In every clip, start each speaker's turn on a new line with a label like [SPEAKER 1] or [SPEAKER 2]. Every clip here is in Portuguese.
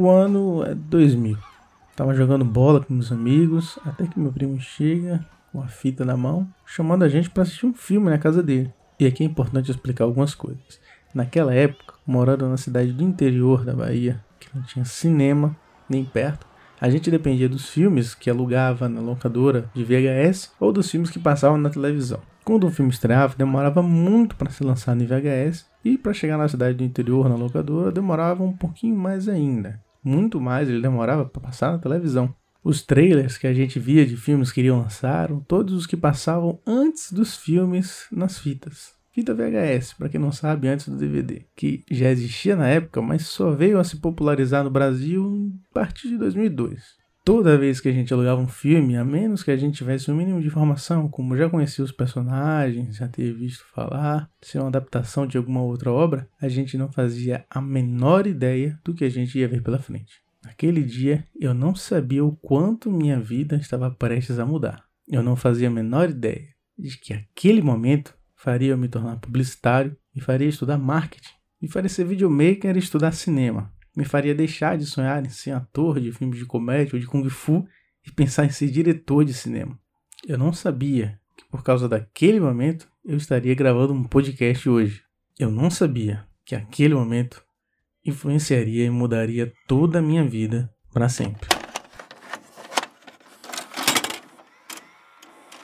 [SPEAKER 1] O ano é 2000. Tava jogando bola com meus amigos, até que meu primo chega com a fita na mão, chamando a gente para assistir um filme na casa dele. E aqui é importante explicar algumas coisas. Naquela época, morando na cidade do interior da Bahia, que não tinha cinema nem perto, a gente dependia dos filmes que alugava na locadora de VHS ou dos filmes que passavam na televisão. Quando um filme estreava, demorava muito para ser lançado em VHS e para chegar na cidade do interior na locadora demorava um pouquinho mais ainda. Muito mais ele demorava para passar na televisão. Os trailers que a gente via de filmes que iriam lançar, todos os que passavam antes dos filmes nas fitas fita VHS, para quem não sabe, antes do DVD, que já existia na época, mas só veio a se popularizar no Brasil a partir de 2002. Toda vez que a gente alugava um filme, a menos que a gente tivesse o um mínimo de informação, como já conhecia os personagens, já ter visto falar, ser uma adaptação de alguma outra obra, a gente não fazia a menor ideia do que a gente ia ver pela frente. Naquele dia, eu não sabia o quanto minha vida estava prestes a mudar. Eu não fazia a menor ideia de que aquele momento faria eu me tornar publicitário, me faria estudar marketing, me faria ser videomaker e estudar cinema, me faria deixar de sonhar em ser ator de filmes de comédia ou de kung fu e pensar em ser diretor de cinema. Eu não sabia que por causa daquele momento eu estaria gravando um podcast hoje. Eu não sabia que aquele momento influenciaria e mudaria toda a minha vida para sempre.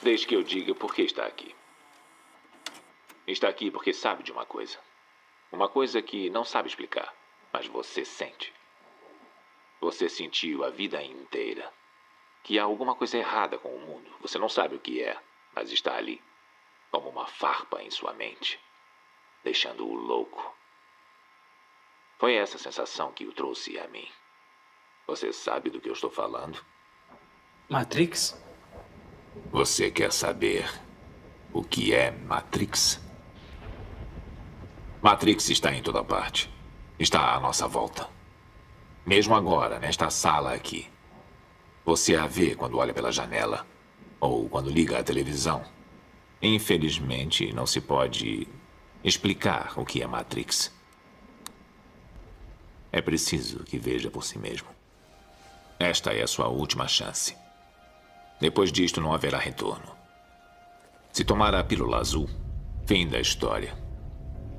[SPEAKER 2] Deixe que eu diga por que está aqui. Está aqui porque sabe de uma coisa. Uma coisa que não sabe explicar, mas você sente. Você sentiu a vida inteira que há alguma coisa errada com o mundo. Você não sabe o que é, mas está ali, como uma farpa em sua mente, deixando-o louco. Foi essa sensação que o trouxe a mim. Você sabe do que eu estou falando?
[SPEAKER 3] Matrix?
[SPEAKER 2] Você quer saber o que é Matrix? Matrix está em toda parte. Está à nossa volta. Mesmo agora, nesta sala aqui. Você a vê quando olha pela janela ou quando liga a televisão. Infelizmente, não se pode explicar o que é Matrix. É preciso que veja por si mesmo. Esta é a sua última chance. Depois disto, não haverá retorno. Se tomar a pílula azul, fim da história.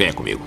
[SPEAKER 2] Venha comigo.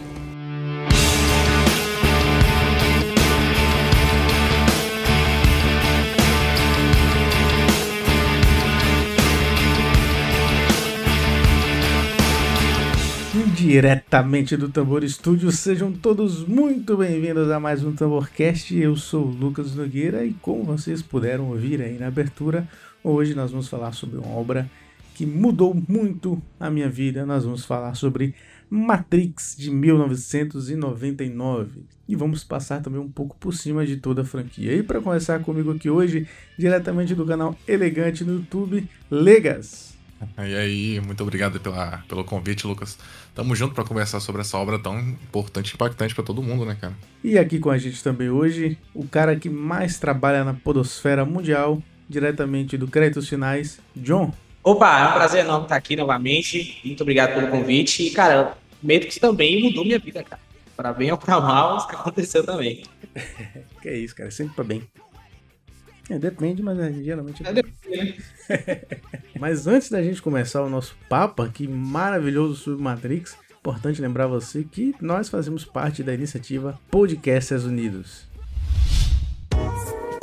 [SPEAKER 1] Diretamente do Tambor Estúdio, sejam todos muito bem-vindos a mais um Tamborcast. Eu sou o Lucas Nogueira e, como vocês puderam ouvir aí na abertura, hoje nós vamos falar sobre uma obra que mudou muito a minha vida. Nós vamos falar sobre Matrix de 1999. E vamos passar também um pouco por cima de toda a franquia. E para conversar comigo aqui hoje, diretamente do canal Elegante no YouTube, Legas.
[SPEAKER 4] E aí, muito obrigado pela, pelo convite, Lucas. Tamo junto para conversar sobre essa obra tão importante e impactante para todo mundo, né, cara?
[SPEAKER 1] E aqui com a gente também hoje, o cara que mais trabalha na podosfera mundial, diretamente do Créditos Finais, John.
[SPEAKER 3] Opa, é um prazer enorme estar aqui novamente. Muito obrigado pelo convite. E, cara, Matrix também mudou minha vida, cara. Pra bem ou pra mal, isso que aconteceu também.
[SPEAKER 1] que é isso, cara. Sempre pra bem. É, depende, mas geralmente é, é depende, né? mas antes da gente começar o nosso papo aqui maravilhoso sobre Matrix, importante lembrar você que nós fazemos parte da iniciativa Podcasters Unidos.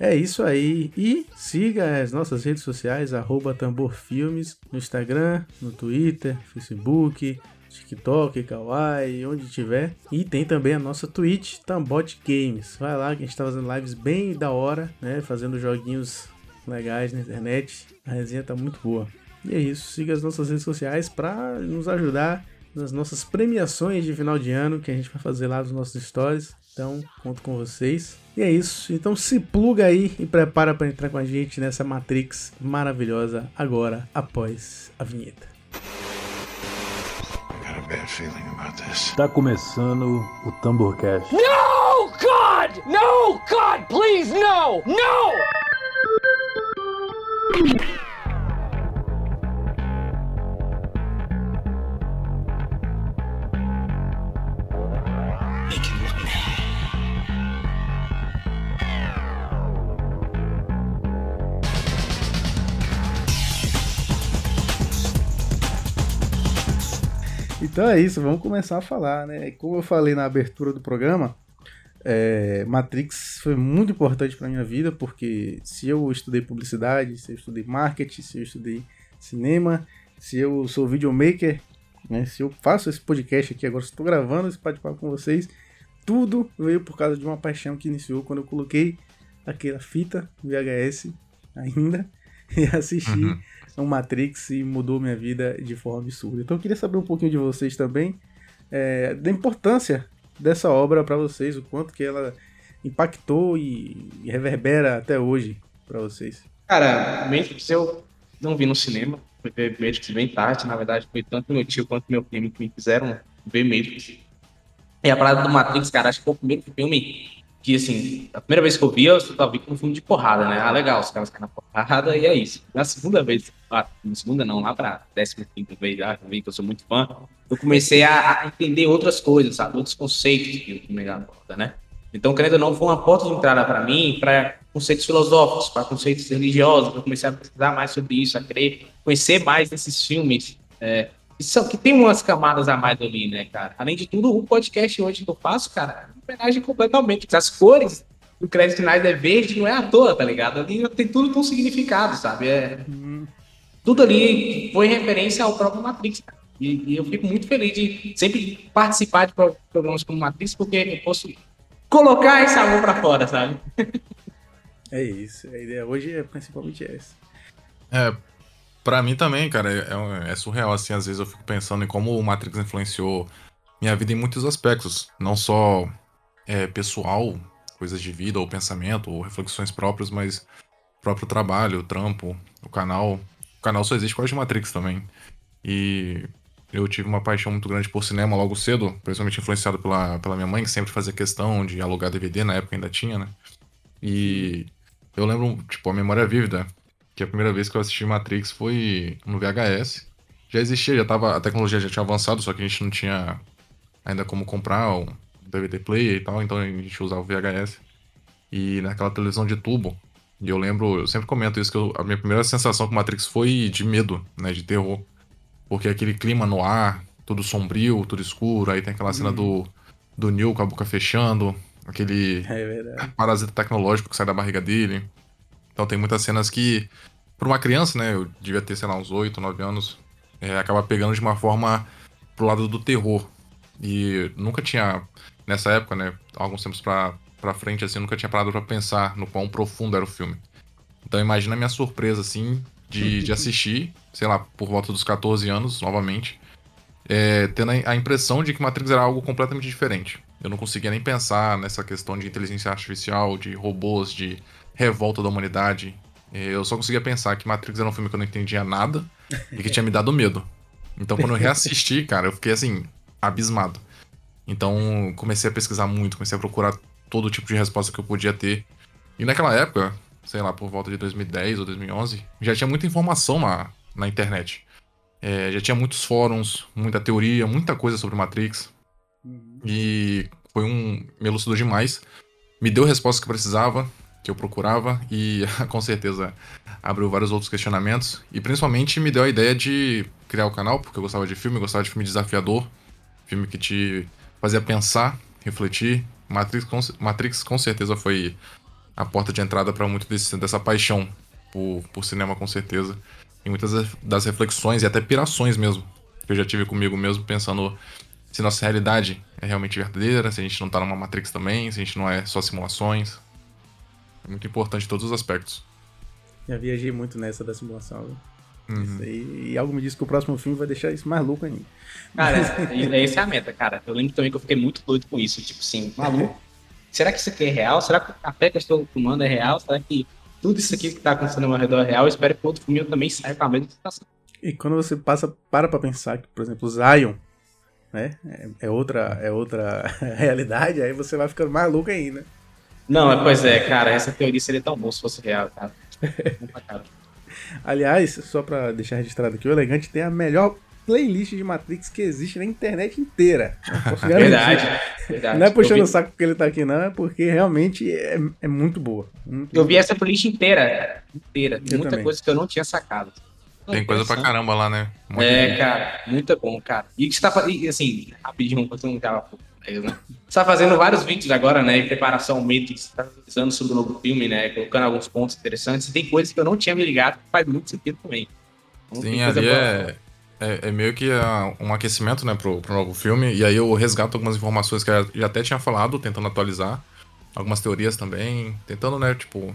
[SPEAKER 1] É isso aí. E siga as nossas redes sociais, arroba Tambor Filmes, no Instagram, no Twitter, Facebook, TikTok, Kawaii, onde tiver. E tem também a nossa Twitch, Tambot Games. Vai lá que a gente tá fazendo lives bem da hora, né? Fazendo joguinhos legais na internet. A resenha tá muito boa. E é isso. Siga as nossas redes sociais para nos ajudar nas nossas premiações de final de ano que a gente vai fazer lá nos nossos stories. Então, conto com vocês. E é isso. Então se pluga aí e prepara para entrar com a gente nessa Matrix maravilhosa agora, após a vinheta.
[SPEAKER 5] Tá começando o Tamborcast.
[SPEAKER 6] No, God! No, God, please, no! No!
[SPEAKER 1] Então é isso, vamos começar a falar, né? Como eu falei na abertura do programa, é, Matrix foi muito importante para minha vida, porque se eu estudei publicidade, se eu estudei marketing, se eu estudei cinema, se eu sou videomaker, né? Se eu faço esse podcast aqui agora, estou gravando esse bate-papo com vocês, tudo veio por causa de uma paixão que iniciou quando eu coloquei aquela fita VHS ainda e assisti uhum um Matrix e mudou minha vida de forma absurda. Então eu queria saber um pouquinho de vocês também, é, da importância dessa obra para vocês, o quanto que ela impactou e, reverbera até hoje para vocês.
[SPEAKER 3] Cara, Matrix eu não vi no cinema, fui ver Matrix bem tarde, na verdade foi tanto meu tio quanto meu primo que me fizeram ver Matrix. E a parada do Matrix, cara, acho que foi o primeiro filme que, assim, a primeira vez que eu vi, eu só vi como um filme de porrada, né? Ah, legal, os caras caem na porrada e é isso. Na segunda vez, ah, na segunda não, lá pra décima quinta vez, já vi que eu sou muito fã, eu comecei a, a entender outras coisas, sabe? Outros conceitos que o filme aborda, né? Então, querendo ou não, foi uma porta de entrada para mim, para conceitos filosóficos, para conceitos religiosos. Eu comecei a pesquisar mais sobre isso, a querer conhecer mais desses filmes. É, são, que tem umas camadas a mais ali, né, cara? Além de tudo, o podcast hoje que eu faço, cara, homenagem completamente. As cores do crédito finais é verde, não é à toa, tá ligado? Ali tem tudo com significado, sabe? É, uhum. Tudo ali foi referência ao próprio Matrix, cara. E, e, eu fico muito feliz de sempre participar de programas como Matrix, porque eu posso colocar esse amor pra fora, sabe?
[SPEAKER 1] É isso, a ideia hoje é principalmente essa.
[SPEAKER 4] É, Pra mim também, cara, é, é, surreal, assim, às vezes eu fico pensando em como o Matrix influenciou minha vida em muitos aspectos, não só é, pessoal, coisas de vida ou pensamento ou reflexões próprias, mas próprio trabalho, o trampo, o canal. O canal só existe causa de Matrix também. E eu tive uma paixão muito grande por cinema logo cedo, principalmente influenciado pela, pela minha mãe, que sempre fazia questão de alugar DVD, na época ainda tinha, né? E eu lembro, tipo, a memória vívida que a primeira vez que eu assisti Matrix foi no VHS. Já existia, já tava, a tecnologia já tinha avançado, só que a gente não tinha ainda como comprar DVD player e tal, então a gente usava o VHS. E naquela televisão de tubo, e eu lembro, eu sempre comento isso, que eu, a minha primeira sensação com Matrix foi de medo, né, de terror. Porque aquele clima no ar, tudo sombrio, tudo escuro, aí tem aquela cena do, uhum. do Neo com a boca fechando, aquele é parasita tecnológico que sai da barriga dele. Então tem muitas cenas que para uma criança, né, eu devia ter, sei lá, uns 8, 9 anos, é, acaba pegando de uma forma pro lado do terror. E nunca tinha, nessa época, né, alguns tempos pra, pra frente, assim, nunca tinha parado pra pensar no quão profundo era o filme. Então imagina a minha surpresa, assim, de, de assistir, sei lá, por volta dos 14 anos, novamente, é, tendo a impressão de que Matrix era algo completamente diferente. Eu não conseguia nem pensar nessa questão de inteligência artificial, de robôs, de revolta da humanidade. Eu só conseguia pensar que Matrix era um filme que eu não entendia nada e que tinha me dado medo. Então, quando eu reassisti, cara, eu fiquei assim, abismado. Então, comecei a pesquisar muito, comecei a procurar todo tipo de resposta que eu podia ter. E naquela época, sei lá, por volta de 2010 ou 2011, já tinha muita informação na, na internet. É, já tinha muitos fóruns, muita teoria, muita coisa sobre Matrix. Uhum. E foi um. me elucidou demais. Me deu a resposta que precisava. que eu procurava e com certeza abriu vários outros questionamentos e principalmente me deu a ideia de criar o canal, porque eu gostava de filme, eu gostava de filme desafiador, filme que te fazia pensar, refletir. Matrix com, Matrix com certeza foi a porta de entrada para muito desse, dessa paixão por, por cinema, com certeza. E muitas das reflexões e até pirações mesmo que eu já tive comigo mesmo, pensando se nossa realidade é realmente verdadeira, se a gente não tá numa Matrix também, se a gente não é só simulações. É muito importante em todos os aspectos.
[SPEAKER 1] Já viajei muito nessa da simulação. Viu?
[SPEAKER 4] Uhum.
[SPEAKER 1] Aí, e algo me diz que o próximo filme vai deixar isso mais louco ainda.
[SPEAKER 3] Cara, essa é a meta, cara. Eu lembro também que eu fiquei muito doido com isso. Tipo assim, maluco. Será que isso aqui é real? Será que o café que eu estou tomando é real? Será que tudo isso aqui que está acontecendo ao meu redor é real? Eu espero que o outro filme eu também saia com a mesma situação.
[SPEAKER 1] E quando você passa, para pra pensar que, por exemplo, Zion, né, é, é outra, é outra realidade, aí você vai ficando mais louco ainda.
[SPEAKER 3] Não, pois é, cara, essa teoria seria tão bom se fosse real, cara.
[SPEAKER 1] Aliás, só pra deixar registrado aqui, o Elegante tem a melhor playlist de Matrix que existe na internet inteira.
[SPEAKER 3] verdade, verdade.
[SPEAKER 1] Não é puxando vi... o saco que ele tá aqui, não, é porque realmente é, é muito boa. Muito
[SPEAKER 3] eu vi essa playlist inteira, inteira. Eu muita também. coisa que eu não tinha sacado.
[SPEAKER 4] Tem coisa pra caramba lá, né?
[SPEAKER 3] Muito é, bom. cara, muito bom, cara. E que você tá fazendo, assim, rapidinho, enquanto não tava né? Você tá fazendo vários vídeos agora, né, em preparação ao Matrix, tá analisando sobre o novo filme, né, colocando alguns pontos interessantes. E tem coisas que eu não tinha me ligado que faz muito sentido também.
[SPEAKER 4] Então, Sim, ali é, é, é, meio que uh, um aquecimento, né, pro, pro novo filme. E aí eu resgato algumas informações que eu já até tinha falado, tentando atualizar. Algumas teorias também, tentando, né, tipo,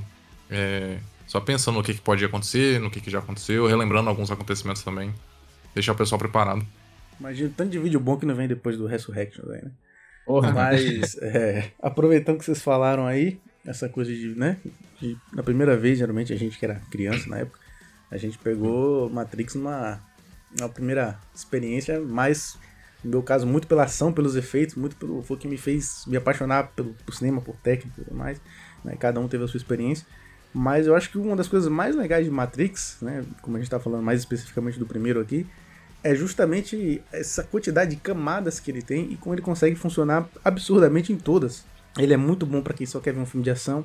[SPEAKER 4] é, só pensando no que, que pode acontecer, no que, que já aconteceu, relembrando alguns acontecimentos também. Deixar o pessoal preparado.
[SPEAKER 1] Imagina o tanto de vídeo bom que não vem depois do Resurrection, né? Porra. Mas, é, aproveitando que vocês falaram aí, essa coisa de, né? De, na primeira vez, geralmente, a gente que era criança na época, a gente pegou Matrix numa, numa primeira experiência mais, no meu caso, muito pela ação, pelos efeitos, muito pelo. Foi que me fez me apaixonar pelo, pelo cinema, por técnica e tudo mais. Né? Cada um teve a sua experiência. Mas eu acho que uma das coisas mais legais de Matrix, né, como a gente está falando mais especificamente do primeiro aqui, é justamente essa quantidade de camadas que ele tem e como ele consegue funcionar absurdamente em todas. Ele é muito bom para quem só quer ver um filme de ação,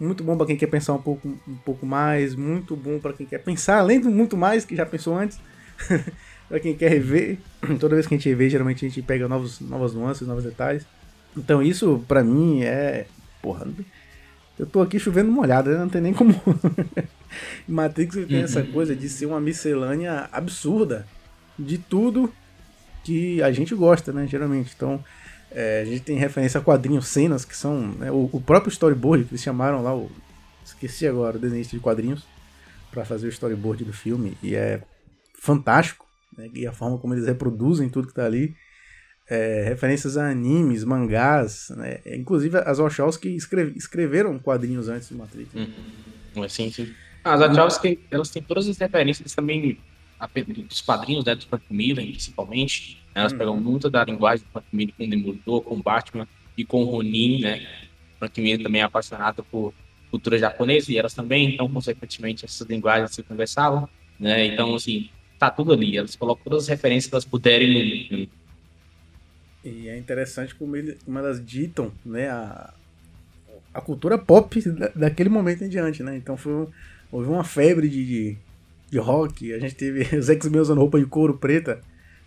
[SPEAKER 1] muito bom para quem quer pensar um pouco, um pouco mais, muito bom para quem quer pensar além do muito mais que já pensou antes. para quem quer rever, toda vez que a gente revê, geralmente a gente pega novos, novas nuances, novos detalhes. Então isso para mim é, porra, eu tô aqui chovendo molhado, né? não tem nem como. Matrix tem uhum. essa coisa de ser uma miscelânea absurda de tudo que a gente gosta, né? Geralmente. Então, é, a gente tem referência a quadrinhos, cenas que são. Né, o, o, próprio storyboard que eles chamaram lá, o, esqueci agora, o desenhista de quadrinhos, para fazer o storyboard do filme. E é fantástico. Né, e a forma como eles reproduzem tudo que tá ali é, referências a animes, mangás, né? inclusive as Wachowski escreve, escreveram quadrinhos antes do Matrix.
[SPEAKER 3] Hum, sim, sim. As Wachowski, elas têm todas as referências também dos quadrinhos, né, do Frank Miller, principalmente. Elas hum. pegam muito da linguagem do Frank Miller com o Demolidor, com o Batman e com o Ronin, né? Frank Miller também é apaixonado por cultura japonesa e elas também, então, consequentemente, essas linguagens se conversavam, né? Então, assim, tá tudo ali. Elas colocam todas as referências que elas puderem no,
[SPEAKER 1] e é interessante como, ele, como elas ditam né, a, a cultura pop da, daquele momento em diante, né? Então foi, houve uma febre de, de, de rock, a gente teve os X-Men usando roupa de couro preta,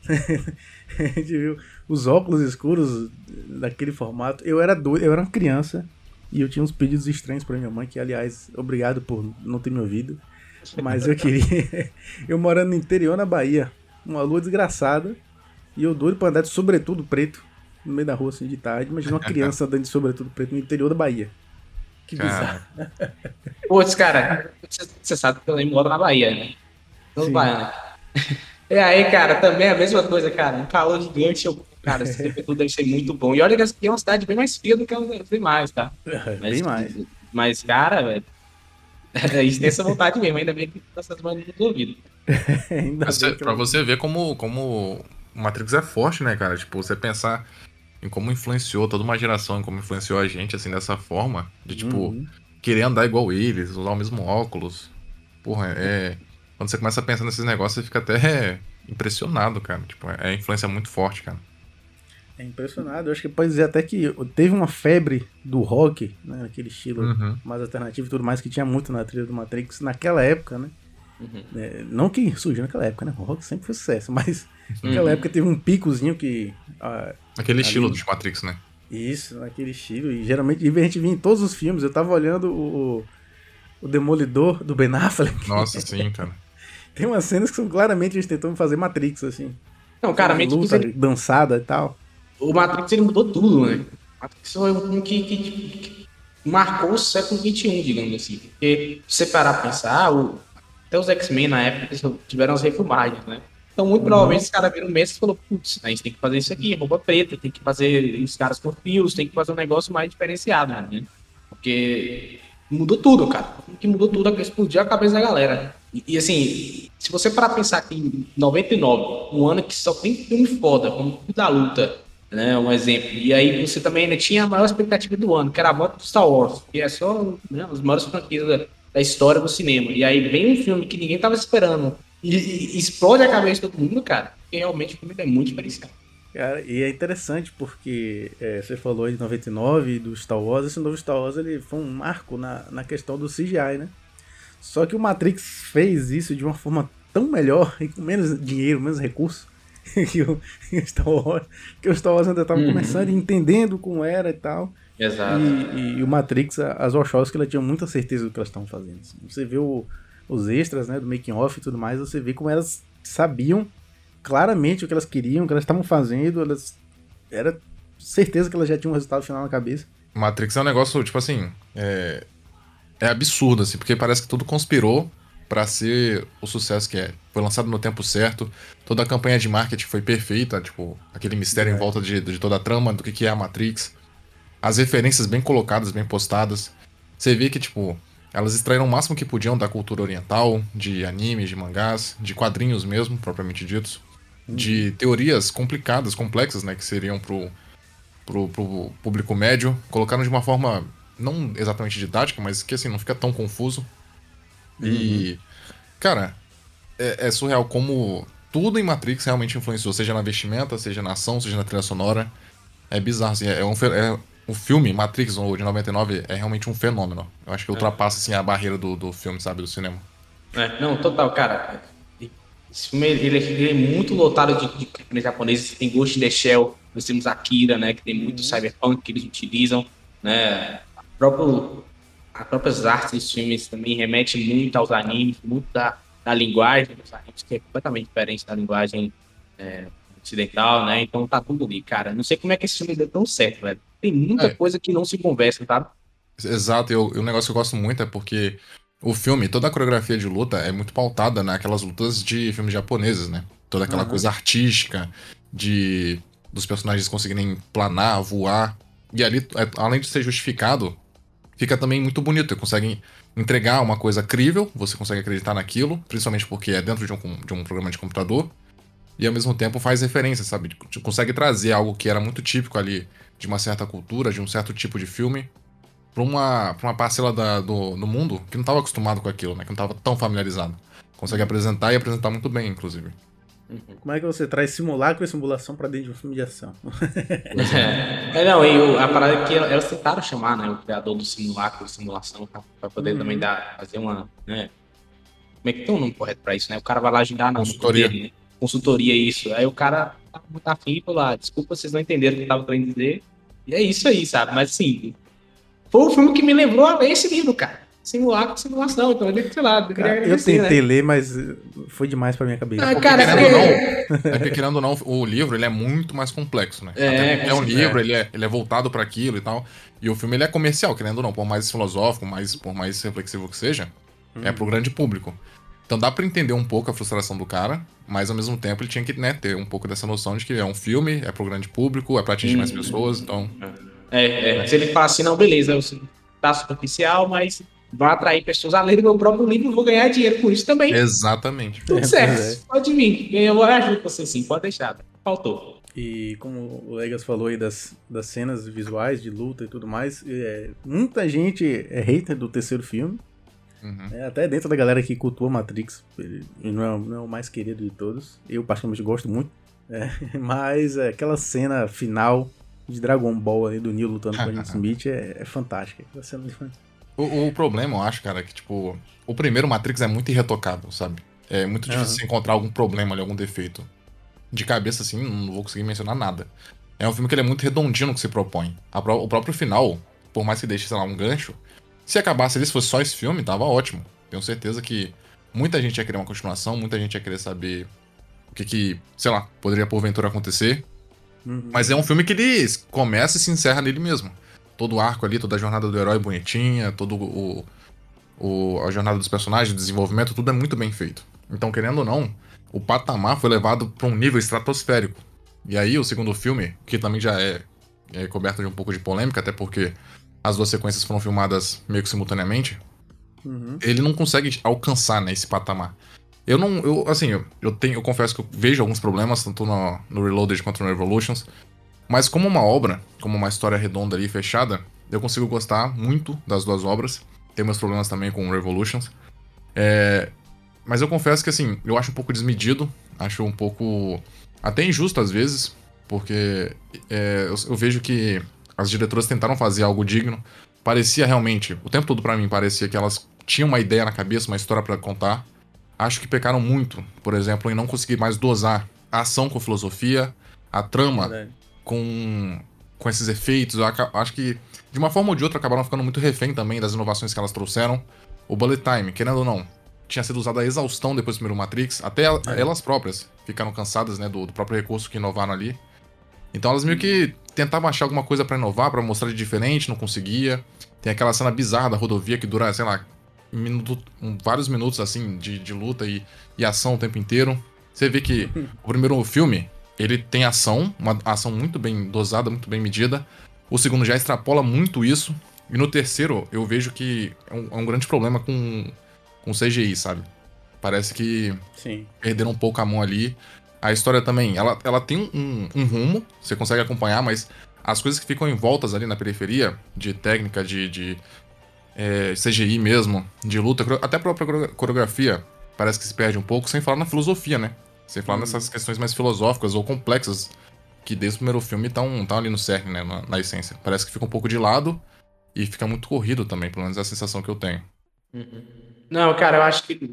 [SPEAKER 1] a gente viu os óculos escuros daquele formato. Eu era doido, eu era uma criança e eu tinha uns pedidos estranhos para minha mãe, que aliás, obrigado por não ter me ouvido, mas eu queria. eu morando no interior na Bahia, uma lua desgraçada e eu doido pra andar de sobretudo preto no meio da rua assim de tarde. Imagina uma criança andando de sobretudo preto no interior da Bahia. Que bizarro.
[SPEAKER 3] Putz, cara, você sabe que eu nem moro na Bahia, né? No Bahia. E aí, cara, também é a mesma coisa, cara. Um calor gigante, eu, cara, esse tudo deve ser muito bom. E olha que aqui é uma cidade bem mais fria do que os demais, tá?
[SPEAKER 1] Mas, bem mais.
[SPEAKER 3] Mas, cara, velho, a gente tem essa vontade mesmo, ainda bem que tá essas manas do ouvido.
[SPEAKER 4] pra você ver como, como o Matrix é forte, né, cara? Tipo, você pensar em como influenciou toda uma geração, em como influenciou a gente, assim, dessa forma, de, tipo, uhum. querer andar igual eles, usar o mesmo óculos. Porra, é. Quando você começa a pensar nesses negócios, você fica até impressionado, cara. Tipo, é influência muito forte, cara.
[SPEAKER 1] É impressionado. Eu acho que pode dizer até que teve uma febre do rock, né? Aquele estilo
[SPEAKER 4] Uhum.
[SPEAKER 1] mais alternativo e tudo mais, que tinha muito na trilha do Matrix naquela época, né?
[SPEAKER 3] Uhum.
[SPEAKER 1] É, não que surgiu naquela época, né? O rock sempre foi sucesso, mas naquela
[SPEAKER 3] Uhum.
[SPEAKER 1] época teve um picozinho que. ah,
[SPEAKER 4] Aquele
[SPEAKER 1] Ali-
[SPEAKER 4] estilo de Matrix, né?
[SPEAKER 1] isso, naquele estilo. E geralmente e a gente via em todos os filmes. Eu tava olhando o, o Demolidor do Ben Affleck.
[SPEAKER 4] Nossa, sim, cara.
[SPEAKER 1] Tem umas cenas que são claramente eles tentando fazer Matrix, assim.
[SPEAKER 3] Não, cara, Matrix,
[SPEAKER 1] luta,
[SPEAKER 3] ele-
[SPEAKER 1] dançada e tal.
[SPEAKER 3] o Matrix ele mudou tudo, né? O Matrix foi um filme que, que- que marcou o século XXI, digamos assim. Porque se você parar pra pensar, o- até os X-Men na época eles tiveram as refilmagens, né? Então, muito provavelmente, os caras viram mesmo e falou, putz, a gente tem que fazer isso aqui, roupa preta, tem que fazer os caras com fios, tem que fazer um negócio mais diferenciado, né? Porque mudou tudo, cara. O que mudou tudo, explodiu a cabeça da galera. E, e, assim, se você parar pensar que em 99, um ano que só tem filme foda, como o da luta, né? Um exemplo. E aí você também ainda tinha a maior expectativa do ano, que era a volta do Star Wars, que é só né, as maiores franquias da, da história do cinema. E aí vem um filme que ninguém tava esperando e, e- e explode a cabeça de todo mundo, cara. E realmente o filme é muito diferenciado.
[SPEAKER 1] Cara, e é interessante porque é, você falou aí de 99 do Star Wars, esse novo Star Wars ele foi um marco na, na questão do CGI, né? Só que o Matrix fez isso de uma forma tão melhor e com menos dinheiro, menos recurso que o, que o Star Wars, que o Star Wars ainda estava
[SPEAKER 3] Uhum.
[SPEAKER 1] começando e entendendo como era e tal.
[SPEAKER 3] Exato.
[SPEAKER 1] E, e o Matrix, as Wachowski, ela tinha muita certeza do que elas estavam fazendo. assim. Você vê o- os extras, né, do making off e tudo mais, você vê como elas sabiam claramente o que elas queriam, o que elas estavam fazendo, elas era certeza que elas já tinham um resultado final na cabeça.
[SPEAKER 4] Matrix é um negócio, tipo assim, é, é absurdo, assim, porque parece que tudo conspirou pra ser o sucesso que é. Foi lançado no tempo certo, toda a campanha de marketing foi perfeita, tipo, aquele mistério em volta de, de toda a trama, do que que é a Matrix. As referências bem colocadas, bem postadas. Você vê que, tipo, elas extraíram o máximo que podiam da cultura oriental, de animes, de mangás, de quadrinhos mesmo, propriamente ditos. De teorias complicadas, complexas, né, que seriam pro, pro, pro público médio, colocaram de uma forma não exatamente didática, mas que assim, não fica tão confuso. E, cara, é, é surreal como tudo em Matrix realmente influenciou, seja na vestimenta, seja na ação, seja na trilha sonora. É bizarro, assim, é um, fe- é, o filme Matrix, o de 99, é realmente um fenômeno. Eu acho que ultrapassa, assim, a barreira do, do filme, sabe, do cinema.
[SPEAKER 3] É, não, total, cara. Esse filme ele, ele é muito lotado de, de câmeras japoneses. Tem Ghost in the Shell, nós temos Akira, né? Que tem muito cyberpunk que eles utilizam, né? A próprio, as próprias artes dos filmes também remetem muito aos animes, muito da, da linguagem dos animes, que é completamente diferente da linguagem é, ocidental, né? Então tá tudo ali, cara. Não sei como é que esse filme deu tão certo, velho. Tem muita
[SPEAKER 4] É.
[SPEAKER 3] coisa que não se conversa, tá?
[SPEAKER 4] Exato, e o, negócio que eu gosto muito é porque o filme, toda a coreografia de luta é muito pautada naquelas lutas de filmes japoneses, né? Toda aquela
[SPEAKER 1] Aham.
[SPEAKER 4] coisa artística de dos personagens conseguirem planar, voar. E ali, é, além de ser justificado, fica também muito bonito. Conseguem entregar uma coisa crível, você consegue acreditar naquilo, principalmente porque é dentro de um, de um programa de computador. E ao mesmo tempo faz referência, sabe? Tipo, Consegue trazer algo que era muito típico ali de uma certa cultura, de um certo tipo de filme, pra uma, pra uma parcela da- do, do mundo que não estava acostumado com aquilo, né? Que não estava tão familiarizado. Consegue apresentar e apresentar muito bem, inclusive.
[SPEAKER 1] Como é que você traz simulacro e simulação pra dentro de um filme de ação?
[SPEAKER 3] É, não, e o- a parada é que elas tentaram chamar, né, o criador do simulacro, simulação, pra, pra poder
[SPEAKER 1] Uhum.
[SPEAKER 3] também dar, fazer uma, né, como é que tem um nome correto pra isso, né, o cara vai lá ajudar na
[SPEAKER 4] Consultoria.
[SPEAKER 3] dele, né? consultoria, isso, aí o cara tá muito afim e falou, ah, desculpa, vocês não entenderam o que eu tava querendo dizer, e é isso aí, sabe, mas assim, foi um filme que me lembrou a ler esse livro, cara, simulacro, simulação, então ele, sei lá, eu
[SPEAKER 1] Cara, eu
[SPEAKER 3] agradecer,
[SPEAKER 1] tentei
[SPEAKER 3] né.
[SPEAKER 1] ler, mas foi demais pra minha cabeça.
[SPEAKER 3] Ah, cara,
[SPEAKER 4] querendo ou
[SPEAKER 3] é-
[SPEAKER 4] não, é porque, querendo ou não, o livro ele é muito mais complexo, né?
[SPEAKER 3] É,
[SPEAKER 4] Até é um
[SPEAKER 3] com
[SPEAKER 4] livro, ele é, ele é voltado pra aquilo e tal. E o filme ele é comercial, querendo ou não, por mais filosófico, mais, por mais reflexivo que seja, é pro grande público. Então dá pra entender um pouco a frustração do cara, mas ao mesmo tempo ele tinha que né, ter um pouco dessa noção de que é um filme, é pro grande público, é pra atingir mais
[SPEAKER 3] Uhum.
[SPEAKER 4] pessoas, então.
[SPEAKER 3] É, é, se ele fala assim, não, beleza, você tá superficial, mas vai atrair pessoas a lerem meu próprio livro e vou ganhar dinheiro com isso também.
[SPEAKER 4] Exatamente.
[SPEAKER 3] Tudo
[SPEAKER 1] É,
[SPEAKER 3] certo,
[SPEAKER 1] é.
[SPEAKER 3] pode vir. Eu ajudo você sim, pode deixar. Faltou.
[SPEAKER 1] E como o Legas falou aí das, das cenas visuais de luta e tudo mais, é, muita gente é hater do terceiro filme.
[SPEAKER 4] Uhum.
[SPEAKER 1] né, até dentro da galera que cultua Matrix, ele não é, não é o mais querido de todos. Eu particularmente gosto muito. É, mas é, aquela cena final de Dragon Ball ali do Neo lutando com a Agent Smith é, é fantástica. Aquela cena de...
[SPEAKER 4] O, o problema, eu acho, cara, é que, tipo, o primeiro Matrix é muito irretocável, sabe? É muito difícil
[SPEAKER 1] Aham.
[SPEAKER 4] você encontrar algum problema ali, algum defeito. De cabeça, assim, não vou conseguir mencionar nada. É um filme que ele é muito redondinho no que se propõe. A pró- o próprio final, por mais que deixe, sei lá, um gancho, se acabasse ali, se fosse só esse filme, tava ótimo. Tenho certeza que muita gente ia querer uma continuação, muita gente ia querer saber o que que, sei lá, poderia porventura acontecer.
[SPEAKER 1] Uhum.
[SPEAKER 4] Mas é um filme que ele começa e se encerra nele mesmo. Todo o arco ali, toda a jornada do herói bonitinha, todo o, o- a jornada dos personagens, o desenvolvimento, tudo é muito bem feito. Então, querendo ou não, o patamar foi levado para um nível estratosférico. E aí, o segundo filme, que também já é, é coberto de um pouco de polêmica, até porque as duas sequências foram filmadas meio que simultaneamente,
[SPEAKER 1] Uhum.
[SPEAKER 4] ele não consegue alcançar né, esse patamar. Eu não. Eu, assim, eu, eu tenho. Eu confesso que eu vejo alguns problemas, tanto no, no Reloaded quanto no Revolutions. Mas como uma obra, como uma história redonda ali, fechada, eu consigo gostar muito das duas obras. Tem meus problemas também com o Revolutions. É, mas eu confesso que, assim, eu acho um pouco desmedido. Acho um pouco. Até injusto às vezes. Porque é, eu, eu vejo que as diretoras tentaram fazer algo digno. Parecia realmente. O tempo todo pra mim parecia que elas tinham uma ideia na cabeça, uma história pra contar. Acho que pecaram muito, por exemplo, em não conseguir mais dosar a ação com filosofia, a trama
[SPEAKER 1] Verdade.
[SPEAKER 4] com, com esses efeitos. Eu acho que, de uma forma ou de outra, acabaram ficando muito refém também das inovações que elas trouxeram. O Bullet Time, querendo ou não, tinha sido usado a exaustão depois do primeiro Matrix. Até
[SPEAKER 1] É.
[SPEAKER 4] elas próprias ficaram cansadas né, do, do próprio recurso que inovaram ali. Então elas meio que tentavam achar alguma coisa pra inovar, pra mostrar de diferente, não conseguia. Tem aquela cena bizarra da rodovia que dura, sei lá, minuto- vários minutos assim de, de luta e, e ação o tempo inteiro. Você vê que o primeiro filme, ele tem ação, uma ação muito bem dosada, muito bem medida. O segundo já extrapola muito isso. E no terceiro, eu vejo que é um, é um grande problema com, com CGI, sabe? Parece que
[SPEAKER 1] Sim.
[SPEAKER 4] perderam um pouco a mão ali. A história também, ela, ela tem um, um rumo, você consegue acompanhar, mas as coisas que ficam em voltas ali na periferia, de técnica, de, de é, CGI mesmo, de luta, até a própria coreo- coreografia, parece que se perde um pouco, sem falar na filosofia, né? Sem falar nessas questões mais filosóficas ou complexas, que desde o primeiro filme estão ali no cerne, né? Na, na essência. Parece que fica um pouco de lado e fica muito corrido também, pelo menos é a sensação que eu tenho.
[SPEAKER 3] Não, cara, eu acho que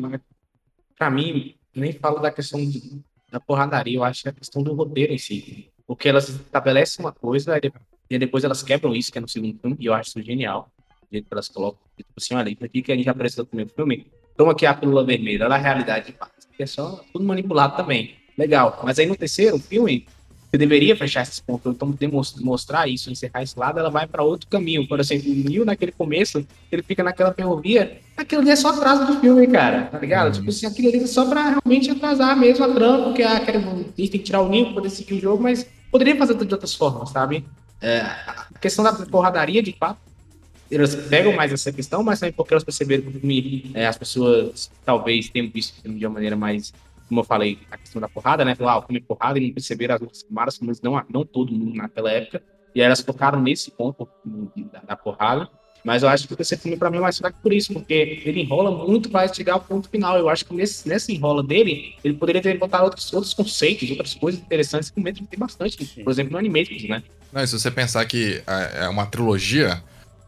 [SPEAKER 3] pra mim, nem falo da questão de- da porradaria, eu acho que é a questão do roteiro em si. Porque elas estabelecem uma coisa e depois elas quebram isso, que é no segundo filme, e eu acho isso genial. O jeito que elas colocam, tipo assim, olha, isso aqui que a gente apresentou no primeiro filme, toma aqui a pílula vermelha, olha a realidade de é só tudo manipulado também. Legal. Mas aí no terceiro filme, você deveria fechar esses pontos, então mostrar isso, encerrar esse lado, ela vai para outro caminho. Por exemplo, o Neo, naquele começo, ele fica naquela ferrovia, aquilo ali é só atraso do filme, cara, tá ligado? Tipo assim, aquilo ali é só pra realmente atrasar mesmo a trama, porque ah, a gente tem que tirar o Neo pra poder seguir o jogo, mas poderia fazer de outras formas, sabe? É, a questão da porradaria, de fato, eles pegam mais essa questão, mas também porque elas perceberam que é, as pessoas talvez tenham visto de uma maneira mais, como eu falei, a questão da porrada, né? Falar, ah, o filme é porrada e não perceberam as outras camadas, mas não, não todo mundo naquela época. E aí elas focaram nesse ponto da, da porrada. Mas eu acho que esse filme, pra mim, é mais fraco por isso, porque ele enrola muito para chegar ao ponto final. Eu acho que nesse, nessa enrola dele, ele poderia ter botado outros, outros conceitos, outras coisas interessantes que o tem bastante. Por exemplo, no Animatrix, né?
[SPEAKER 4] Não, e se você pensar que é é uma trilogia,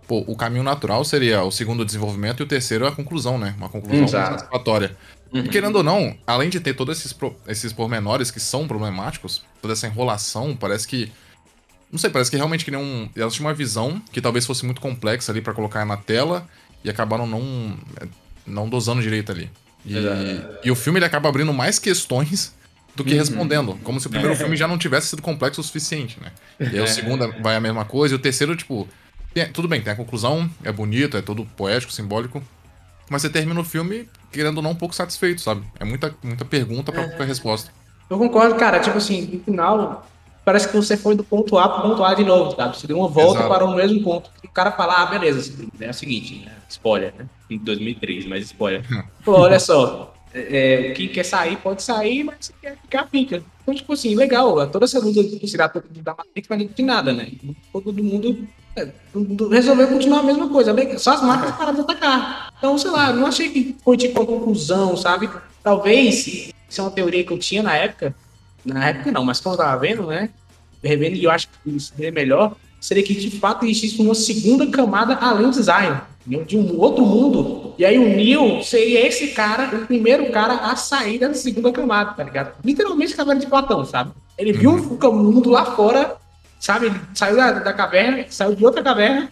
[SPEAKER 4] pô, o caminho natural seria o segundo desenvolvimento e o terceiro a conclusão, né? Uma conclusão
[SPEAKER 3] Exato.
[SPEAKER 4] satisfatória. E querendo ou não, além de ter todos esses, pro- esses pormenores que são problemáticos, toda essa enrolação, parece que. Não sei, parece que realmente que nem um. Elas tinham uma visão que talvez fosse muito complexa ali pra colocar na tela e acabaram não, não dosando direito ali. E, e o filme ele acaba abrindo mais questões do que respondendo. Como se o primeiro filme já não tivesse sido complexo o suficiente, né? E aí o segundo vai a mesma coisa, e o terceiro, tipo. tem- tudo bem, tem a conclusão, é bonito, é todo poético, simbólico. Mas você termina o filme querendo ou não um pouco satisfeito, sabe? É muita, muita pergunta pra pouca resposta.
[SPEAKER 3] Eu concordo, cara. Tipo assim, no final, parece que você foi do ponto A pro ponto A de novo, sabe? Você deu uma volta
[SPEAKER 4] Exato.
[SPEAKER 3] para o mesmo ponto. O cara fala, ah, beleza, é o seguinte, né? spoiler, né? Em 2003, mas spoiler. Pô, olha só, é, é, quem quer sair pode sair, mas quem quer ficar, fica. Então, tipo assim, legal, toda essa luta de tirar da Matrix, mas não tem nada, né? É, todo mundo resolveu continuar a mesma coisa. Só as máquinas pararam de atacar. Então, sei lá, não achei que foi tipo uma conclusão, sabe? Talvez, isso é uma teoria que eu tinha na época, na época não, mas quando eu tava vendo, né? Revendo, e eu acho que seria melhor, seria que de fato existisse uma segunda camada além do design, entendeu? de um outro mundo. E aí o Neo seria esse cara, o primeiro cara a sair da segunda camada, tá ligado? Literalmente caverna de Platão, sabe? Ele viu o mundo lá fora, sabe? Saiu da, da caverna, saiu de outra caverna,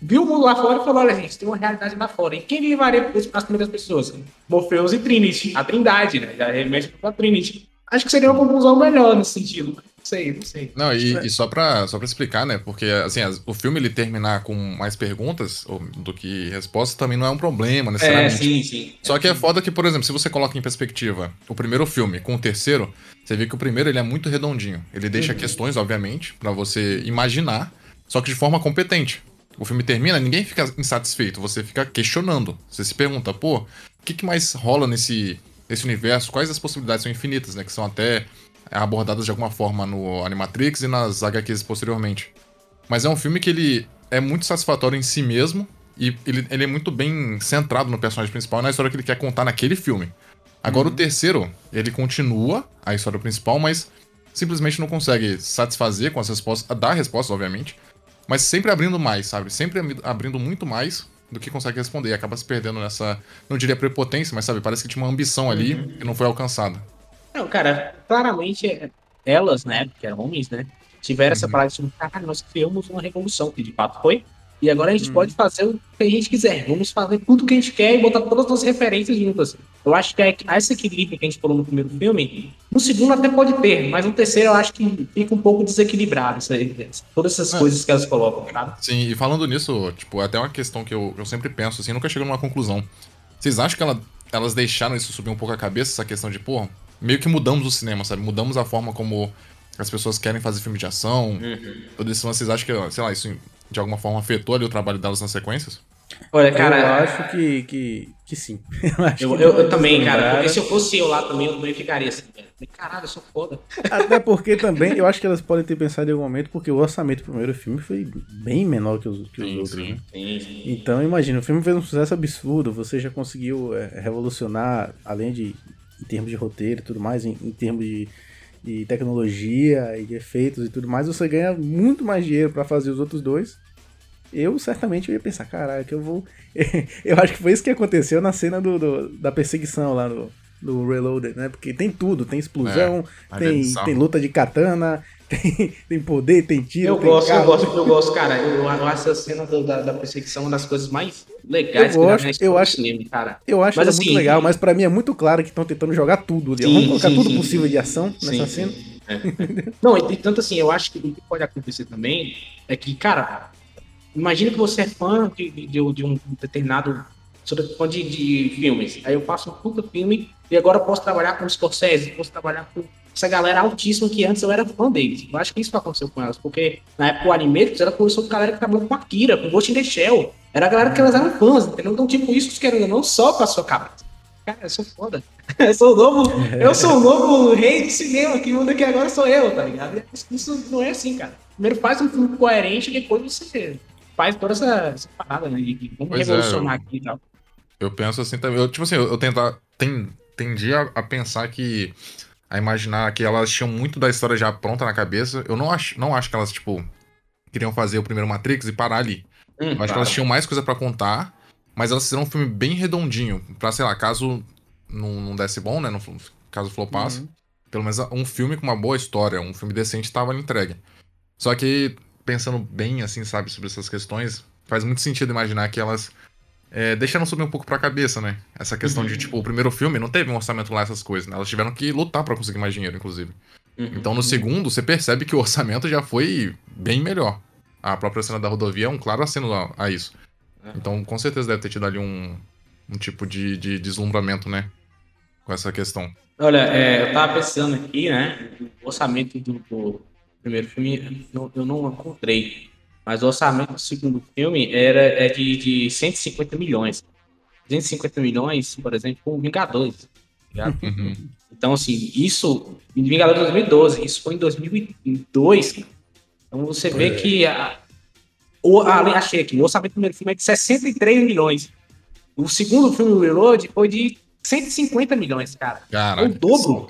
[SPEAKER 3] viu o mundo lá fora e falou: olha, gente, tem uma realidade lá fora. E quem levaria as primeiras pessoas? Morpheus e Trinity, a Trindade, né? Já remete pra Trinity. Acho que seria uma conclusão melhor nesse sentido. Não sei, não sei.
[SPEAKER 4] Não, e, e só, pra, só pra explicar, né? Porque, assim, as- o filme ele terminar com mais perguntas ou- do que respostas também não é um problema,
[SPEAKER 3] É,
[SPEAKER 4] necessariamente.
[SPEAKER 3] sim, sim.
[SPEAKER 4] Só que é foda que, por exemplo, se você coloca em perspectiva o primeiro filme com o terceiro, você vê que o primeiro ele é muito redondinho. Ele deixa questões, obviamente, pra você imaginar, só que de forma competente. O filme termina, ninguém fica insatisfeito, você fica questionando. Você se pergunta, pô, o que, que mais rola nesse, nesse universo? Quais as possibilidades são infinitas, né? Que são até abordadas de alguma forma no Animatrix e nas HQs posteriormente. Mas é um filme que ele é muito satisfatório em si mesmo e ele, ele é muito bem centrado no personagem principal e na história que ele quer contar naquele filme. Agora o terceiro, ele continua a história principal, mas simplesmente não consegue satisfazer com as respostas, dar respostas, obviamente, mas sempre abrindo mais, sabe? Sempre abri- abrindo muito mais do que consegue responder. E acaba se perdendo nessa, não diria prepotência, mas sabe, parece que tinha uma ambição ali que não foi alcançada.
[SPEAKER 3] Não, cara, claramente elas, né, que eram homens, né, tiveram essa
[SPEAKER 4] Uhum.
[SPEAKER 3] parada de, caralho, nós criamos uma revolução, que de fato foi, e agora a gente
[SPEAKER 1] Uhum.
[SPEAKER 3] pode fazer o que a gente quiser, vamos fazer tudo que a gente quer e botar todas as referências juntas. Eu acho que é esse equilíbrio que a gente falou no primeiro filme, no segundo até pode ter, mas no terceiro eu acho que fica um pouco desequilibrado, isso aí, todas essas
[SPEAKER 4] É.
[SPEAKER 3] coisas que elas colocam, sabe?
[SPEAKER 4] Sim, e falando nisso, tipo, é até uma questão que eu, eu sempre penso, assim, nunca chego numa conclusão. Vocês acham que ela- elas deixaram isso subir um pouco a cabeça, essa questão de, pô, meio que mudamos o cinema, sabe? Mudamos a forma como as pessoas querem fazer filme de ação. Tudo isso, vocês acham que, sei lá, isso de alguma forma afetou ali o trabalho delas nas sequências?
[SPEAKER 3] Olha, cara,
[SPEAKER 1] eu acho que, que, que sim. Eu, acho
[SPEAKER 3] eu,
[SPEAKER 1] que
[SPEAKER 3] eu- eu também, cara, porque se eu fosse eu lá também, eu também ficaria assim, velho. Caralho, eu sou foda.
[SPEAKER 1] Até porque também, eu acho que elas podem ter pensado em algum momento, porque o orçamento do primeiro filme foi bem menor que os, que os
[SPEAKER 4] Sim,
[SPEAKER 1] outros,
[SPEAKER 4] sim.
[SPEAKER 1] né?
[SPEAKER 3] Sim, sim.
[SPEAKER 1] Então, imagina, o filme fez um sucesso absurdo, você já conseguiu é, revolucionar, além de em termos de roteiro e tudo mais, em, em termos de, de tecnologia e de efeitos e tudo mais, você ganha muito mais dinheiro pra fazer os outros dois. Eu certamente ia pensar, caralho, que eu vou. eu acho que foi isso que aconteceu na cena do, do- da perseguição lá no, do Reloaded, né? Porque tem tudo, tem explosão,
[SPEAKER 4] É,
[SPEAKER 1] tem, tem luta de katana, tem, tem poder, tem tiro.
[SPEAKER 3] Eu
[SPEAKER 1] tem
[SPEAKER 3] gosto, eu
[SPEAKER 1] carro.
[SPEAKER 3] gosto, eu gosto, cara. Eu, eu acho essa cena do- da, da perseguição uma das coisas mais legais
[SPEAKER 1] Eu
[SPEAKER 3] que
[SPEAKER 1] gosto,
[SPEAKER 3] história
[SPEAKER 1] eu acho-
[SPEAKER 3] cinema, cara.
[SPEAKER 1] Eu acho
[SPEAKER 3] Mas, assim,
[SPEAKER 1] muito legal, mas pra mim é muito claro que estão tentando jogar tudo ali.
[SPEAKER 3] Sim,
[SPEAKER 1] Vamos colocar
[SPEAKER 3] sim,
[SPEAKER 1] tudo
[SPEAKER 3] sim,
[SPEAKER 1] possível de ação nessa cena.
[SPEAKER 3] É. Não, e, tanto assim, eu acho que o que pode acontecer também é que, cara, imagina que você é fã de, de, de um determinado. Sou fã de, de filmes. Aí eu faço um puta filme e agora eu posso trabalhar com Scorsese, posso trabalhar com essa galera altíssima que antes eu era fã deles. Eu acho que isso aconteceu com elas, porque na época o Animatrix era começou com galera que trabalhou com Akira, com Ghost in the Shell. Era a galera que elas eram fãs, entendeu? Então, tipo, isso querendo ou não só pra sua cabeça. Cara, eu sou foda. Eu sou o novo, eu sou o novo rei do cinema, que mundo aqui agora sou eu, tá ligado? Isso, não é assim, cara. Primeiro faz um filme coerente, depois você faz toda essa, essa parada, né? De
[SPEAKER 4] Pois é,
[SPEAKER 3] revolucionar
[SPEAKER 4] eu-
[SPEAKER 3] aqui e tal.
[SPEAKER 4] Eu penso assim também. Eu, tipo assim, eu, eu tenta, ten, tendi a, a pensar que. A imaginar que elas tinham muito da história já pronta na cabeça. Eu não acho, não acho que elas, tipo, queriam fazer o primeiro Matrix e parar ali.
[SPEAKER 3] Hum,
[SPEAKER 4] Eu acho que elas tinham mais coisa pra contar, mas elas fizeram um filme bem redondinho. Pra, sei lá, caso não, não desse bom, né? Não, caso flopasse. Pelo menos um filme com uma boa história, um filme decente tava entregue. Só que, pensando bem, assim, sabe, sobre essas questões, faz muito sentido imaginar que elas é, deixaram subir um pouco pra cabeça, né? Essa questão de, tipo, o primeiro filme não teve um orçamento lá, essas coisas, né? Elas tiveram que lutar pra conseguir mais dinheiro, inclusive.
[SPEAKER 3] Uhum.
[SPEAKER 4] Então, no segundo, você percebe que o orçamento já foi bem melhor. A própria cena da rodovia é um claro aceno a, a isso. Então, com certeza deve ter tido ali um, um tipo de, de deslumbramento, né? Com essa questão.
[SPEAKER 3] Olha, é, eu tava pensando aqui, né? O orçamento do, do primeiro filme eu não encontrei. Mas o orçamento do segundo filme era é de, de 150 milhões. 250 milhões, por exemplo, com Vingadores. tá?
[SPEAKER 4] Uhum.
[SPEAKER 3] Então, assim, isso Vingadores 2012, isso foi em 2002. cara. Então você vê que a, o, ah, achei aqui, o orçamento do primeiro filme é de 63 milhões. O segundo filme, o Reload, foi de 150 milhões, cara.
[SPEAKER 4] Caraca,
[SPEAKER 3] o dobro.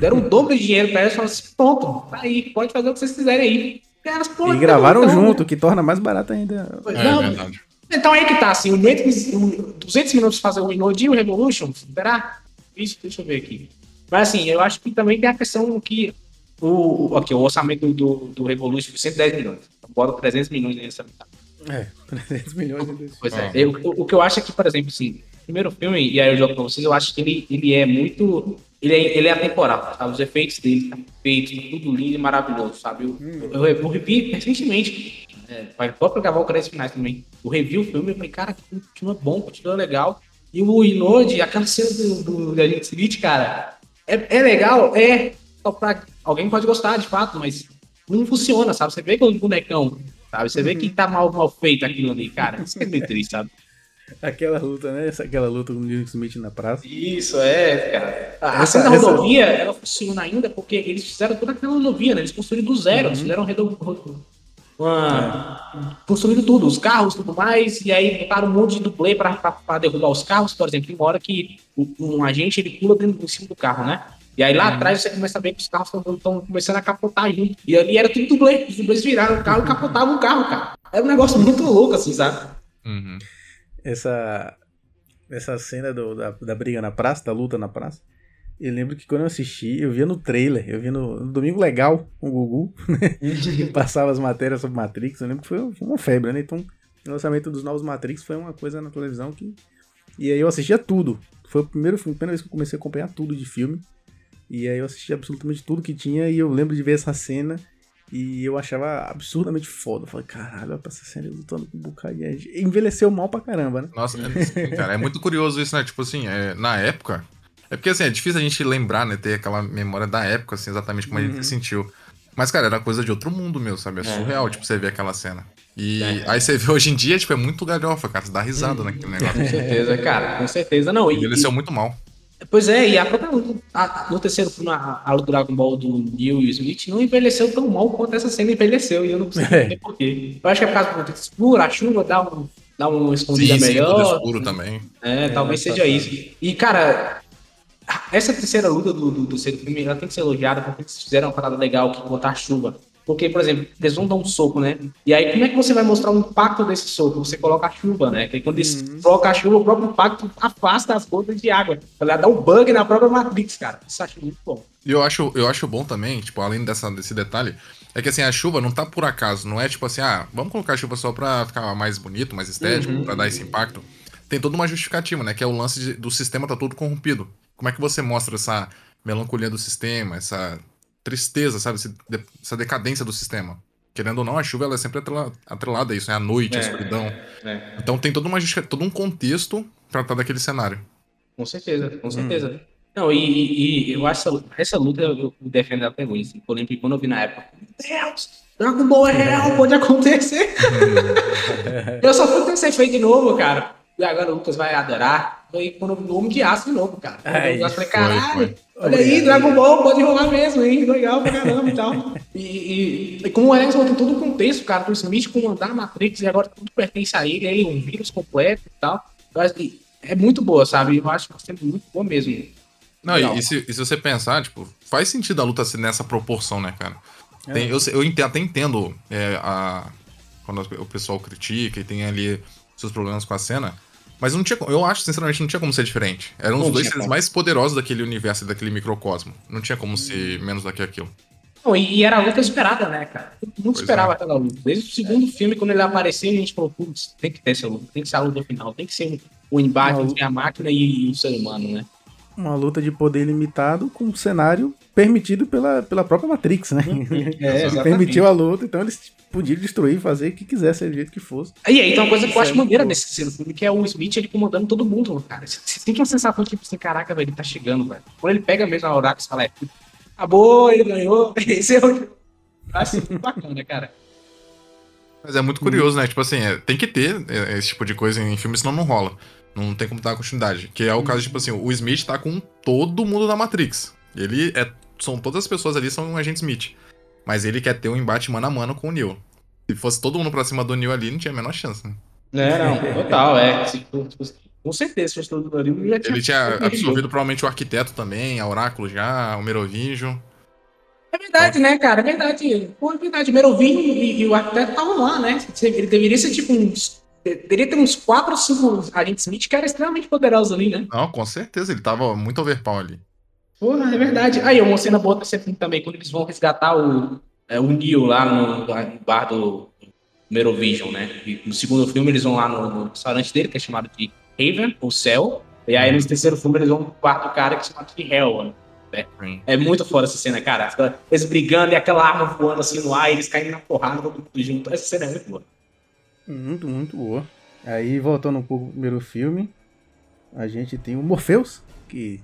[SPEAKER 3] Deram o dobro de dinheiro pra elas e falaram assim: pronto, tá aí, pode fazer o que vocês quiserem aí. E, elas, pô,
[SPEAKER 1] E gravaram
[SPEAKER 3] então,
[SPEAKER 1] junto, o que torna mais barato ainda.
[SPEAKER 4] É,
[SPEAKER 3] não,
[SPEAKER 4] verdade.
[SPEAKER 3] então aí que tá, assim, o 200 minutos fazer o Reload e o Revolution, será? Isso, deixa eu ver aqui. Mas assim, eu acho que também tem a questão que o, o, aqui, o orçamento do, do Revolution foi 110 milhões. Bota 300 milhões nessa metade.
[SPEAKER 1] É, 300 milhões.
[SPEAKER 3] Pois
[SPEAKER 4] Ah.
[SPEAKER 3] é. Eu, o, o que eu acho é que, por exemplo, assim, o primeiro filme, e aí eu jogo pra vocês, eu acho que ele, ele é muito. Ele é, ele é atemporal, sabe? Os efeitos dele tá feitos, tudo lindo e maravilhoso, sabe? Eu, eu, eu revi recentemente, é, vai próprio gravar o crédito finais também. Eu revi o filme e falei, cara, continua bom, continua legal. E o Inode, aquela cena do, do, Smith, cara, é, é legal, é. Só pra, alguém pode gostar, de fato, mas não funciona, sabe? Você vê que um bonecão, sabe? Você vê que tá mal, mal feito aquilo ali, cara. Isso é muito triste, sabe?
[SPEAKER 1] Aquela luta, né? Essa- Aquela luta com o Will Smith na praça.
[SPEAKER 3] Isso, é, cara. A
[SPEAKER 1] Essa-
[SPEAKER 3] cena da
[SPEAKER 1] essa-
[SPEAKER 3] rodovia, ela funciona ainda porque eles fizeram toda aquela rodovia, né? Eles construíram do zero, eles fizeram redo... uma... construíram tudo, os carros tudo mais, e aí botaram um monte de dublê pra, pra, pra derrubar os carros, por exemplo, tem uma hora que um, um agente ele pula dentro em cima do carro, né? E aí lá atrás você começa a ver que os carros estão começando a capotar junto. E ali era tudo dublê. Os dublês viraram o carro e capotavam o carro, cara. Era um negócio muito louco, assim, sabe?
[SPEAKER 4] Uhum.
[SPEAKER 1] Essa, essa cena do- da, da briga na praça, da luta na praça. Eu lembro que quando eu assisti, eu via no trailer, eu via no, no Domingo Legal com o Gugu, né? que passava as matérias sobre Matrix. Eu lembro que foi, foi uma febre, né? Então, o lançamento dos novos Matrix foi uma coisa na televisão que. E aí eu assistia tudo. Foi o primeiro filme, a primeira vez que eu comecei a acompanhar tudo de filme. E aí eu assisti absolutamente tudo que tinha e eu lembro de ver essa cena e eu achava absurdamente foda. Eu falei, caralho, olha pra essa cena ele lutando com bocado de gente. Envelheceu mal pra caramba, né?
[SPEAKER 4] Nossa, é, cara, é muito curioso isso, né? Tipo assim, é, na época. É porque assim, é difícil a gente lembrar, né? Ter aquela memória da época, assim, exatamente como a gente sentiu. Mas, cara, era coisa de outro mundo, meu, sabe? É surreal, tipo, você ver aquela cena. E aí você vê hoje em dia, tipo, é muito galhofa, cara. Você dá risada naquele negócio.
[SPEAKER 3] Com certeza, cara. Com certeza. Não, e,
[SPEAKER 4] Envelheceu muito mal.
[SPEAKER 3] Pois é, e a própria luta, a- no terceiro filme, a, a luta do Dragon Ball do Neil e Smith não envelheceu tão mal quanto essa cena envelheceu, e eu não consigo
[SPEAKER 1] É.
[SPEAKER 3] entender porquê. Eu acho que é por causa do contexto escuro, a chuva dá, um, dá uma escondida
[SPEAKER 4] Sim, sim,
[SPEAKER 3] melhor.
[SPEAKER 4] escuro também.
[SPEAKER 3] É, talvez seja isso. E, cara, essa terceira luta do, do terceiro filme, ela tem que ser elogiada porque eles fizeram uma parada legal que botar chuva. Porque, por exemplo, eles vão dar um soco, né? E aí, como é que você vai mostrar o impacto desse soco? Você coloca a chuva, né? Que aí quando eles colocam a chuva, o próprio impacto afasta as gotas de água. Ela dá um bug na própria Matrix, cara. Isso acho muito bom.
[SPEAKER 4] E eu acho, eu acho bom também, tipo, além dessa, desse detalhe, é que assim, a chuva não tá por acaso, não é tipo assim, ah, vamos colocar a chuva só pra ficar mais bonito, mais estético, pra dar esse impacto. Tem toda uma justificativa, né? Que é o lance de- do sistema tá todo corrompido. Como é que você mostra essa melancolia do sistema, essa tristeza, sabe? Essa decadência do sistema? Querendo ou não, a chuva ela é sempre atrela- atrelada a isso, né? A noite, a escuridão. Então tem toda uma todo um contexto pra estar daquele cenário.
[SPEAKER 3] Com certeza, com certeza. Não, e, e- eu acho essa, essa luta eu, defendo até hoje. Assim. Eu lembro que quando eu vi na época, meu Deus, Dragon Ball é real, pode acontecer. eu só fui ter feito de novo, cara. E agora o Lucas vai adorar. Foi quando o Homem de Aço de novo, cara.
[SPEAKER 1] Ai,
[SPEAKER 3] eu falei,
[SPEAKER 4] foi,
[SPEAKER 3] caralho,
[SPEAKER 4] foi.
[SPEAKER 3] olha aí, Dragon Ball pode rolar mesmo, hein? Legal pra caramba e tal. E, e, e como o Alex falou, tem todo o contexto, cara, do Smith comandar a Matrix e agora tudo pertence a ele, aí um vírus completo e tal. Eu acho que é muito boa, sabe? Eu acho que é muito boa mesmo.
[SPEAKER 4] Não, e, e se, e se você pensar, tipo, faz sentido a luta ser nessa proporção, né, cara? Tem- eu, eu ente- até entendo é, a, quando o pessoal critica e tem ali seus problemas com a cena, mas não tinha, eu acho, sinceramente, não tinha como ser diferente. Eram os
[SPEAKER 3] Não
[SPEAKER 4] dois
[SPEAKER 3] tinha
[SPEAKER 4] seres
[SPEAKER 3] como.
[SPEAKER 4] mais poderosos daquele universo e daquele microcosmo. Não tinha como ser menos do que aquilo.
[SPEAKER 3] Não, e, e era a luta esperada, né, cara? Todo mundo
[SPEAKER 4] Pois
[SPEAKER 3] esperava
[SPEAKER 4] é.
[SPEAKER 3] aquela luta. Desde o segundo filme, quando ele apareceu, a gente falou, putz, tem que ter essa luta, tem que ser a luta final, tem que ser o embate entre a máquina e, o ser humano, né?
[SPEAKER 1] Uma luta de poder limitado com um cenário permitido pela, pela própria Matrix, né?
[SPEAKER 3] É,
[SPEAKER 1] Que permitiu a luta, então eles podiam destruir, fazer o que quisesse, do jeito que fosse.
[SPEAKER 3] E aí, tem uma coisa que eu acho
[SPEAKER 1] é
[SPEAKER 3] maneira nesse filme, que é o Smith ele comandando todo mundo, cara. Você tem uma sensação de tipo assim, caraca, velho, ele tá chegando, velho. Quando ele pega mesmo a Orax e fala, é, acabou, ele ganhou, esse é o. Eu Acho muito bacana, cara.
[SPEAKER 4] Mas é muito curioso, né? Tipo assim, é, tem que ter é, esse tipo de coisa em filme, senão não rola. Não tem como dar continuidade. Que é o caso, tipo assim, o Smith tá com todo mundo da Matrix. Ele é. São todas as pessoas ali são um agente Smith. Mas ele quer ter um embate mano a mano com o Neo. Se fosse todo mundo pra cima do Neo ali, não tinha a menor chance, né?
[SPEAKER 3] É, não, total, é. Com certeza, se fosse todo dolorido, já tinha.
[SPEAKER 4] Ele tinha absorvido provavelmente o arquiteto também, a Oráculo já, o Merovingian.
[SPEAKER 3] É verdade, né, cara? É verdade. Pô, é verdade. O Merovinho e, e o arquiteto estavam lá, né? Ele deveria ser tipo uns. Deveria ter uns 4 ou 5 agentes Smith que eram extremamente poderosos ali, né?
[SPEAKER 4] Não, com certeza, ele tava muito overpower ali.
[SPEAKER 3] Porra, é verdade. Aí, uma cena boa desse filme também, quando eles vão resgatar o, é, o Neo lá no, no bar do Merovision, né? E no segundo filme, eles vão lá no, no restaurante dele, que é chamado de Haven, o Céu. E aí, no terceiro filme, eles vão pro quarto cara, que é chamado de Hell, né? É muito foda essa cena, cara. Eles brigando e aquela arma voando assim no ar, e eles caindo na porrada, todo mundo junto. Essa cena é muito boa.
[SPEAKER 1] Muito, muito boa. Aí, voltando um pouco pro primeiro filme, a gente tem o Morpheus, que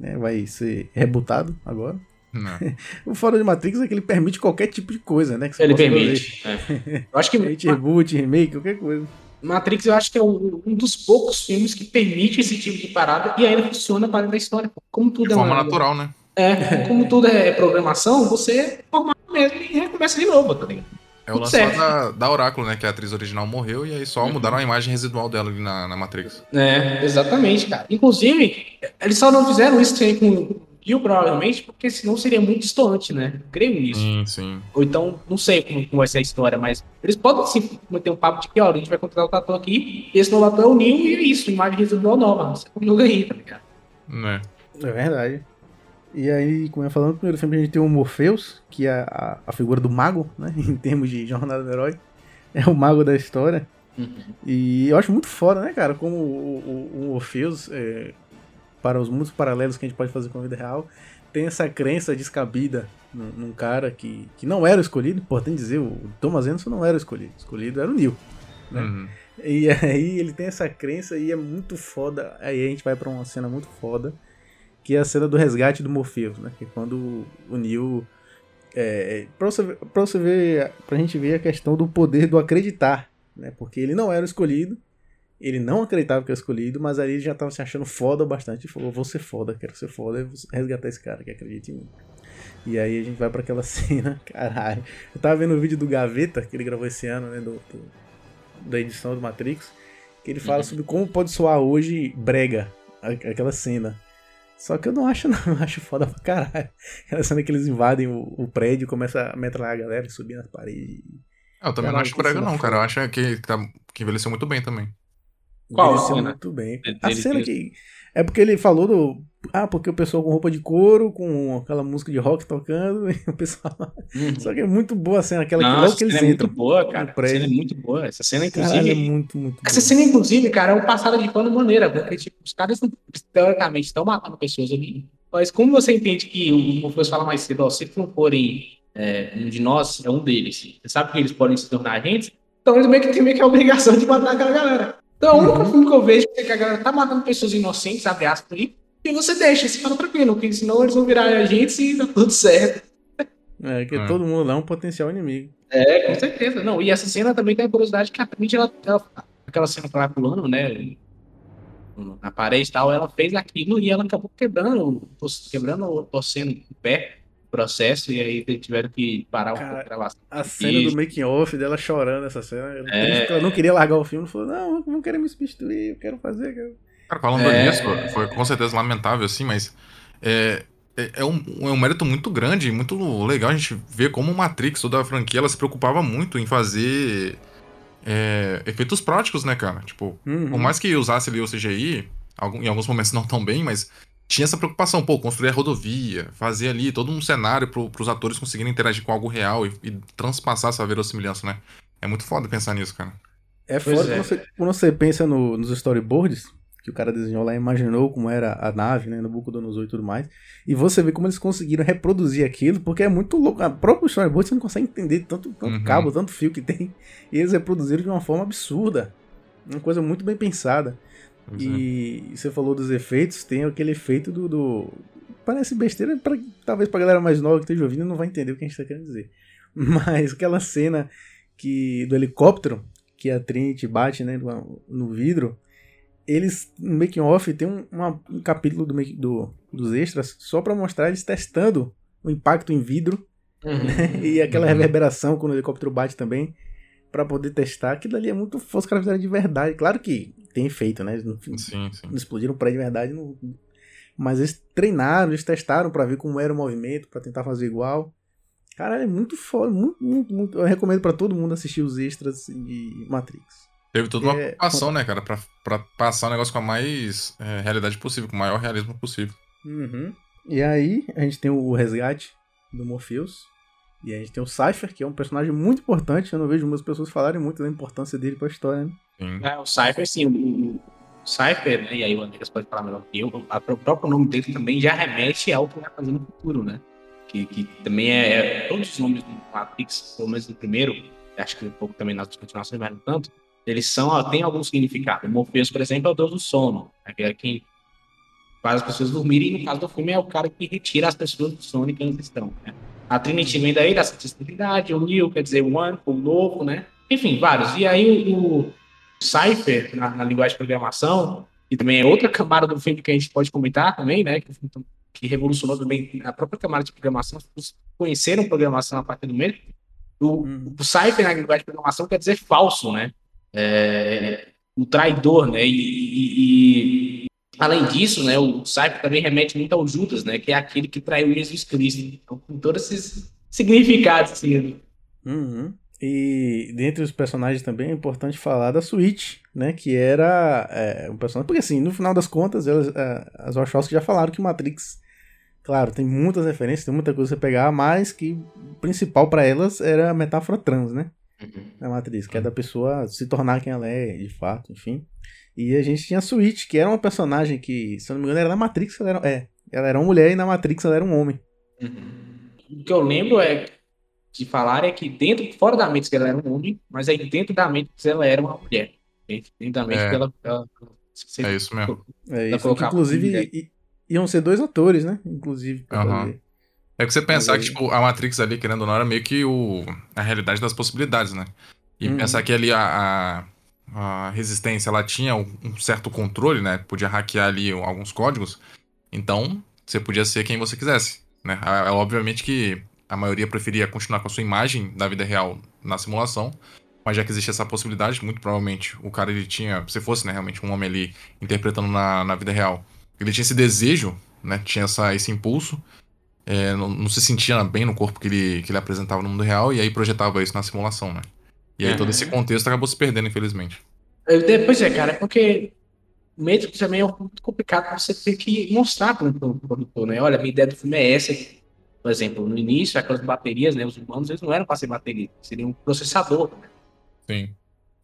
[SPEAKER 1] né, vai ser rebutado agora.
[SPEAKER 4] Não.
[SPEAKER 1] O fora de Matrix é que ele permite qualquer tipo de coisa, né? que você
[SPEAKER 3] Ele permite. é. Eu acho que
[SPEAKER 1] reboot, remake, qualquer coisa.
[SPEAKER 3] Matrix, eu acho que é um um dos poucos filmes que permite esse tipo de parada e ainda funciona para da história. Como tudo
[SPEAKER 4] De
[SPEAKER 3] é
[SPEAKER 4] forma
[SPEAKER 3] uma-
[SPEAKER 4] natural, né?
[SPEAKER 3] É, como tudo é programação, você é normal mesmo e recomeça de novo, tá ligado?
[SPEAKER 4] É o lance lá da, da Oráculo, né? Que a atriz original morreu e aí só
[SPEAKER 3] Uhum.
[SPEAKER 4] mudaram a imagem residual dela ali na, na Matrix.
[SPEAKER 3] É, exatamente, cara. Inclusive, eles só não fizeram isso aí com o Gil, provavelmente, porque senão seria muito distante, né? Eu creio nisso.
[SPEAKER 4] Sim, sim.
[SPEAKER 3] Ou então, não sei como, como vai ser a história, mas eles podem sim meter um papo de que, ó, a gente vai contratar o ator aqui, e esse novo ator é o Neil e é isso, imagem residual nova. Você joga aí, tá ligado?
[SPEAKER 4] Né?
[SPEAKER 1] É verdade. E aí, como eu ia falando, no primeiro filme a gente tem o Morpheus, que é a, a figura do mago, né? Em termos de jornada do herói. É o mago da história. E eu acho muito foda, né, cara? Como o, o, o Morpheus, é, para os muitos paralelos que a gente pode fazer com a vida real, tem essa crença descabida num, num cara que, que não era o escolhido. Importante dizer, o Thomas Anderson não era o escolhido. O escolhido era o Neil. Né?
[SPEAKER 4] Uhum.
[SPEAKER 1] E aí ele tem essa crença e é muito foda. Aí a gente vai pra uma cena muito foda, que é a cena do resgate do Morpheus, né? Que é quando o Neo. É, pra, você, ver- pra você ver, pra gente ver a questão do poder do acreditar, né? Porque ele não era o escolhido, ele não acreditava que era escolhido, mas ali ele já tava se achando foda bastante e falou: Vou ser foda, quero ser foda, e vou resgatar esse cara que acredita em mim. E aí a gente vai pra aquela cena, caralho. Eu tava vendo o vídeo do Gaveta, que ele gravou esse ano, né? Do, do- da edição do Matrix, que ele fala sobre como pode soar hoje brega aquela cena. Só que eu não acho, não. Eu acho foda pra caralho. Aquela cena que eles invadem o, o prédio, começa a metralhar a galera e subir nas paredes.
[SPEAKER 4] Eu também não acho
[SPEAKER 1] cena
[SPEAKER 4] não, cara. Eu acho que, tá, que envelheceu muito bem também.
[SPEAKER 3] Qual
[SPEAKER 1] Envelheceu
[SPEAKER 3] cena?
[SPEAKER 1] muito bem.
[SPEAKER 3] Ele-
[SPEAKER 1] A
[SPEAKER 3] ele-
[SPEAKER 1] cena
[SPEAKER 3] ele-
[SPEAKER 1] que. É porque ele falou do. Ah, porque o pessoal com roupa de couro, com aquela música de rock tocando, e o pessoal. Só que é muito boa a cena, aquela que
[SPEAKER 3] Nossa,
[SPEAKER 1] logo que eles
[SPEAKER 3] cena é muito
[SPEAKER 1] entram.
[SPEAKER 3] boa, cara. Essa cena é muito boa. Essa cena, inclusive.
[SPEAKER 1] Caralho, é muito, muito boa.
[SPEAKER 3] Essa cena, inclusive, cara, é um passado de pano maneira, porque, tipo, os caras, teoricamente, estão matando pessoas ali. Mas como você entende que o Morpheus fala mais cedo, ó, se não forem é, um de nós, é um deles. Você sabe que eles podem se tornar agentes, então eles meio que têm meio que a obrigação de matar aquela galera. Então, o único filme que eu vejo é que a galera tá matando pessoas inocentes, abre aspas aí, e você deixa, esse cara tranquilo, porque senão eles vão virar agentes e tá tudo certo.
[SPEAKER 1] É, que
[SPEAKER 4] É.
[SPEAKER 1] todo mundo lá é um potencial inimigo.
[SPEAKER 3] É, com certeza. Não, e essa cena também tem a curiosidade que a Trinity, ela, ela- aquela cena que ela vai pulando, né? Na parede e tal, ela fez aquilo e ela acabou quebrando, quebrando ou torcendo o pé o processo, e aí tiveram que parar um
[SPEAKER 1] Cara,
[SPEAKER 3] pouco a gravação.
[SPEAKER 1] A cena
[SPEAKER 3] E-
[SPEAKER 1] do making off dela chorando essa cena. ela
[SPEAKER 3] É.
[SPEAKER 1] Ela não queria largar o filme, falou: "Não, não quero me substituir, eu quero fazer, eu quero
[SPEAKER 4] Cara, falando
[SPEAKER 3] É.
[SPEAKER 4] nisso, foi com certeza lamentável, assim, mas é, é, é um, é um mérito muito grande, muito legal a gente ver como o Matrix, toda a franquia, ela se preocupava muito em fazer é, efeitos práticos, né, cara? Tipo,
[SPEAKER 1] Uhum.
[SPEAKER 4] por mais que usasse ali o CGI, em alguns momentos não tão bem, mas tinha essa preocupação, pô, construir a rodovia, fazer ali todo um cenário pro, pros atores conseguirem interagir com algo real e, e transpassar essa verossimilhança, né? É muito foda pensar nisso, cara.
[SPEAKER 1] É
[SPEAKER 3] Pois
[SPEAKER 1] foda
[SPEAKER 3] é.
[SPEAKER 1] quando, você, quando você pensa no- nos storyboards, que o cara desenhou lá, imaginou como era a nave, né, no Nabucodonosor e tudo mais, e você vê como eles conseguiram reproduzir aquilo, porque é muito louco. A própria storyboard você não consegue entender tanto, tanto
[SPEAKER 4] Uhum.
[SPEAKER 1] cabo, tanto fio que tem, e eles reproduziram de uma forma absurda. Uma coisa muito bem pensada.
[SPEAKER 4] Pois é.
[SPEAKER 1] E você falou dos efeitos, tem aquele efeito do. do- Parece besteira, pra, talvez pra galera mais nova que esteja ouvindo não vai entender o que a gente tá querendo dizer. Mas aquela cena que do helicóptero, que a Trinity bate né, no vidro, eles, no making off, tem um, uma- um capítulo do, make- do- dos extras só pra mostrar eles testando o impacto em vidro e aquela
[SPEAKER 4] Uhum.
[SPEAKER 1] reverberação quando o helicóptero bate também. pra poder testar. Aquilo ali é muito foda, os caras fizeram de verdade. Claro que tem efeito, né? Eles não,
[SPEAKER 4] Sim, sim.
[SPEAKER 1] não explodiram pra de verdade, não- mas eles treinaram, eles testaram pra ver como era o movimento, pra tentar fazer igual. Caralho, é muito foda, muito, muito, muito. Eu recomendo pra todo mundo assistir os extras de Matrix.
[SPEAKER 4] Teve toda uma
[SPEAKER 1] É,
[SPEAKER 4] preocupação, né, cara, pra, pra passar o negócio com a mais é, realidade possível, com o maior realismo possível.
[SPEAKER 1] Uhum. E aí, a gente tem o resgate do Morpheus. E a gente tem o Cypher, que é um personagem muito importante. Eu não vejo muitas pessoas falarem muito da importância dele pra história, né?
[SPEAKER 4] Sim.
[SPEAKER 3] É, o Cypher, sim. O, Cypher, né? E aí o Andreas pode falar melhor que eu. a- O próprio nome dele também já remete ao que vai fazer no futuro, né? Que, que também é, é- Todos os nomes do Matrix, pelo menos do primeiro, acho que um pouco também nas continuações, mas não tanto, eles são, tem algum significado. O Morpheus, por exemplo, é o deus do sono. É quem faz as pessoas dormirem, e no caso do filme é o cara que retira as pessoas do sono em que elas estão. Né? A Trinity vem daí da sexualidade, o Neo quer dizer one, o novo, né? Enfim, vários. E aí o, o Cypher, na, na linguagem de programação, e também é outra camada do filme que a gente pode comentar também, né? Que, que revolucionou também a própria camada de programação, as pessoas conheceram programação a partir do meio. O,
[SPEAKER 1] Hum.
[SPEAKER 3] o Cypher na linguagem de programação quer dizer falso, né? É, o traidor, né? E, e- e, além disso, né? O Cypher também remete muito ao Judas, né? Que é aquele que traiu Jesus Cristo. Então, com todos esses significados, assim.
[SPEAKER 1] Uhum. E dentre os personagens também é importante falar da Switch, né? Que era é, um personagem. Porque assim, no final das contas, elas, é, as Wachowski já falaram que Matrix, claro, tem muitas referências, tem muita coisa pra pegar, mas que o principal pra elas era a metáfora trans, né? Da Matrix, que é da pessoa se tornar quem ela é, de fato, enfim. E a gente tinha a Switch, que era uma personagem que, se eu não me engano, era na Matrix, ela era, é, ela era uma mulher e na Matrix ela era um homem.
[SPEAKER 3] O que eu lembro é de falar é que dentro, fora da Matrix ela era um homem, mas aí dentro da Matrix ela era uma mulher. Dentro da Matrix
[SPEAKER 4] É.
[SPEAKER 3] ela, ela, você-
[SPEAKER 4] É isso mesmo.
[SPEAKER 1] É isso, que, inclusive iam ser dois atores, né? Inclusive, pra
[SPEAKER 4] Aham.
[SPEAKER 1] fazer.
[SPEAKER 4] É que você pensar que,
[SPEAKER 1] aí-
[SPEAKER 4] tipo, a Matrix ali, querendo ou não, era meio que o, a realidade das possibilidades, né? E
[SPEAKER 1] Uhum.
[SPEAKER 4] pensar que ali a, a, a resistência, ela tinha um, certo controle, né? Podia hackear ali alguns códigos. Então, você podia ser quem você quisesse, né? A- Obviamente que a maioria preferia continuar com a sua imagem da vida real na simulação. Mas já que existe essa possibilidade, muito provavelmente o cara ele tinha, se fosse né, realmente um homem ali interpretando na, na vida real, ele tinha esse desejo, né? Tinha essa, esse impulso é, não, não se sentia bem no corpo que ele, que ele apresentava no mundo real e aí projetava isso na simulação, né? E aí
[SPEAKER 3] Uhum.
[SPEAKER 4] todo esse contexto acabou se perdendo, infelizmente.
[SPEAKER 3] De- Pois é, cara, é porque o Matrix também é muito complicado você ter que mostrar para o produtor, né? Olha, minha ideia do filme é essa. Por exemplo, no início, aquelas baterias, né? Os humanos, eles não eram para ser bateria, seriam um processador. Né?
[SPEAKER 4] Sim.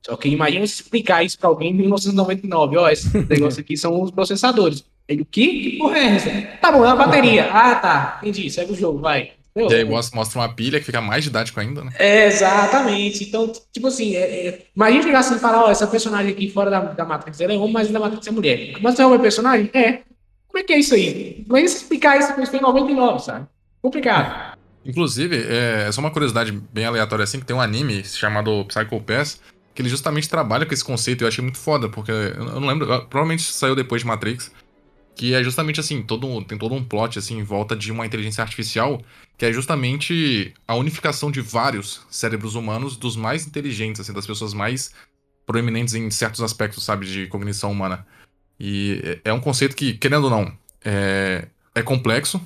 [SPEAKER 3] Só que imagina você explicar isso para alguém em 1999. Ó, esse negócio aqui são os processadores. Ele, o quê? Que porra é essa? Tá bom, é uma bateria. Ah, tá. Entendi. Segue o jogo, vai. Entendeu?
[SPEAKER 4] E aí mostra, uma pilha que fica mais didático ainda, né?
[SPEAKER 3] É, exatamente. Então, tipo assim, é, é, imagina chegar assim e falar, ó, essa personagem aqui fora da, da Matrix, ela é homem, mas da Matrix é mulher. Mas você é homem personagem? É. Como é que é isso aí? Mas explicar isso foi em 99, sabe? Complicado.
[SPEAKER 4] Inclusive, é, é só uma curiosidade bem aleatória assim, que tem um anime chamado Psycho Pass, que ele justamente trabalha com esse conceito e eu achei muito foda, porque eu não lembro, provavelmente saiu depois de Matrix, que é justamente assim, todo, tem todo um plot assim em volta de uma inteligência artificial, que é justamente a unificação de vários cérebros humanos dos mais inteligentes, assim, das pessoas mais proeminentes em certos aspectos, sabe, de cognição humana. E é- é um conceito que, querendo ou não, é, é complexo,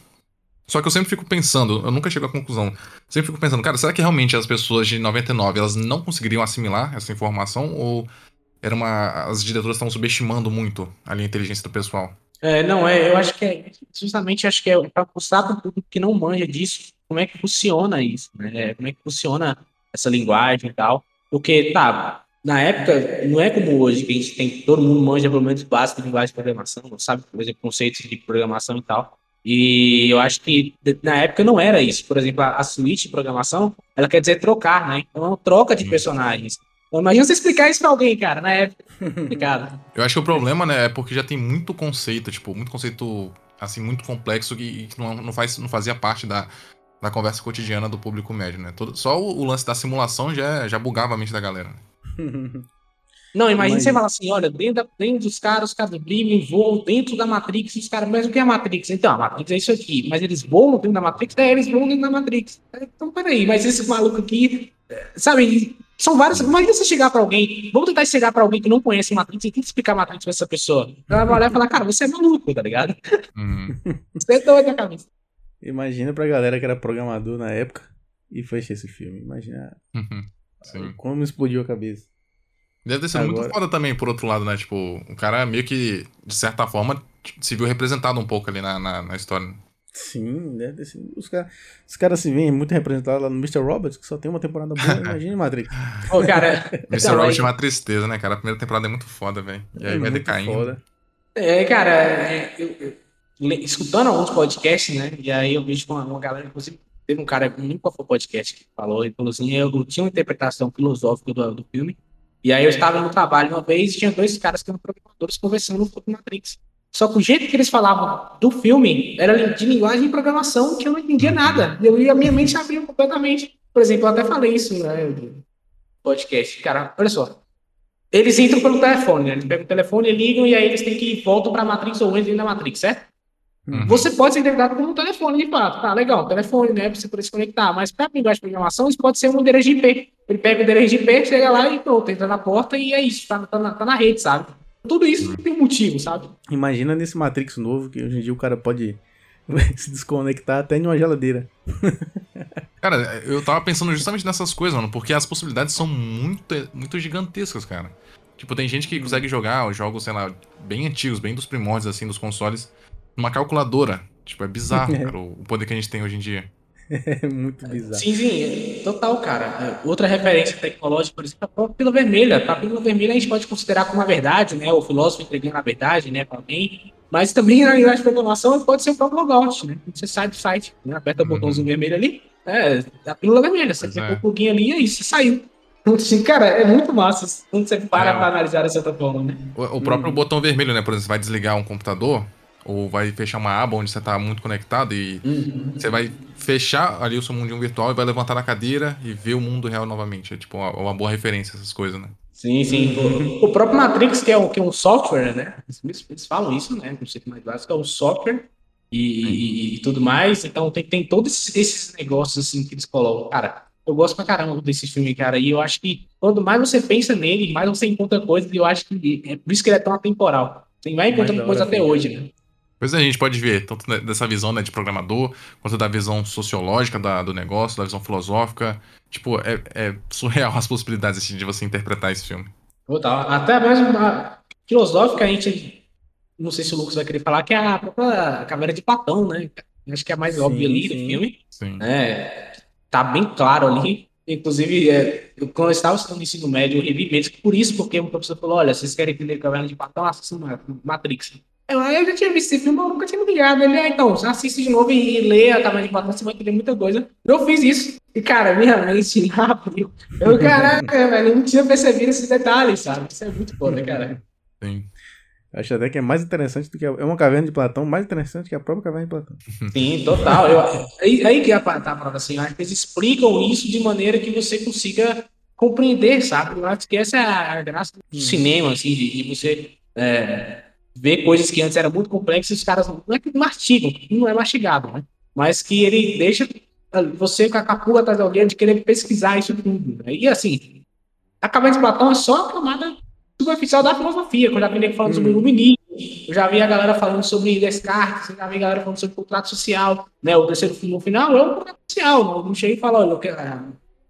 [SPEAKER 4] só que eu sempre fico pensando, eu nunca chego à conclusão. Sempre fico pensando, cara, será que realmente as pessoas de 99 elas não conseguiriam assimilar essa informação? Ou era uma. As diretoras estavam subestimando muito ali a inteligência do pessoal?
[SPEAKER 3] É, não, é, eu acho que é, justamente acho que é para mostrar para o público que não manja disso, como é que funciona isso, né? Como é que funciona essa linguagem e tal. Porque, tá, na época, não é como hoje, que a gente tem, todo mundo manja pelo menos básico de linguagem de programação, sabe, por exemplo, conceitos de programação e tal. E eu acho que na época não era isso. Por exemplo, a, a suíte de programação, ela quer dizer trocar, né? Então é uma troca de
[SPEAKER 4] Hum.
[SPEAKER 3] personagens. Então, imagina você explicar isso para alguém, cara, na época. Complicado.
[SPEAKER 4] Eu acho que o problema, né, é porque já tem muito conceito, tipo, muito conceito, assim, muito complexo que, que não, não, faz, não fazia parte da, da conversa cotidiana do público médio, né? Todo, só o, o lance da simulação já, já bugava a mente da galera. né?
[SPEAKER 3] Não, imagina
[SPEAKER 1] Mas-
[SPEAKER 3] você falar assim, olha, dentro, dentro dos caras, os caras brigam, voam dentro da Matrix, os caras, mas o que é a Matrix? Então, a Matrix é isso aqui, mas eles voam dentro da Matrix, é, eles voam dentro da Matrix. Então, peraí, mas esse maluco aqui, é, sabe, São várias. Imagina você chegar pra alguém. Vamos tentar chegar pra alguém que não conhece Matrix e tenta explicar Matrix pra essa pessoa. Ela vai olhar e falar, cara, você é maluco, tá ligado?
[SPEAKER 4] Uhum.
[SPEAKER 3] Você é doido na cabeça.
[SPEAKER 1] Imagina pra galera que era programador na época e foi assistir esse filme. Imagina
[SPEAKER 4] Uhum. Sim.
[SPEAKER 1] como explodiu a cabeça.
[SPEAKER 4] Deve ter sido
[SPEAKER 1] Agora-
[SPEAKER 4] muito foda também, por outro lado, né? Tipo, o cara meio que, de certa forma, se viu representado um pouco ali na, na, na história.
[SPEAKER 1] Sim, deve ter. Os caras os caras se veem muito representados lá no Mr. Roberts, que só tem uma temporada boa. Imagina Matrix.
[SPEAKER 3] Ô, cara.
[SPEAKER 4] Mr.
[SPEAKER 3] não,
[SPEAKER 4] Robert
[SPEAKER 3] aí-
[SPEAKER 4] é uma tristeza, né, cara? A primeira temporada é muito foda, velho. E aí
[SPEAKER 1] É
[SPEAKER 4] vai decaindo.
[SPEAKER 1] foda.
[SPEAKER 3] É, cara, é, eu- eu- le- escutando alguns podcasts, né? E aí eu vejo uma, uma galera, inclusive, teve um cara, nunca foi podcast que falou, ele falou assim: eu tinha uma interpretação filosófica do, do filme. E aí eu estava no trabalho uma vez e tinha dois caras que eram programadores conversando sobre Matrix. Só que o jeito que eles falavam do filme era de linguagem e programação que eu não entendia nada. Eu, e a minha mente abriu completamente. Por exemplo, eu até falei isso né, no podcast. Cara, olha só. Eles entram pelo telefone, né? Eles pegam o telefone, ligam e aí eles têm que ir voltam pra Matrix ou entram na Matrix, certo?
[SPEAKER 4] Uhum.
[SPEAKER 3] Você pode ser interpretado como um telefone, de fato. Tá, legal, telefone, né? Pra você poder se conectar. Mas para linguagem de programação, isso pode ser um endereço de IP. Ele pega o endereço de IP, chega lá e pronto, entra na porta e é isso, tá, tá na, tá na rede, sabe? Tudo isso tem um motivo, sabe?
[SPEAKER 1] Imagina nesse Matrix novo que hoje em dia o cara pode se desconectar até em uma geladeira.
[SPEAKER 4] Cara, eu tava pensando justamente nessas coisas, mano, porque as possibilidades são muito, muito gigantescas, cara. Tipo, tem gente que consegue jogar os jogos, sei lá, bem antigos, bem dos primórdios, assim, dos consoles, numa calculadora. Tipo, é bizarro, cara, o poder que a gente tem hoje em dia.
[SPEAKER 1] É muito bizarro.
[SPEAKER 3] Sim, sim, total, cara. É, Outra referência tecnológica, por exemplo, é a própria pílula vermelha. A pílula vermelha a gente pode considerar como uma verdade, né? O filósofo entregando a verdade, né, para alguém. Mas também na linguagem de programação pode ser o próprio logout, né? Você sai do site, né? aperta o
[SPEAKER 4] Uhum.
[SPEAKER 3] botãozinho vermelho ali, é a pílula vermelha. Você aperta
[SPEAKER 4] é.
[SPEAKER 3] o plugin ali e aí você saiu. Assim, cara, é muito massa quando você para
[SPEAKER 4] É.
[SPEAKER 3] pra analisar dessa outra forma, né?
[SPEAKER 4] O, o próprio botão vermelho, né? Por exemplo, você vai desligar um computador, ou vai fechar uma aba onde você tá muito conectado e você vai fechar ali o seu mundinho virtual e vai levantar da cadeira e ver o mundo real novamente. É tipo uma, uma boa referência essas coisas, né?
[SPEAKER 3] Sim, sim. O, o próprio Matrix, que é, um, que é um software, né? Eles, eles falam isso, né? No conceito mais básico, é um software e, e- e tudo mais. Então tem, tem todos esses, negócios assim que eles colocam. Cara, eu gosto pra caramba desse filme, cara. E eu acho que quanto mais você pensa nele, mais você encontra coisas. E eu acho que é por isso que ele é tão atemporal. Você vai encontrando coisa até
[SPEAKER 1] filho.
[SPEAKER 3] hoje, né?
[SPEAKER 4] Pois é, a gente pode ver tanto dessa visão né, de programador, quanto da visão sociológica da- do negócio, da visão filosófica. Tipo, é, é surreal as possibilidades assim, de você interpretar esse filme.
[SPEAKER 3] Total. Até mesmo a filosófica, a gente. Não sei se o Lucas vai querer falar, que é a própria caveira de Platão, né? Acho que é a mais
[SPEAKER 1] Sim,
[SPEAKER 3] óbvia ali do filme.
[SPEAKER 4] Sim.
[SPEAKER 3] É, tá bem claro ali. Inclusive, é, eu, quando eu estava estudando ensino médio, eu revi mesmo por isso, porque o professor falou: olha, vocês querem entender Caverna de Platão, assistam Ma- Matrix. Eu, eu já tinha visto esse filme, mas eu nunca tinha me ligado. Ele, ah, então, você assiste de novo e, lê a Caverna de Platão, você vai entender muita coisa. Eu fiz isso. E, cara, minha mente abriu. Eu, caraca, velho, eu não tinha percebido esses detalhes, sabe? Isso é muito foda, cara.
[SPEAKER 4] Sim.
[SPEAKER 1] Acho até que é mais interessante do que. a- É uma caverna de Platão mais interessante que a própria caverna de Platão.
[SPEAKER 3] Sim, total. Eu, aí, aí que é a pa- tá a parada assim, eu acho que eles explicam isso de maneira que você consiga compreender, sabe? Eu acho que essa é a a graça do
[SPEAKER 1] Hum.
[SPEAKER 3] cinema, assim, de, de você é, ver coisas que antes eram muito complexas os caras não é que mastigam, não é mastigado, né? Mas que ele deixa ah, você com a capula atrás da orelha de querer pesquisar isso tudo. Né? E assim, a cabeça de Platão é só a camada superficial da filosofia, quando eu já vi falando sobre o iluminismo, eu já vi a galera falando sobre Descartes, eu já vi a galera falando sobre contrato social, né? O terceiro filme no final é um contrato social, não, chega e fala, olha, eu quero, ah,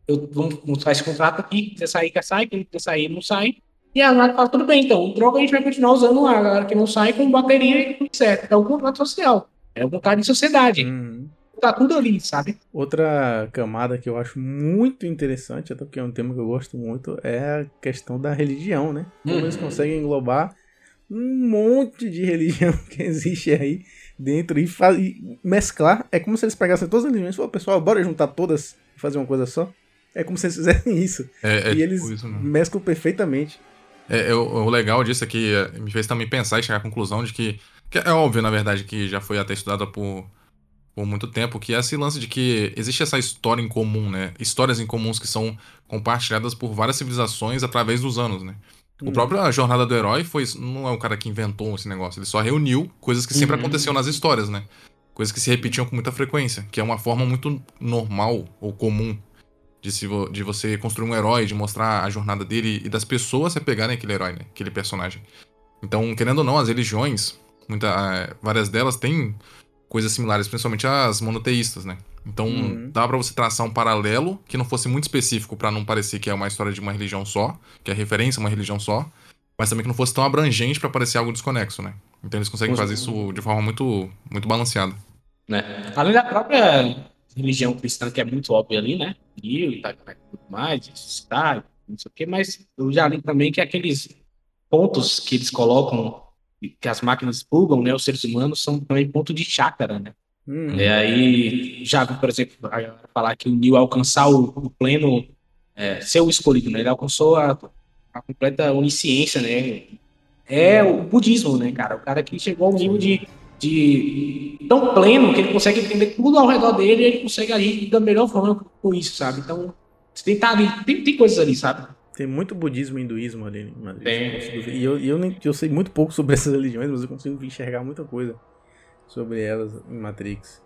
[SPEAKER 3] eu, vamos mostrar esse contrato aqui, quiser sair, quer sair, quem quiser sair, não sai. E a galera fala, tudo bem, então, o droga a gente vai continuar usando lá, a galera que não sai com bateria e tudo certo. É um contrato social, é um contrato de sociedade,
[SPEAKER 1] Uhum.
[SPEAKER 3] tá tudo ali, sabe?
[SPEAKER 1] Outra camada que eu acho muito interessante, até porque é um tema que eu gosto muito, é a questão da religião, né? Como
[SPEAKER 3] Uhum.
[SPEAKER 1] eles conseguem englobar um monte de religião que existe aí dentro e, fa- e mesclar. É como se eles pegassem todas as religiões e falaram, pessoal, bora juntar todas e fazer uma coisa só. É como se eles fizessem isso.
[SPEAKER 4] É, é
[SPEAKER 1] e
[SPEAKER 4] tipo
[SPEAKER 1] eles
[SPEAKER 4] isso mesmo.
[SPEAKER 1] mesclam perfeitamente.
[SPEAKER 4] É, é o, o legal disso é que é, me fez também pensar e chegar à conclusão de que, que é óbvio, na verdade, que já foi até estudada por, por muito tempo, que é esse lance de que existe essa história em comum, né? Histórias em comuns que são compartilhadas por várias civilizações através dos anos, né? O
[SPEAKER 1] Hum.
[SPEAKER 4] próprio A Jornada do Herói foi, não é o cara que inventou esse negócio, ele só reuniu coisas que sempre
[SPEAKER 3] Uhum.
[SPEAKER 4] aconteciam nas histórias, né? Coisas que se repetiam com muita frequência, que é uma forma muito normal ou comum De, se vo- de você construir um herói, de mostrar a jornada dele e das pessoas se pegarem aquele herói, né? Aquele personagem. Então, querendo ou não, as religiões, muita, várias delas têm coisas similares, principalmente as monoteístas, né? Então,
[SPEAKER 1] Uhum.
[SPEAKER 4] dá pra você traçar um paralelo que não fosse muito específico pra não parecer que é uma história de uma religião só, que é referência a uma religião só, mas também que não fosse tão abrangente pra parecer algo desconexo, né? Então eles conseguem fazer isso de forma muito, muito balanceada.
[SPEAKER 3] né? Além da própria religião cristã, que é muito óbvia ali, né? Rio e tal, tudo mais, ressuscitar, não sei o quê, mas eu já li também que aqueles pontos que eles colocam, que as máquinas bugam, né? Os seres humanos são também ponto de chácara, né?
[SPEAKER 1] Hum,
[SPEAKER 3] E aí, já vi, por exemplo, falar que o Neo alcançar o, o pleno, é, ser o escolhido, né? Ele alcançou a, a completa onisciência, né? É o budismo, né, cara? O cara que chegou ao nível de, de tão pleno que ele consegue entender tudo ao redor dele e ele consegue agir da melhor forma com isso, sabe? Então, você tem que estar ali, tem, tem coisas ali, sabe?
[SPEAKER 1] Tem muito budismo e hinduísmo ali em Madrid.
[SPEAKER 3] Tem.
[SPEAKER 1] E eu, eu, nem, eu sei muito pouco sobre essas religiões, mas eu consigo enxergar muita coisa sobre elas em Matrix.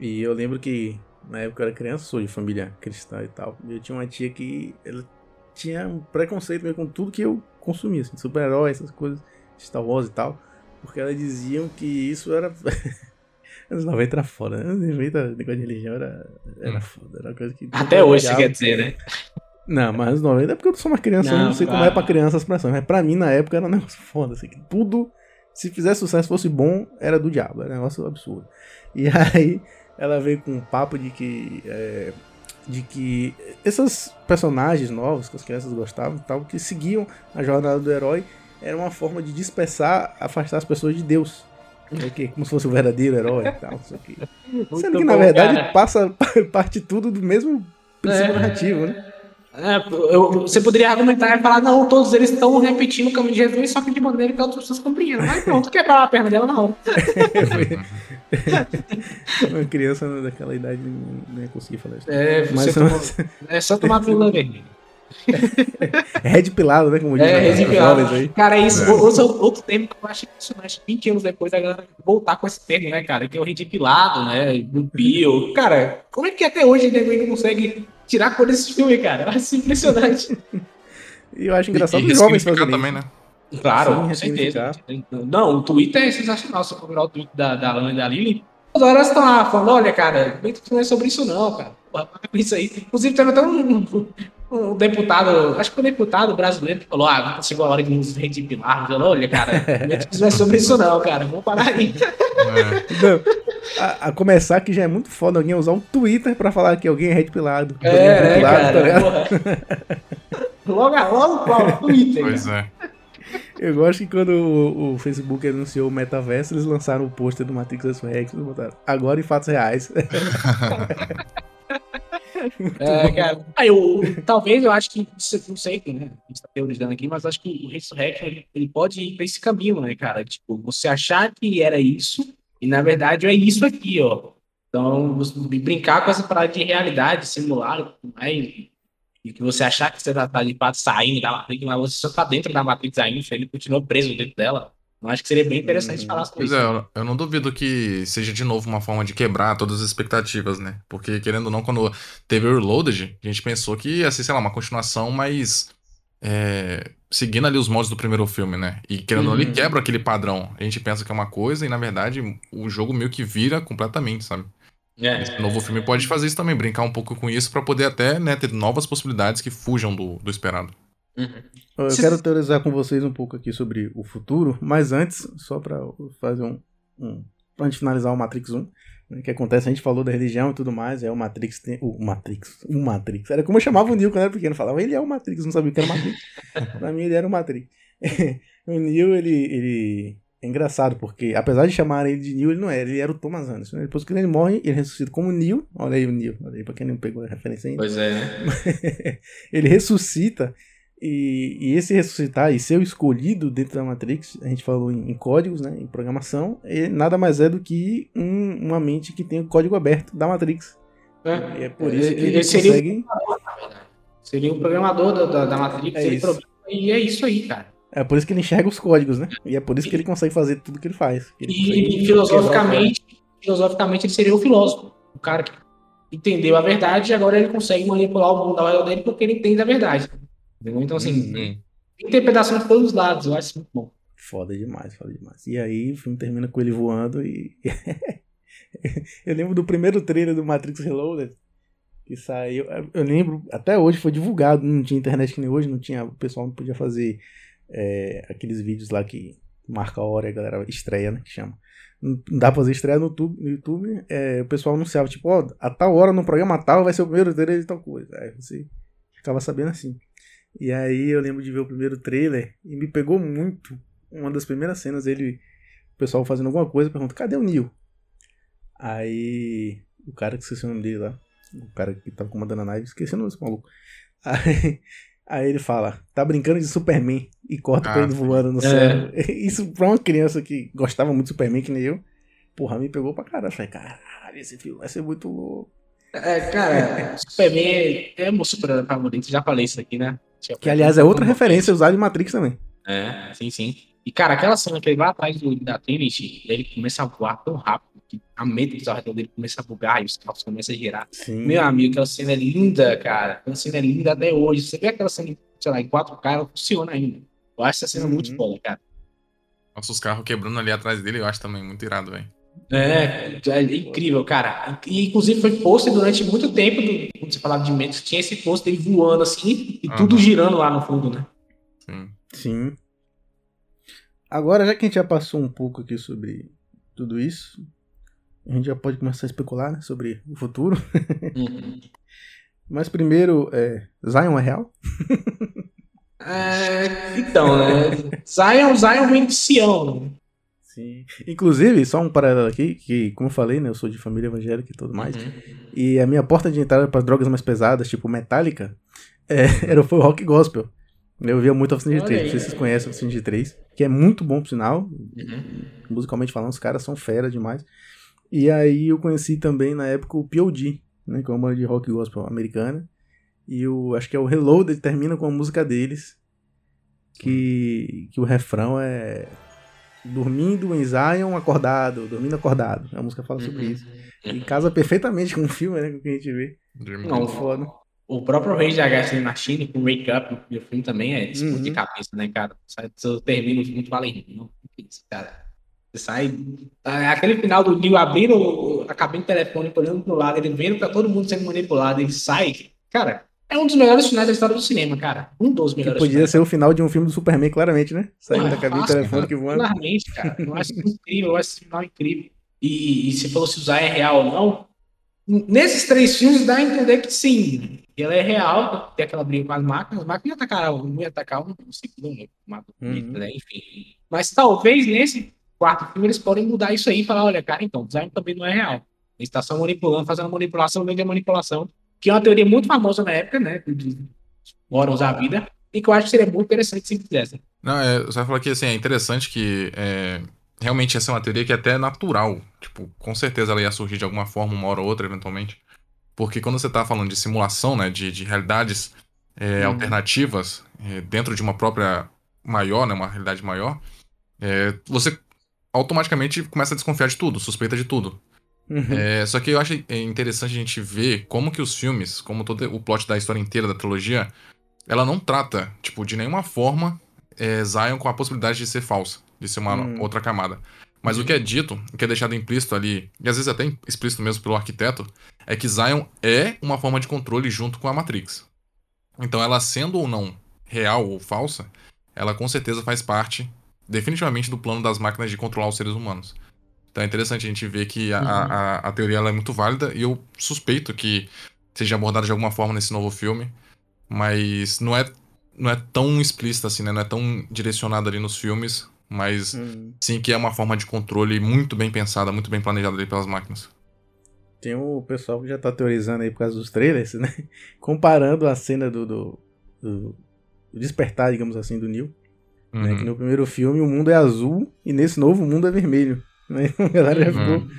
[SPEAKER 1] E eu lembro que na época eu era criança, sou de família cristã e tal. E eu tinha uma tia que ela tinha um preconceito com tudo que eu consumia, assim, super-herói, essas coisas, Star Wars e tal. Porque elas diziam que isso era. Anos 90 era foda, né? Anos 90, negócio de religião era, era foda. Era uma coisa que.
[SPEAKER 3] Até hoje, você quer dizer, né?
[SPEAKER 1] Não, mas anos 90 é porque eu sou uma criança, eu
[SPEAKER 3] Não,
[SPEAKER 1] não sei como é pra criança as expressões. Mas pra mim, na época, era um negócio foda. Assim, que tudo, se fizesse sucesso, fosse bom, era do diabo. Era um negócio absurdo. E aí, ela veio com um papo de que. é, de que esses personagens novos que as crianças gostavam e tal, que seguiam a jornada do herói, era uma forma de dispersar, afastar as pessoas de Deus. Que, como se fosse o verdadeiro herói e tal, não sei o quê. Sendo que, na
[SPEAKER 3] bom,
[SPEAKER 1] verdade,
[SPEAKER 3] cara.
[SPEAKER 1] passa, parte tudo do mesmo princípio
[SPEAKER 3] É.
[SPEAKER 1] narrativo, né?
[SPEAKER 3] É, eu- você poderia argumentar e falar, não, todos eles estão repetindo o caminho de Jesus, só que de maneira que outras pessoas compreendam. Mas pronto, quebrar a perna dela na hora.
[SPEAKER 1] Uma criança daquela idade não não ia conseguir falar isso.
[SPEAKER 3] É,
[SPEAKER 1] Mas
[SPEAKER 3] você tomou- é só tomar pílula vermelha.
[SPEAKER 1] é red pilado, né? Como dizem
[SPEAKER 3] É,
[SPEAKER 1] os
[SPEAKER 3] residual.
[SPEAKER 1] jovens aí.
[SPEAKER 3] Cara, isso, outro, outro termo que eu acho impressionante. 20 anos depois, a galera voltar com esse termo, né, cara? Que é o redipilado, né? Do Pio. Cara, como é que até hoje o nego ainda consegue tirar a cor desse filme, cara? Eu acho impressionante.
[SPEAKER 1] E eu acho engraçado os jovens fazerem
[SPEAKER 4] também,
[SPEAKER 1] isso.
[SPEAKER 4] né?
[SPEAKER 3] Claro,
[SPEAKER 1] Sim,
[SPEAKER 3] com certeza.
[SPEAKER 1] ressignificar.
[SPEAKER 3] Não, o Twitter é sensacional. Se eu for virar o Twitter da, da Lana e da Lily, todas horas estão lá falando: olha, cara, não é sobre isso, não, cara. Porra, para com isso aí. Inclusive, teve até um, um deputado, acho que foi um deputado brasileiro que falou: ah, chegou a hora de nos redipilar. Falou: olha, cara, não é sobre isso, não, cara. Vamos parar aí.
[SPEAKER 4] É.
[SPEAKER 1] Não, a, a começar que já é muito foda alguém usar um Twitter pra falar que alguém é red pilado.
[SPEAKER 3] É,
[SPEAKER 1] Alguém red
[SPEAKER 3] né,
[SPEAKER 1] pilado, tá
[SPEAKER 3] cara? Porra. Logo, logo, qual? Twitter.
[SPEAKER 4] Pois
[SPEAKER 3] cara.
[SPEAKER 4] é.
[SPEAKER 1] Eu gosto que quando o, o Facebook anunciou o metaverso, eles lançaram o pôster do Matrix Resurrection e botaram agora em fatos reais.
[SPEAKER 3] É, cara. Aí, eu, talvez eu acho que, não sei, né? A gente tá teorizando aqui, mas acho que o Resurrection ele, ele pode ir pra esse caminho, né, cara? Tipo, você achar que era isso, e na verdade é isso aqui, ó. Então, você brincar com essa parada de realidade, simular, né? E, e que você achar que você tá, tá de fato saindo da Matrix, mas você só tá dentro da Matrix ainda, ele continua preso dentro dela. Eu acho que seria bem interessante
[SPEAKER 1] Hum,
[SPEAKER 3] falar sobre
[SPEAKER 4] Pois
[SPEAKER 3] isso.
[SPEAKER 4] é, eu- não duvido que seja de novo uma forma de quebrar todas as expectativas, né? Porque, querendo ou não, quando teve o Reloaded, a gente pensou que ia ser, sei lá, uma continuação, mas. é, seguindo ali os moldes do primeiro filme, né? E querendo ou não, ele
[SPEAKER 3] Uhum.
[SPEAKER 4] quebra aquele padrão. A gente pensa que é uma coisa e, na verdade, o jogo meio que vira completamente, sabe?
[SPEAKER 3] É.
[SPEAKER 4] Esse novo filme pode fazer isso também, brincar um pouco com isso pra poder até né, ter novas possibilidades que fujam do, do esperado.
[SPEAKER 3] Uhum.
[SPEAKER 1] Eu quero teorizar com vocês um pouco aqui sobre o futuro, mas antes, só pra fazer um. um pra gente finalizar o Matrix 1, né, que acontece, a gente falou da religião e tudo mais, é o Matrix. Tem, o Matrix. O Matrix. Era como eu chamava o Neo quando eu era pequeno, eu falava, ele é o Matrix, não sabia o que era o Matrix. pra mim, ele era o Matrix. o Neo, ele, ele. É engraçado, porque apesar de chamar ele de Neo, ele não era, ele era o Thomas Anderson. né? Depois que ele morre, ele ressuscita como Neo. Olha aí o Neo, olha aí, pra quem não pegou a referência ainda
[SPEAKER 3] Pois é, né?
[SPEAKER 1] ele ressuscita e, e esse ressuscitar e ser o escolhido dentro da Matrix, a gente falou em, em códigos, né, em programação, ele nada mais é do que um- uma mente que tem o código aberto da Matrix. E é por isso que
[SPEAKER 3] Ele
[SPEAKER 1] ele
[SPEAKER 3] seria
[SPEAKER 1] consegue.
[SPEAKER 3] Seria o programador da, da, da Matrix,
[SPEAKER 1] É
[SPEAKER 3] programa, e é isso aí, cara.
[SPEAKER 1] É por isso que ele enxerga os códigos, né? E é por isso que ele consegue fazer tudo que ele faz. que ele
[SPEAKER 3] E filosoficamente, filosoficamente ele seria o filósofo. O cara que entendeu a verdade e agora ele consegue manipular o mundo ao redor dele porque ele entende a verdade. Entendeu? Então, assim,
[SPEAKER 4] Hum.
[SPEAKER 3] interpretação de todos os lados, eu acho isso muito bom.
[SPEAKER 1] Foda demais, foda demais. E aí o filme termina com ele voando e. eu lembro do primeiro trailer do Matrix Reloaded. Que saiu. Eu lembro, até hoje foi divulgado, não tinha internet que nem hoje, não tinha. O pessoal não podia fazer é, aqueles vídeos lá que marca a hora e a galera estreia, né? Que chama. Não dá pra fazer estreia no YouTube. No YouTube é, o pessoal anunciava, tipo, ó, a tal hora no programa tal vai ser o primeiro trailer de tal coisa. Aí você ficava sabendo assim. E aí eu lembro de ver o primeiro trailer e me pegou muito. Uma das primeiras cenas, ele. O pessoal fazendo alguma coisa, pergunta, cadê o Neil? Aí. O cara que esqueci o nome dele lá. O cara que tava comandando a nave, esqueci o nome desse maluco. Aí, aí ele fala, tá brincando de Superman e corta pra
[SPEAKER 4] Ah,
[SPEAKER 1] ele voando no céu. Isso pra uma criança que gostava muito de Superman, que nem eu, porra, me pegou pra caralho. Eu falei, caralho, esse filme vai ser muito louco.
[SPEAKER 3] É, cara, Superman é meu super favorito, já falei isso aqui, né?
[SPEAKER 1] Que aliás é outra referência usada em Matrix também.
[SPEAKER 3] É, sim, sim. E, cara, aquela cena que ele vai atrás do, da Trinity, ele começa a voar tão rápido que a mente ao redor dele começa a bugar e os carros começam a girar.
[SPEAKER 1] Sim.
[SPEAKER 3] Meu amigo, aquela cena é linda, cara. Aquela cena é linda até hoje. Você vê aquela cena, sei lá, em 4K, ela funciona ainda. Eu acho essa cena
[SPEAKER 1] Uhum.
[SPEAKER 3] muito foda, cara.
[SPEAKER 4] Nossa, os carros quebrando ali atrás dele, eu acho também muito irado, velho.
[SPEAKER 3] É, é incrível, cara. E, inclusive, foi pôster durante muito tempo, do, quando você falava de Mentos, tinha esse pôster dele voando assim e tudo
[SPEAKER 4] Aham.
[SPEAKER 3] girando lá no fundo, né?
[SPEAKER 4] Sim.
[SPEAKER 1] Sim. Agora, já que a gente já passou um pouco aqui sobre tudo isso, a gente já pode começar a especular né, sobre o futuro.
[SPEAKER 3] Uhum.
[SPEAKER 1] Mas primeiro, é, Zion é real?
[SPEAKER 3] É, então, né? Zion, Zion vem de Sião, né?
[SPEAKER 1] Sim. Inclusive, só um paralelo aqui, que, como eu falei, né, eu sou de família evangélica e tudo mais. E a minha porta de entrada para drogas mais pesadas, tipo Metallica, é, era, foi o rock gospel. Eu via muito Oficina de
[SPEAKER 3] Olha
[SPEAKER 1] 3,
[SPEAKER 3] aí.
[SPEAKER 1] não sei se vocês conhecem Oficina de 3, que é muito bom, por sinal.
[SPEAKER 3] Uhum.
[SPEAKER 1] Musicalmente falando, os caras são fera demais. E aí eu conheci também na época o P.O.D., né, que é uma banda de rock gospel americana. E o, acho que é o Reloaded, termina com a música deles, que, que o refrão é dormindo em Zion acordado, dormindo acordado. A música fala sobre isso. E casa perfeitamente com o filme, né, com o que a gente vê.
[SPEAKER 3] Não,
[SPEAKER 1] foda.
[SPEAKER 3] O próprio Rage Against the Machine com Wake Up no filme também é explode
[SPEAKER 1] Uhum.
[SPEAKER 3] de cabeça, né, cara? Sai- Você termina o filme, tu fala, não, que isso, cara. Você sai. é Aquele final do Neil abrindo o- a cabine telefônica, olhando pro lado, ele vendo que tá todo mundo sendo manipulado, ele sai. Cara, é um dos melhores finais da história do cinema, cara. Um dos
[SPEAKER 1] Que
[SPEAKER 3] melhores
[SPEAKER 1] podia
[SPEAKER 3] finais.
[SPEAKER 1] ser o final de um filme do Superman, claramente, né? Saindo da cabine telefônica e voando.
[SPEAKER 3] Claramente, cara. Eu acho incrível, eu acho esse final incrível. E, e se falou se Zay é real ou não, nesses três filmes dá a entender que sim, que ela é real, tem aquela briga com as máquinas, as máquinas iam atacar, não ia atacar um segundo, né? O
[SPEAKER 1] Uhum.
[SPEAKER 3] Né? enfim. Mas talvez nesse quarto filme eles podem mudar isso aí e falar, olha, cara, então, o Zion também não é real. Ele está só manipulando, fazendo manipulação, vende a manipulação, que é uma teoria muito famosa na época, né? De órgãos da vida, e que eu acho que seria muito interessante se fizessem.
[SPEAKER 4] Não, é, você vai falar que assim, é interessante que é, realmente essa é uma teoria que é até natural. Tipo, com certeza ela ia surgir de alguma forma, uma hora ou outra, eventualmente. Porque quando você tá falando de simulação, né, de, de realidades é,
[SPEAKER 3] Uhum.
[SPEAKER 4] alternativas é, dentro de uma própria maior, né, uma realidade maior, é, você automaticamente começa a desconfiar de tudo, suspeita de tudo.
[SPEAKER 1] Uhum.
[SPEAKER 4] É, só que eu acho é, interessante a gente ver como que os filmes, como todo o plot da história inteira da trilogia, ela não trata, tipo, de nenhuma forma é, Zion com a possibilidade de ser falsa, de ser uma
[SPEAKER 1] Hum.
[SPEAKER 4] outra camada. Mas o que é dito, o que é deixado implícito ali, e às vezes até explícito mesmo pelo arquiteto, é que Zion é uma forma de controle junto com a Matrix. Então ela sendo ou não real ou falsa, ela com certeza faz parte, definitivamente, do plano das máquinas de controlar os seres humanos. Então é interessante a gente ver que a, a, a- a teoria é muito válida e eu suspeito que seja abordada de alguma forma nesse novo filme, mas não é, não é tão explícita assim, né? Não é tão direcionada ali nos filmes, mas
[SPEAKER 1] Hum.
[SPEAKER 4] sim que é uma forma de controle muito bem pensada, muito bem planejada ali pelas máquinas.
[SPEAKER 1] Tem o pessoal que já tá teorizando aí por causa dos trailers, né? Comparando a cena do, do, do despertar, digamos assim, do Neil. Né?
[SPEAKER 4] Uhum.
[SPEAKER 1] Que no primeiro filme o mundo é azul e nesse novo o mundo é vermelho. Né? A galera já
[SPEAKER 4] Uhum.
[SPEAKER 1] ficou.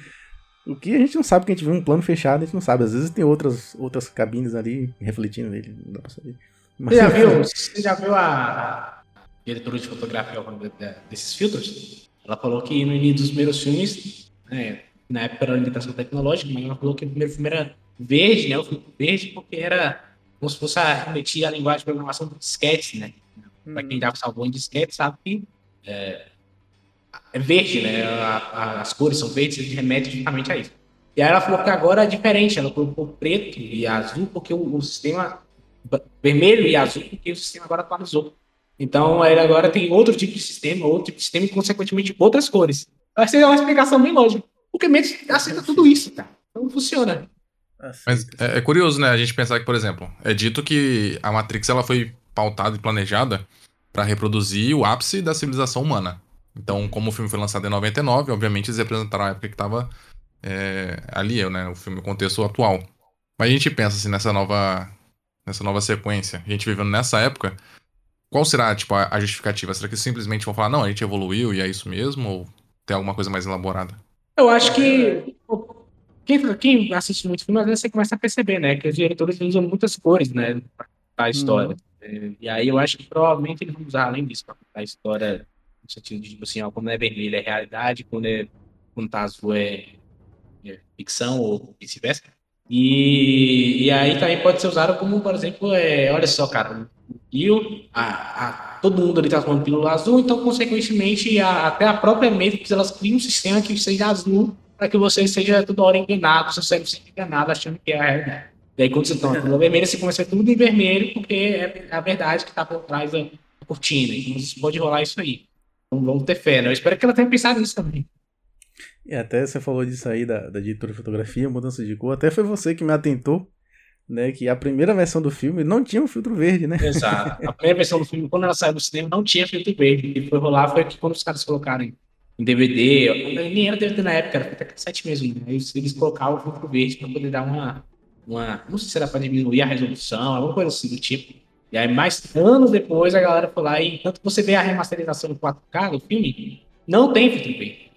[SPEAKER 1] O que a gente não sabe, que a gente viu um plano fechado, a gente não sabe. Às vezes tem outras, outras cabines ali refletindo nele, não dá pra saber. Mas,
[SPEAKER 3] Você já viu, você já viu a diretora de fotografia de- de- desses filtros? Ela falou que no início dos primeiros filmes, né, na época era limitação tecnológica, mas ela falou que o primeiro filme era verde, né? Fui pro verde porque era como se fosse a remetir a linguagem de programação do disquete, né? Para quem já salvou em disquete, sabe que é, é verde, né? A- a- as cores são verdes, ele remete justamente a isso. E aí ela falou que agora é diferente, ela colocou preto e azul, porque o, o sistema vermelho e azul, porque o sistema agora atualizou. Então ele agora tem outro tipo de sistema, outro tipo de sistema e, consequentemente, outras cores. Vai ser uma explicação bem lógica. Porque Matrix aceita tudo isso, cara. Então funciona.
[SPEAKER 4] Mas é, é curioso, né? A gente pensar que, por exemplo, é dito que a Matrix ela foi pautada e planejada para reproduzir o ápice da civilização humana. Então, como o filme foi lançado em 99, obviamente eles representaram a época que estava ali, né? O filme, o contexto atual. Mas a gente pensa assim nessa nova, nessa nova sequência, a gente vivendo nessa época, qual será tipo a, a justificativa? Será que simplesmente vão falar não, a gente evoluiu e é isso mesmo, ou tem alguma coisa mais elaborada?
[SPEAKER 3] Eu acho que quem, quem assiste muito filme, às vezes você começa a perceber, né? Que os diretores usam muitas cores, né? Pra contar a história. É, E aí eu acho que provavelmente eles vão usar além disso pra contar a história no sentido de, tipo assim, ó, quando é vermelho é realidade, quando é quando tá azul é, é ficção ou vice-versa. E, e aí também pode ser usado como, por exemplo, é, olha só, cara, o Gil, a, a- todo mundo ali tá tomando pílula azul, então, consequentemente, a- até a própria Matrix, elas criam um sistema que seja azul para que você seja toda hora enganado, seu cérebro seja enganado achando que é a realidade. E aí, quando você toma pílula vermelha, você começa tudo em vermelho, porque é a verdade que tá por trás da cortina. Então, pode rolar isso aí. Então, vamos ter fé, né? Eu espero que ela tenha pensado nisso também.
[SPEAKER 1] E até você falou disso aí da, da editora de fotografia, mudança de cor. Até foi você que me atentou, né? Que a primeira versão do filme não tinha um filtro verde, né?
[SPEAKER 3] Exato. A primeira versão do filme, quando ela saiu do cinema, não tinha filtro verde. Que foi rolar foi que quando os caras colocaram em DVD, nem era DVD na época, era até sete mesmo, né? Eles, eles colocavam o filtro verde para poder dar uma, uma. Não sei se era para diminuir a resolução, alguma coisa assim do tipo. E aí, mais anos depois, a galera foi lá e tanto você vê a remasterização do 4K do filme, não tem filtro verde.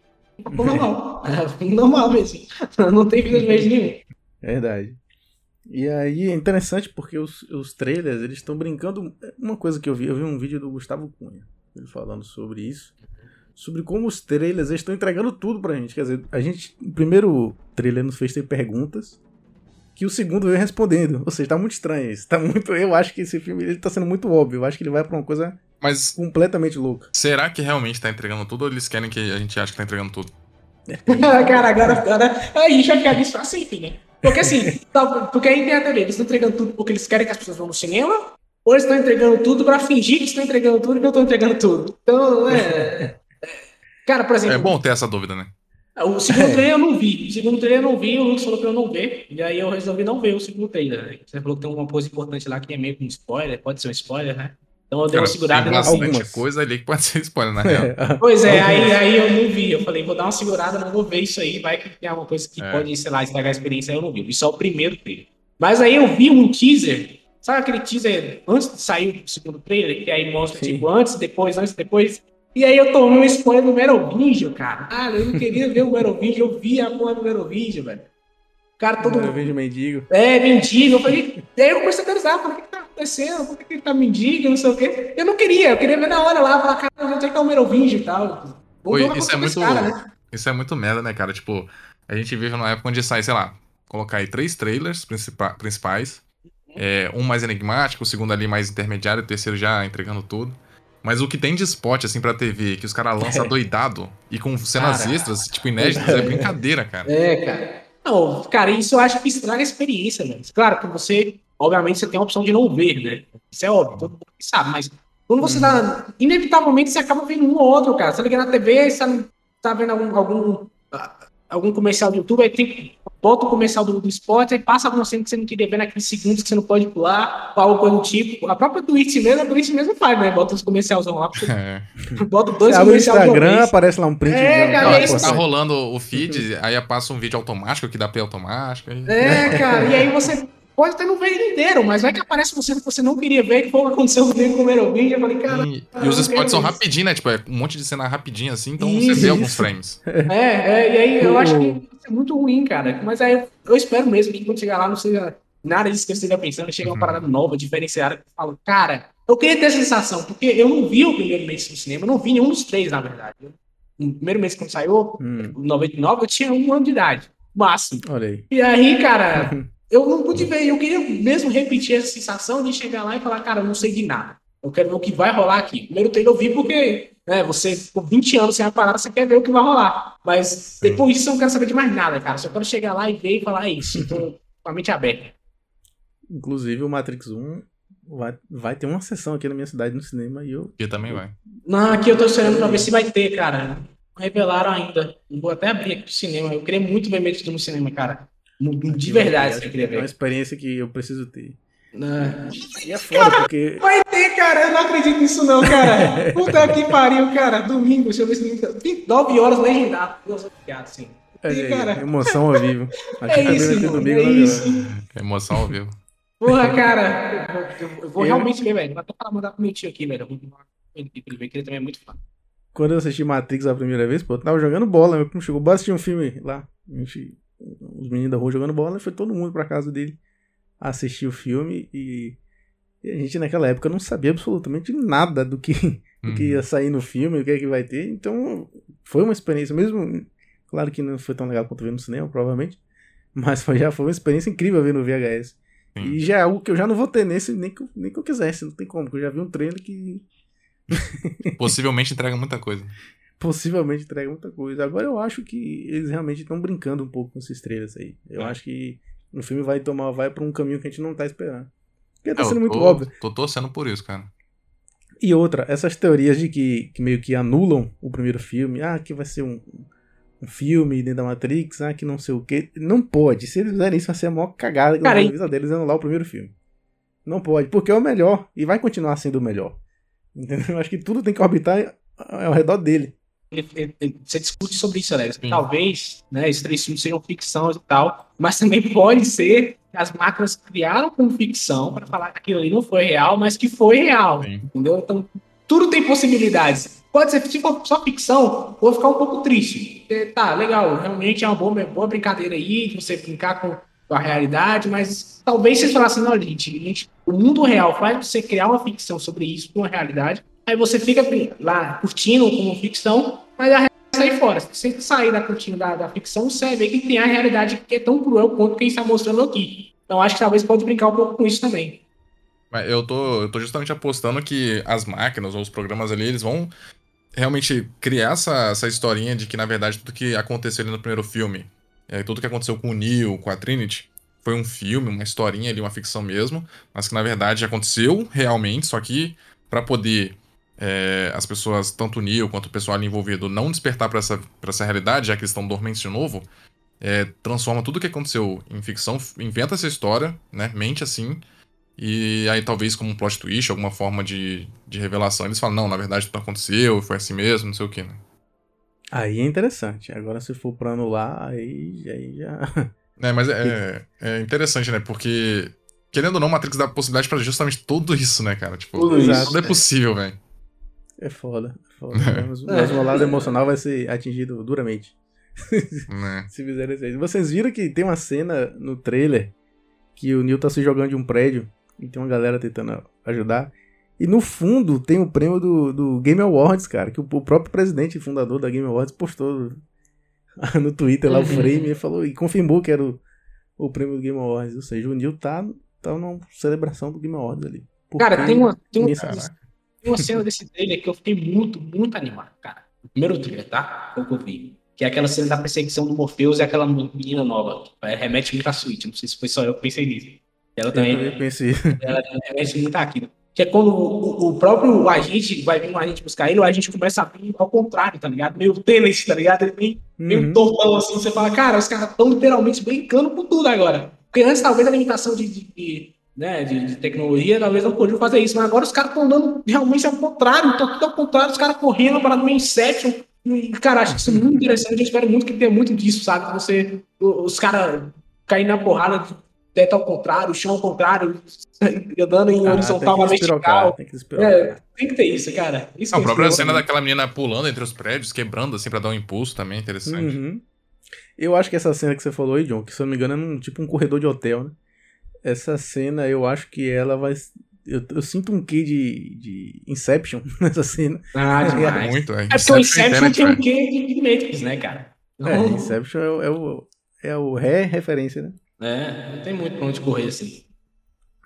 [SPEAKER 3] Normal. normal mesmo. Não tem filtro verde nenhum.
[SPEAKER 1] Verdade. E aí é interessante porque os, os trailers, eles estão brincando. Uma coisa que eu vi, eu vi um vídeo do Gustavo Cunha, ele falando sobre isso. Sobre como os trailers estão entregando tudo pra gente. Quer dizer, a gente. O primeiro trailer nos fez ter perguntas. Que o segundo veio respondendo. Ou seja, tá muito estranho isso. Tá muito. Eu acho que esse filme ele tá sendo muito óbvio. Eu acho que ele vai pra uma coisa
[SPEAKER 4] Mas
[SPEAKER 1] completamente louca.
[SPEAKER 4] será que realmente tá entregando tudo ou eles querem que a gente ache que tá entregando tudo?
[SPEAKER 3] Cara, agora, agora a gente vai ficar pra sempre, né? Porque assim, tá- porque aí tem a teoria, eles estão entregando tudo porque eles querem que as pessoas vão no cinema, ou eles estão entregando tudo pra fingir que estão entregando tudo e não estão entregando tudo. Então, é. é- Cara, por exemplo,
[SPEAKER 4] É bom ter essa dúvida, né?
[SPEAKER 3] O segundo trailer eu não vi. O segundo trailer eu não vi, o Lucas falou pra eu não ver. E aí eu resolvi não ver o segundo trailer. né? Você falou que tem uma coisa importante lá que é meio que um spoiler, pode ser um spoiler, né? Então eu dei uma segurada e
[SPEAKER 4] bastante
[SPEAKER 1] Algumas.
[SPEAKER 4] coisa ali que pode ser spoiler, na real.
[SPEAKER 3] Pois é, aí, aí eu não vi. Eu falei, vou dar uma segurada, não vou ver isso aí. Vai que tem alguma coisa que
[SPEAKER 4] É.
[SPEAKER 3] pode, sei lá, estragar a experiência. Aí eu não vi. Vi só o primeiro trailer. Mas aí eu vi um teaser. Sabe aquele teaser antes de sair o segundo trailer? Que aí mostra,
[SPEAKER 1] Sim.
[SPEAKER 3] tipo, antes, depois, antes, depois. E aí eu tomei um spoiler do Merovingio, cara. Ah, eu não queria ver o Merovingio. Eu vi a porra do Merovingio, velho. Cara, todo
[SPEAKER 1] vejo mendigo.
[SPEAKER 3] é, mendigo. Eu falei, e aí eu comecei a pensar, falei, o que que tá acontecendo? Por que que ele tá mendigo, não sei o quê? Eu não queria, eu queria ver na hora lá, falar, cara, onde é que é o Merovingio e tal.
[SPEAKER 4] Oi,
[SPEAKER 3] o
[SPEAKER 4] isso é muito.
[SPEAKER 3] com esse cara, né?
[SPEAKER 4] Isso é muito merda, né, cara? Tipo, a gente vive numa época onde sai, sei lá, colocar aí três trailers principa- principais. É, um mais enigmático, o segundo ali mais intermediário, o terceiro já entregando tudo. Mas o que tem de spot, assim, pra TV, que os caras lançam doidado e com cenas
[SPEAKER 3] Cara.
[SPEAKER 4] extras, tipo, inéditas, é brincadeira, cara.
[SPEAKER 3] É, cara. Não, cara, isso eu acho que estraga a experiência, velho. Claro que você, obviamente, você tem a opção de não ver, né? Isso é óbvio, todo mundo sabe, mas quando você tá. Inevitavelmente você acaba vendo um ou outro, cara. Você liga na TV, você tá, tá vendo algum, algum, ah, algum comercial do YouTube, aí tem. Bota o comercial do, do esporte, aí passa alguma cena que você não queria ver naqueles segundos que você não pode pular, ou algo do tipo. A própria Twitch mesmo, a Twitch mesmo faz, né? Bota os comercialzão lá,
[SPEAKER 4] É.
[SPEAKER 3] bota dois comerciais uma
[SPEAKER 1] Instagram, aparece lá um print.
[SPEAKER 3] É, cara, é
[SPEAKER 4] tá
[SPEAKER 3] cara.
[SPEAKER 4] rolando o feed, aí passa um vídeo automático que dá play automático. Aí...
[SPEAKER 3] É, cara, e aí você pode até não ver ele inteiro, mas vai que aparece você que você não queria ver, que foi o que aconteceu comigo com o eu falei, cara,
[SPEAKER 4] E,
[SPEAKER 3] Ah,
[SPEAKER 4] e os spots são rapidinho, né? Tipo, é um monte de cena rapidinha assim, então
[SPEAKER 3] Isso,
[SPEAKER 4] você vê alguns
[SPEAKER 1] isso.
[SPEAKER 4] frames.
[SPEAKER 3] é, é, e aí eu acho que vai ser muito ruim, cara, mas aí eu, eu espero mesmo que quando chegar lá não seja nada disso que eu esteja pensando, chega uma
[SPEAKER 4] Uhum.
[SPEAKER 3] parada nova, diferenciada, que eu falo, cara, eu queria ter essa sensação, porque eu não vi o primeiro mês no cinema, eu não vi nenhum dos três, na verdade. No primeiro mês quando saiu,
[SPEAKER 1] Hum,
[SPEAKER 3] em 99, eu tinha um ano de idade, máximo.
[SPEAKER 1] olha aí.
[SPEAKER 3] E aí, cara, eu não pude ver. Eu queria mesmo repetir essa sensação de chegar lá e falar, cara, eu não sei de nada. Eu quero ver o que vai rolar aqui. Primeiro trailer eu vi porque né, você ficou 20 anos sem a parada, você quer ver o que vai rolar. Mas depois disso eu não quero saber de mais nada, cara. Só quero chegar lá e ver e falar, é isso. Tô com a mente aberta.
[SPEAKER 1] Inclusive o Matrix 1 vai, vai ter uma sessão aqui na minha cidade no cinema e eu.
[SPEAKER 4] Aqui também vai.
[SPEAKER 3] Não, aqui eu tô esperando pra ver se vai ter, cara. Não revelaram ainda. Vou até abrir aqui pro cinema. Eu queria muito ver Matrix no cinema, cara. De verdade,
[SPEAKER 1] acho
[SPEAKER 3] eu queria
[SPEAKER 1] É uma
[SPEAKER 3] ver.
[SPEAKER 1] experiência que eu preciso ter.
[SPEAKER 3] Não.
[SPEAKER 1] E é foda, porque.
[SPEAKER 3] Vai ter, cara. Eu não acredito nisso, não, cara. Puta que pariu, cara. Domingo, deixa eu ver se. 9 horas legendado. Deus obrigado, sim.
[SPEAKER 1] É,
[SPEAKER 3] cara.
[SPEAKER 1] emoção ao vivo. Aqui
[SPEAKER 3] É isso,
[SPEAKER 1] vai ter
[SPEAKER 3] mano,
[SPEAKER 1] domingo,
[SPEAKER 3] é
[SPEAKER 1] né,
[SPEAKER 3] isso.
[SPEAKER 4] Emoção ao vivo.
[SPEAKER 3] Porra, cara. Eu, eu- eu vou
[SPEAKER 1] Eu-
[SPEAKER 3] realmente ver, velho. Até falar, mandar pro meu tio aqui, velho. Eu vou mandar ver, ele também é muito fã.
[SPEAKER 1] Quando eu assisti Matrix a primeira vez, pô, eu tava jogando bola. Meu primo chegou, bora assistir um filme lá. A gente, os meninos da rua jogando bola, e foi todo mundo pra casa dele assistir o filme. E, e a gente naquela época não sabia absolutamente nada do que, do que
[SPEAKER 4] Uhum.
[SPEAKER 1] ia sair no filme, o que é que vai ter. Então foi uma experiência, mesmo. Claro que não foi tão legal quanto ver no cinema, provavelmente. Mas foi, já foi uma experiência incrível ver no VHS.
[SPEAKER 4] Sim.
[SPEAKER 1] E já é algo que eu já não vou ter nesse, nem que, eu- nem que eu quisesse, não tem como, porque eu já vi um trailer que
[SPEAKER 4] Possivelmente entrega muita coisa.
[SPEAKER 1] Possivelmente entrega muita coisa. Agora eu acho que eles realmente estão brincando um pouco com essas estrelas aí. Eu
[SPEAKER 4] É.
[SPEAKER 1] acho que o filme vai tomar, vai pra um caminho que a gente não tá esperando. Porque tá
[SPEAKER 4] É,
[SPEAKER 1] sendo muito
[SPEAKER 4] tô-
[SPEAKER 1] óbvio.
[SPEAKER 4] Tô torcendo por isso, cara.
[SPEAKER 1] E outra, essas teorias de que, que meio que anulam o primeiro filme, ah, que vai ser um, um filme dentro da Matrix, ah, que não sei o que. Não pode. Se eles fizerem isso, vai ser a maior cagada que
[SPEAKER 3] Cara,
[SPEAKER 1] na vida deles anular o primeiro filme. Não pode, porque é o melhor e vai continuar sendo o melhor. Entendeu? Eu acho que tudo tem que orbitar ao redor dele.
[SPEAKER 3] Você discute sobre isso, Alex.
[SPEAKER 4] Sim.
[SPEAKER 3] Talvez, né, esses três filmes sejam ficção e tal, mas também pode ser que as máquinas criaram como ficção para falar que aquilo ali não foi real, mas que foi real.
[SPEAKER 4] Sim.
[SPEAKER 3] Entendeu? Então, tudo tem possibilidades. Pode ser, se for só ficção, vou ficar um pouco triste. Porque, Tá, legal, realmente é uma boa, boa brincadeira aí, de você brincar com com a realidade, mas talvez vocês falassem, não, gente, gente, o mundo real faz você criar uma ficção sobre isso, uma realidade, aí você fica lá curtindo como ficção, mas a realidade sai fora. Se você sair da curtindo da, da ficção, você ver que tem a realidade que é tão cruel quanto quem está mostrando aqui. Então acho que talvez pode brincar um pouco com isso também.
[SPEAKER 4] Eu tô, eu tô justamente apostando que as máquinas ou os programas ali, eles vão realmente criar essa, essa historinha de que, na verdade, tudo que aconteceu ali no primeiro filme, é, tudo que aconteceu com o Neo, com a Trinity, foi um filme, uma historinha ali, uma ficção mesmo, mas que, na verdade, aconteceu realmente, só que para poder é, as pessoas, tanto o Neo quanto o pessoal ali envolvido, não despertar pra essa, pra essa realidade, já que eles estão dormentes de novo, é, transforma tudo que aconteceu em ficção, inventa essa história, né, mente assim, e aí, talvez, como um plot twist, alguma forma de, de revelação, eles falam, não, na verdade, tudo aconteceu, foi assim mesmo, não sei o que, né?
[SPEAKER 1] Aí é interessante. Agora, se for pra anular, aí, aí já.
[SPEAKER 4] É, mas é, é interessante, né? Porque, querendo ou não, Matrix dá possibilidade pra justamente tudo isso, né, cara? Tipo,
[SPEAKER 3] Tudo
[SPEAKER 4] tudo,
[SPEAKER 1] isso,
[SPEAKER 4] é possível, velho.
[SPEAKER 1] É foda. É foda. Mas, mas o lado emocional vai ser atingido duramente.
[SPEAKER 4] Né?
[SPEAKER 1] Se fizerem isso aí. Vocês viram que tem uma cena no trailer que o Neil tá se jogando de um prédio e tem uma galera tentando ajudar. E no fundo tem o prêmio do, do Game Awards, cara, que o, o próprio presidente e fundador da Game Awards postou no Twitter lá o
[SPEAKER 3] Uhum.
[SPEAKER 1] frame e falou e confirmou que era o, o prêmio do Game Awards. Ou seja, o Neil tá, tá numa celebração do Game Awards ali.
[SPEAKER 3] Cara, tem uma, tem, uma. Tem uma cena desse trailer que eu fiquei muito, muito animado, cara. O primeiro trailer, tá? Foi o que eu vi. Que é aquela cena da perseguição do Morpheus e aquela menina nova. Remete muito à suíte. Não sei se foi só eu que pensei nisso. Ela
[SPEAKER 1] Eu
[SPEAKER 3] também,
[SPEAKER 1] também pensei.
[SPEAKER 3] ela remete muito àquilo. Que é quando o, o próprio agente vai vir um agente buscar ele, o agente começa a vir ao contrário, tá ligado? Meio tênis, tá ligado? Ele vem meio
[SPEAKER 1] Uhum.
[SPEAKER 3] tortão assim, você fala, cara, os caras estão literalmente brincando com tudo agora. Porque antes, talvez, a limitação de, de- de, né, de, de tecnologia, talvez não podiam fazer isso, mas agora os caras estão dando realmente ao contrário, então tudo ao contrário, os caras correndo para no Inception. E, cara, acho isso muito interessante. Eu espero muito que tenha muito disso, sabe? Você, os caras caindo na porrada, teto ao contrário, chão ao contrário, andando em
[SPEAKER 1] Ah,
[SPEAKER 3] horizontal na
[SPEAKER 1] tem que despirocar,
[SPEAKER 3] vertical.
[SPEAKER 1] tem que.
[SPEAKER 3] É, tem que ter isso, cara. Isso
[SPEAKER 4] Não, a própria cena daquela menina pulando entre os prédios, quebrando, assim, pra dar um impulso também, é interessante.
[SPEAKER 1] Uhum. Eu acho que essa cena que você falou aí, John, que se eu não me engano é num, tipo um corredor de hotel, né? Essa cena eu acho que ela vai. Eu, eu sinto um quê de, de Inception nessa cena.
[SPEAKER 3] Ah, demais.
[SPEAKER 4] Muito, é.
[SPEAKER 3] É porque o Inception tem um quê de de Matrix, né, cara?
[SPEAKER 1] É, Inception é, o- é o, é o ré referência, né?
[SPEAKER 3] É, não tem muito pra onde correr assim.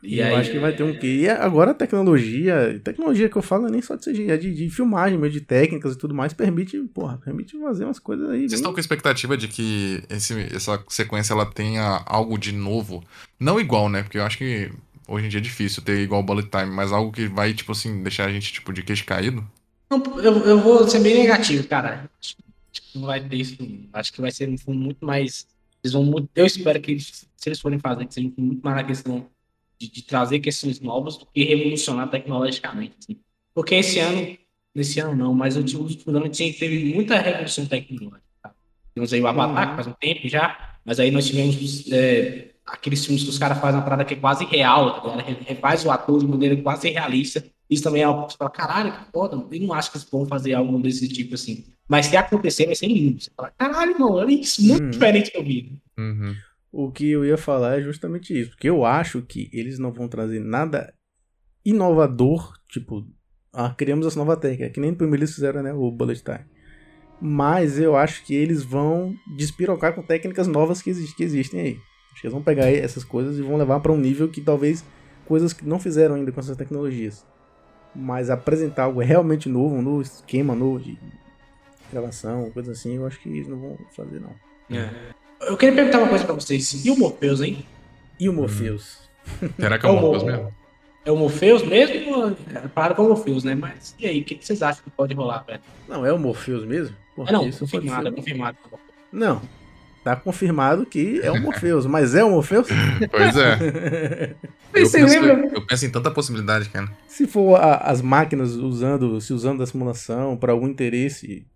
[SPEAKER 1] E eu aí, acho que vai ter um quê? E agora a tecnologia, tecnologia que eu falo é nem só de CGI, é de, de filmagem, mesmo, de técnicas e tudo mais, permite, porra, permite fazer umas coisas aí.
[SPEAKER 4] Vocês estão com a expectativa de que esse, essa sequência ela tenha algo de novo? Não igual, né? Porque eu acho que hoje em dia é difícil ter igual Bullet Time, mas algo que vai, tipo assim, deixar a gente, tipo, de queixo caído?
[SPEAKER 3] Não, eu, eu vou ser bem negativo, cara. Acho que não vai ter isso. Acho que vai ser um filme muito mais. Eles vão muito, eu espero que eles, se eles forem fazer, que seja muito mais na questão de, de, trazer questões novas do que revolucionar tecnologicamente. Assim. Porque esse ano, nesse ano não, mas eu ano tinha, teve muita revolução tecnológica. Tá? Temos aí o Avatar, uhum. faz um tempo já, mas aí nós tivemos é, aqueles filmes que os caras fazem uma parada que é quase real, tá refaz o ator de maneira quase realista. Isso também é algo que você fala, caralho, que foda, eu não acho que eles vão fazer algo desse tipo assim. Mas se acontecer, vai ser lindo. Você fala, caralho, não, olha isso, muito uhum. diferente que eu vi.
[SPEAKER 4] Uhum.
[SPEAKER 1] O que eu ia falar é justamente isso, porque eu acho que eles não vão trazer nada inovador, tipo, ah, criamos essa nova técnica, que nem primeiro eles fizeram, né, o Bullet Time. Mas eu acho que eles vão despirocar com técnicas novas que, exist que existem aí. Acho que eles vão pegar essas coisas e vão levar para um nível que talvez coisas que não fizeram ainda com essas tecnologias mas apresentar algo realmente novo, um novo esquema novo de gravação, coisa assim, eu acho que eles não vão fazer, não.
[SPEAKER 3] É. Eu queria perguntar uma coisa pra vocês. E o Morpheus, hein?
[SPEAKER 1] E o Morpheus?
[SPEAKER 4] Hum. Será que é o é Morpheus mesmo?
[SPEAKER 3] É o Morpheus mesmo? Para com o Morpheus, né? Mas e aí, o que vocês acham que pode rolar, velho?
[SPEAKER 1] Não, é o Morpheus mesmo?
[SPEAKER 3] Porque é não, confirmado, é confirmado.
[SPEAKER 1] Não, Tá confirmado que é o Morpheus, mas é o Morpheus?
[SPEAKER 4] Pois é. eu, penso, eu penso em tanta possibilidade, cara.
[SPEAKER 1] Se for a, as máquinas usando, se usando da simulação para algum interesse,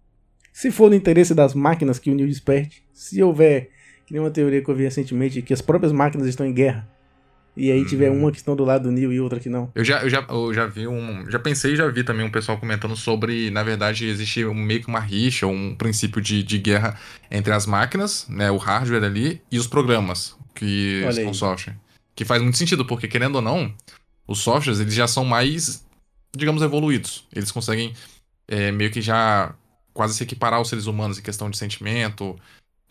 [SPEAKER 1] se for no interesse das máquinas que o Neil desperte, se houver, que nem uma teoria que eu vi recentemente, que as próprias máquinas estão em guerra, e aí tiver uhum. uma que estão do lado do Neil e outra que não.
[SPEAKER 4] Eu já, eu já, eu já vi um. Já pensei e já vi também um pessoal comentando sobre, na verdade, existe um, meio que uma rixa, um princípio de, de guerra entre as máquinas, né? O hardware ali, e os programas que Olha são aí. software. Que faz muito sentido, porque querendo ou não, os softwares eles já são mais, digamos, evoluídos. Eles conseguem é, meio que já quase se equiparar aos seres humanos em questão de sentimento,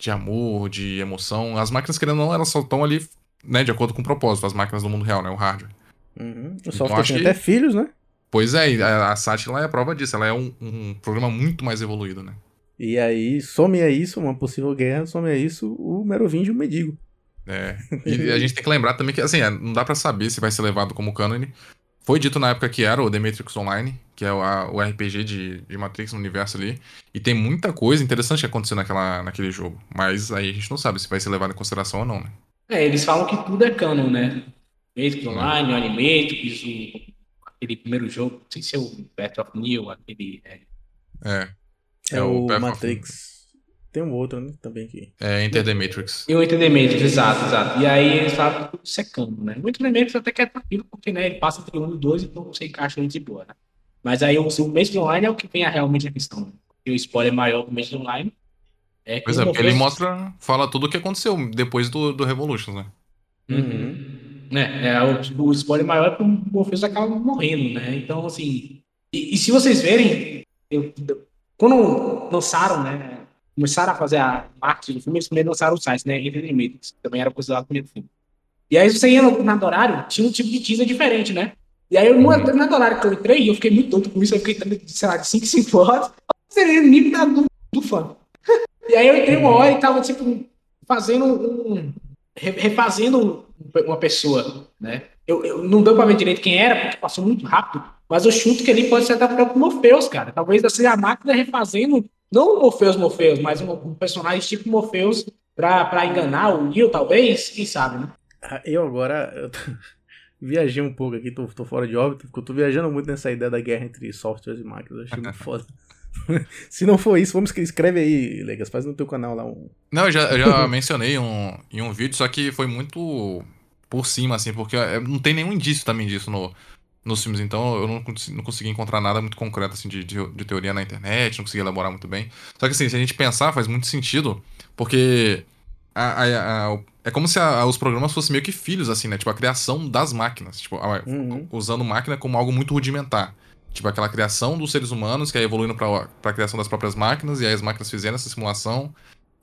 [SPEAKER 4] de amor, de emoção. As máquinas, querendo ou não, elas só estão ali né, de acordo com o propósito, as máquinas do mundo real, né, o hardware.
[SPEAKER 1] Uhum. O software então, tem que... até filhos, né?
[SPEAKER 4] Pois é, a, a SAT lá é a prova disso, ela é um, um programa muito mais evoluído, né?
[SPEAKER 1] E aí, some a isso, uma possível guerra, some a isso o Merovingio e o Medigo.
[SPEAKER 4] É, e a gente tem que lembrar também que, assim, é, não dá para saber se vai ser levado como canon. Foi dito na época que era o The Matrix Online, que é o, a, o RPG de, de Matrix no universo ali. E tem muita coisa interessante que aconteceu naquela, naquele jogo. Mas aí a gente não sabe se vai ser levado em consideração ou não, né?
[SPEAKER 3] É, eles falam que tudo é canon, né? Matrix Online, o Animatrix, o, aquele primeiro jogo, não sei se é o Battle of New, aquele.
[SPEAKER 4] É, é,
[SPEAKER 1] é, é o, o Matrix. Tem um outro, né? Também aqui.
[SPEAKER 4] É Enter the Matrix.
[SPEAKER 3] E o Enter the Matrix, exato, exato. E aí eles falam tudo secando, né? O Enter the Matrix até que é tranquilo, porque né, ele passa entre um e dois, então você encaixa ele de boa, né? Mas aí o, o Matrix Online é o que vem a, realmente a questão. Né? o spoiler maior do Matrix Online
[SPEAKER 4] é pois é, porque ele mostra, fala tudo o que aconteceu depois do, do Revolutions, né?
[SPEAKER 3] Uhum. É, é o, o spoiler maior é que o Morpheus acaba morrendo, né? Então, assim. E, e se vocês verem, eu, quando lançaram, né? Começaram a fazer a marketing do filme, eles primeiro lançaram o site, né? Entretenimento, que também era considerado primeiro filme. E aí você ia no, na horário, tinha um tipo de teaser diferente, né? E aí, no, uhum. na horário que eu entrei, eu fiquei muito doido com isso, eu fiquei, sei lá, de 5 5 horas, seria o nível da, do, do fã. E aí eu entrei uma hora e tava, tipo, fazendo um. refazendo uma pessoa, né? Eu, eu não deu pra ver direito quem era, porque passou muito rápido, mas eu chuto que ali pode ser até o Morpheus, cara. Talvez seja a máquina refazendo, não o Morpheus Morpheus, mas um, um personagem tipo Morpheus pra, pra enganar o Neil, talvez, quem sabe, né?
[SPEAKER 1] Ah, eu agora. Eu viajei um pouco aqui, tô, tô fora de órbita, porque eu tô viajando muito nessa ideia da guerra entre softwares e máquinas. Eu achei muito foda. Se não for isso, vamos que escreve aí, Legas, faz no teu canal lá um.
[SPEAKER 4] Não, eu já, eu já mencionei um, em um vídeo, só que foi muito por cima, assim, porque é, não tem nenhum indício também disso no, nos filmes, então eu não, não consegui encontrar nada muito concreto assim, de, de, de, teoria na internet, não consegui elaborar muito bem. Só que assim, se a gente pensar, faz muito sentido, porque a, a, a, é como se os programas fossem meio que filhos, assim, né? Tipo, a criação das máquinas, tipo, uhum. usando máquina como algo muito rudimentar. Tipo, aquela criação dos seres humanos que é evoluindo para a criação das próprias máquinas, e aí as máquinas fizeram essa simulação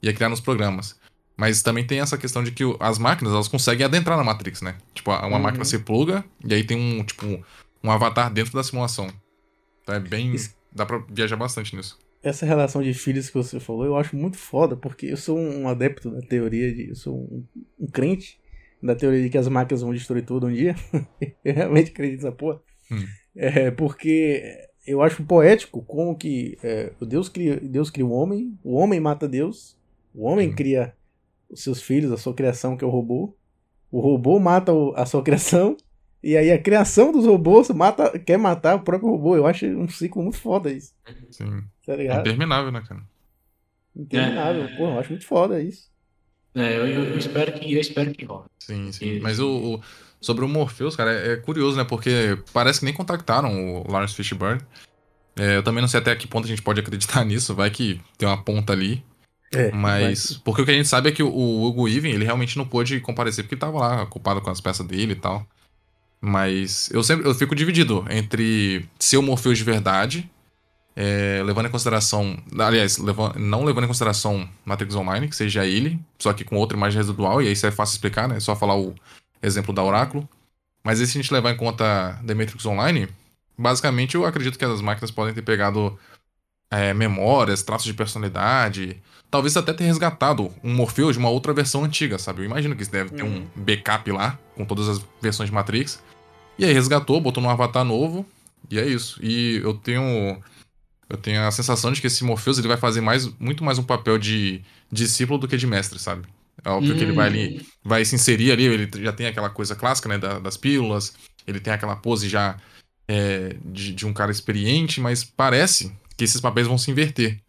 [SPEAKER 4] e ia criar nos programas. Mas também tem essa questão de que as máquinas, elas conseguem adentrar na Matrix, né? Tipo, uma
[SPEAKER 1] Uhum.
[SPEAKER 4] máquina se pluga e aí tem um, tipo, um avatar dentro da simulação. Então é bem...
[SPEAKER 1] Isso-
[SPEAKER 4] Dá pra viajar bastante nisso.
[SPEAKER 1] Essa relação de filhos que você falou, eu acho muito foda, porque eu sou um adepto da teoria de. Eu sou um, um crente da teoria de que as máquinas vão destruir tudo um dia. eu realmente acredito nessa porra.
[SPEAKER 4] Hum.
[SPEAKER 1] É, porque eu acho poético como que é, o Deus cria, Deus cria o homem, o homem mata Deus, o homem
[SPEAKER 4] Hum.
[SPEAKER 1] cria os seus filhos, a sua criação, que é o robô, o robô mata o- a sua criação, e aí a criação dos robôs mata, quer matar o próprio robô. Eu acho um ciclo muito foda isso,
[SPEAKER 4] Sim.
[SPEAKER 1] tá
[SPEAKER 4] É
[SPEAKER 1] ligado?
[SPEAKER 4] interminável, né, cara?
[SPEAKER 1] Interminável. Pô, eu acho muito foda isso.
[SPEAKER 3] É, eu, eu espero que eu espero que role.
[SPEAKER 4] Sim, sim.
[SPEAKER 3] Isso.
[SPEAKER 4] Mas o, o- sobre o Morpheus, cara, é, é curioso, né? Porque parece que nem contactaram o Lawrence Fishburne. É, eu também não sei até que ponto a gente pode acreditar nisso. Vai que tem uma ponta ali.
[SPEAKER 1] É,
[SPEAKER 4] Mas. Porque o que a gente sabe é que o, o Hugo Even, ele realmente não pôde comparecer porque ele tava lá, ocupado com as peças dele e tal. Mas eu sempre eu fico dividido entre ser o Morpheus de verdade, é, levando em consideração. Aliás, leva- não levando em consideração Matrix Online, que seja ele, só que com outra imagem residual, e aí isso é fácil explicar, né? É só falar o exemplo da Oráculo. Mas e se a gente levar em conta The Matrix Online, basicamente eu acredito que as máquinas podem ter pegado é, memórias, traços de personalidade, talvez até ter resgatado um Morpheus de uma outra versão antiga, sabe? Eu imagino que isso deve ter um backup lá, com todas as versões de Matrix. E aí resgatou, botou num avatar novo, e é isso. E eu tenho. Eu tenho a sensação de que esse Morpheus ele vai fazer mais, muito mais um papel de discípulo do que de mestre, sabe? É óbvio que ele vai ali, vai se inserir ali, ele já tem aquela coisa clássica, né, da- das pílulas, ele tem aquela pose já é, de, de um cara experiente, mas parece que esses papéis vão se inverter.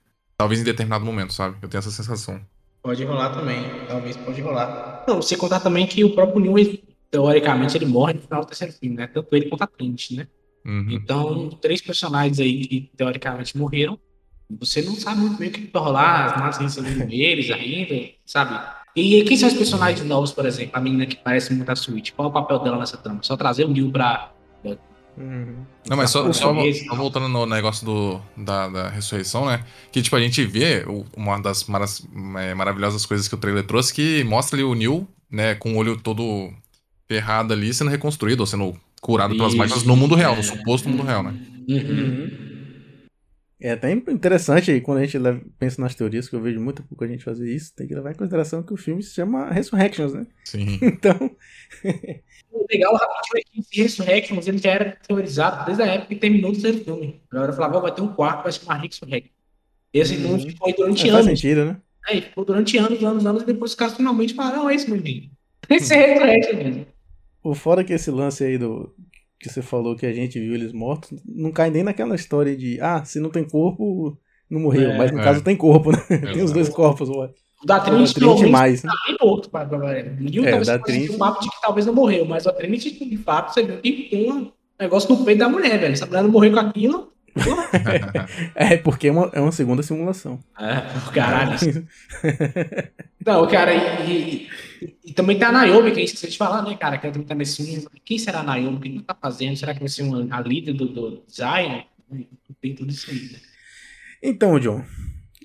[SPEAKER 4] Talvez em determinado momento, sabe? Eu tenho essa sensação.
[SPEAKER 3] Pode rolar também, talvez pode rolar. Não, você contar também que o próprio Neil, teoricamente, ele morre no final do terceiro filme, né? Tanto ele quanto a Trinity, né?
[SPEAKER 4] Uhum.
[SPEAKER 3] Então, três personagens aí que teoricamente morreram. Você não sabe muito bem o que vai rolar, as matas recebendo eles ainda, sabe? E quem são os personagens novos, por exemplo? A menina que parece muito a Switch. Qual é o papel dela nessa trama? Só trazer o Neil pra.
[SPEAKER 1] Uhum.
[SPEAKER 4] Não, mas só, só, só voltando no negócio do, da, da ressurreição, né? Que, tipo, a gente vê uma das é, maravilhosas coisas que o trailer trouxe, que mostra ali o Neil, né, com o olho todo ferrado ali, sendo reconstruído, ou sendo curado pelas máquinas no mundo real, no suposto mundo real, né?
[SPEAKER 1] É até interessante aí quando a gente leva- pensa nas teorias, que eu vejo muito pouco a gente fazer isso, tem que levar em consideração que o filme se chama Resurrections, né?
[SPEAKER 4] Sim.
[SPEAKER 1] Então,
[SPEAKER 3] O legal rapidinho é que esse Resurrections ele já era teorizado desde a época que terminou o terceiro filme. A galera falava, ó, vai ter um quarto, vai se chamar Resurrection. Esse
[SPEAKER 1] Uhum.
[SPEAKER 3] filme foi durante
[SPEAKER 1] é, faz
[SPEAKER 3] anos.
[SPEAKER 1] sentido, né?
[SPEAKER 3] Aí ficou durante anos, anos, anos, e depois os caras finalmente falaram, não, é esse meu menino. Esse é Resurrection mesmo.
[SPEAKER 1] O fora que esse lance aí do. que você falou que a gente viu eles mortos, não cai nem naquela história de, ah, se não tem corpo, não morreu.
[SPEAKER 3] É,
[SPEAKER 1] Mas no
[SPEAKER 4] é.
[SPEAKER 1] caso tem corpo, né? tem os dois corpos, ó.
[SPEAKER 3] O da Trinity, pelo menos,
[SPEAKER 1] mais, né?
[SPEAKER 3] tá bem morto pra pra Neil
[SPEAKER 1] É,
[SPEAKER 3] talvez
[SPEAKER 1] da Trinity-
[SPEAKER 3] um papo de que talvez não morreu, mas o Trinity, de fato, você viu que tem um negócio no peito da mulher, velho. Se a mulher não morreu com aquilo,
[SPEAKER 1] É, porque é uma, é uma segunda simulação.
[SPEAKER 3] É, caralho. Não, cara, e, e- e também tem a Naomi, que a gente esqueceu de falar, né, cara? Que ela também tá nesse filme. Quem será a Naomi? O que ele tá fazendo? Será que vai ser uma, a líder do, do Zion? Tem tudo isso aí, né?
[SPEAKER 1] Então, John,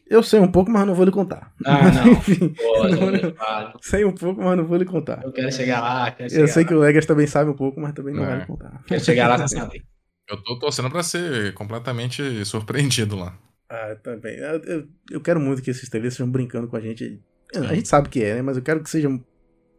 [SPEAKER 1] eu sei um pouco, mas não vou lhe contar.
[SPEAKER 3] Ah, não.
[SPEAKER 1] Enfim,
[SPEAKER 3] Pô,
[SPEAKER 1] Não, sei um pouco, mas não vou lhe contar.
[SPEAKER 3] eu quero chegar lá, quero chegar
[SPEAKER 1] Eu sei
[SPEAKER 3] lá.
[SPEAKER 1] que o Legas também sabe um pouco, mas também não
[SPEAKER 4] É.
[SPEAKER 1] vai lhe contar.
[SPEAKER 3] Quero chegar lá sem saber.
[SPEAKER 4] Eu tô torcendo pra ser completamente surpreendido lá.
[SPEAKER 1] Ah, também. Eu, eu, eu quero muito que esses trailers estejam brincando com a gente. A gente sabe que é, né? Mas eu quero que seja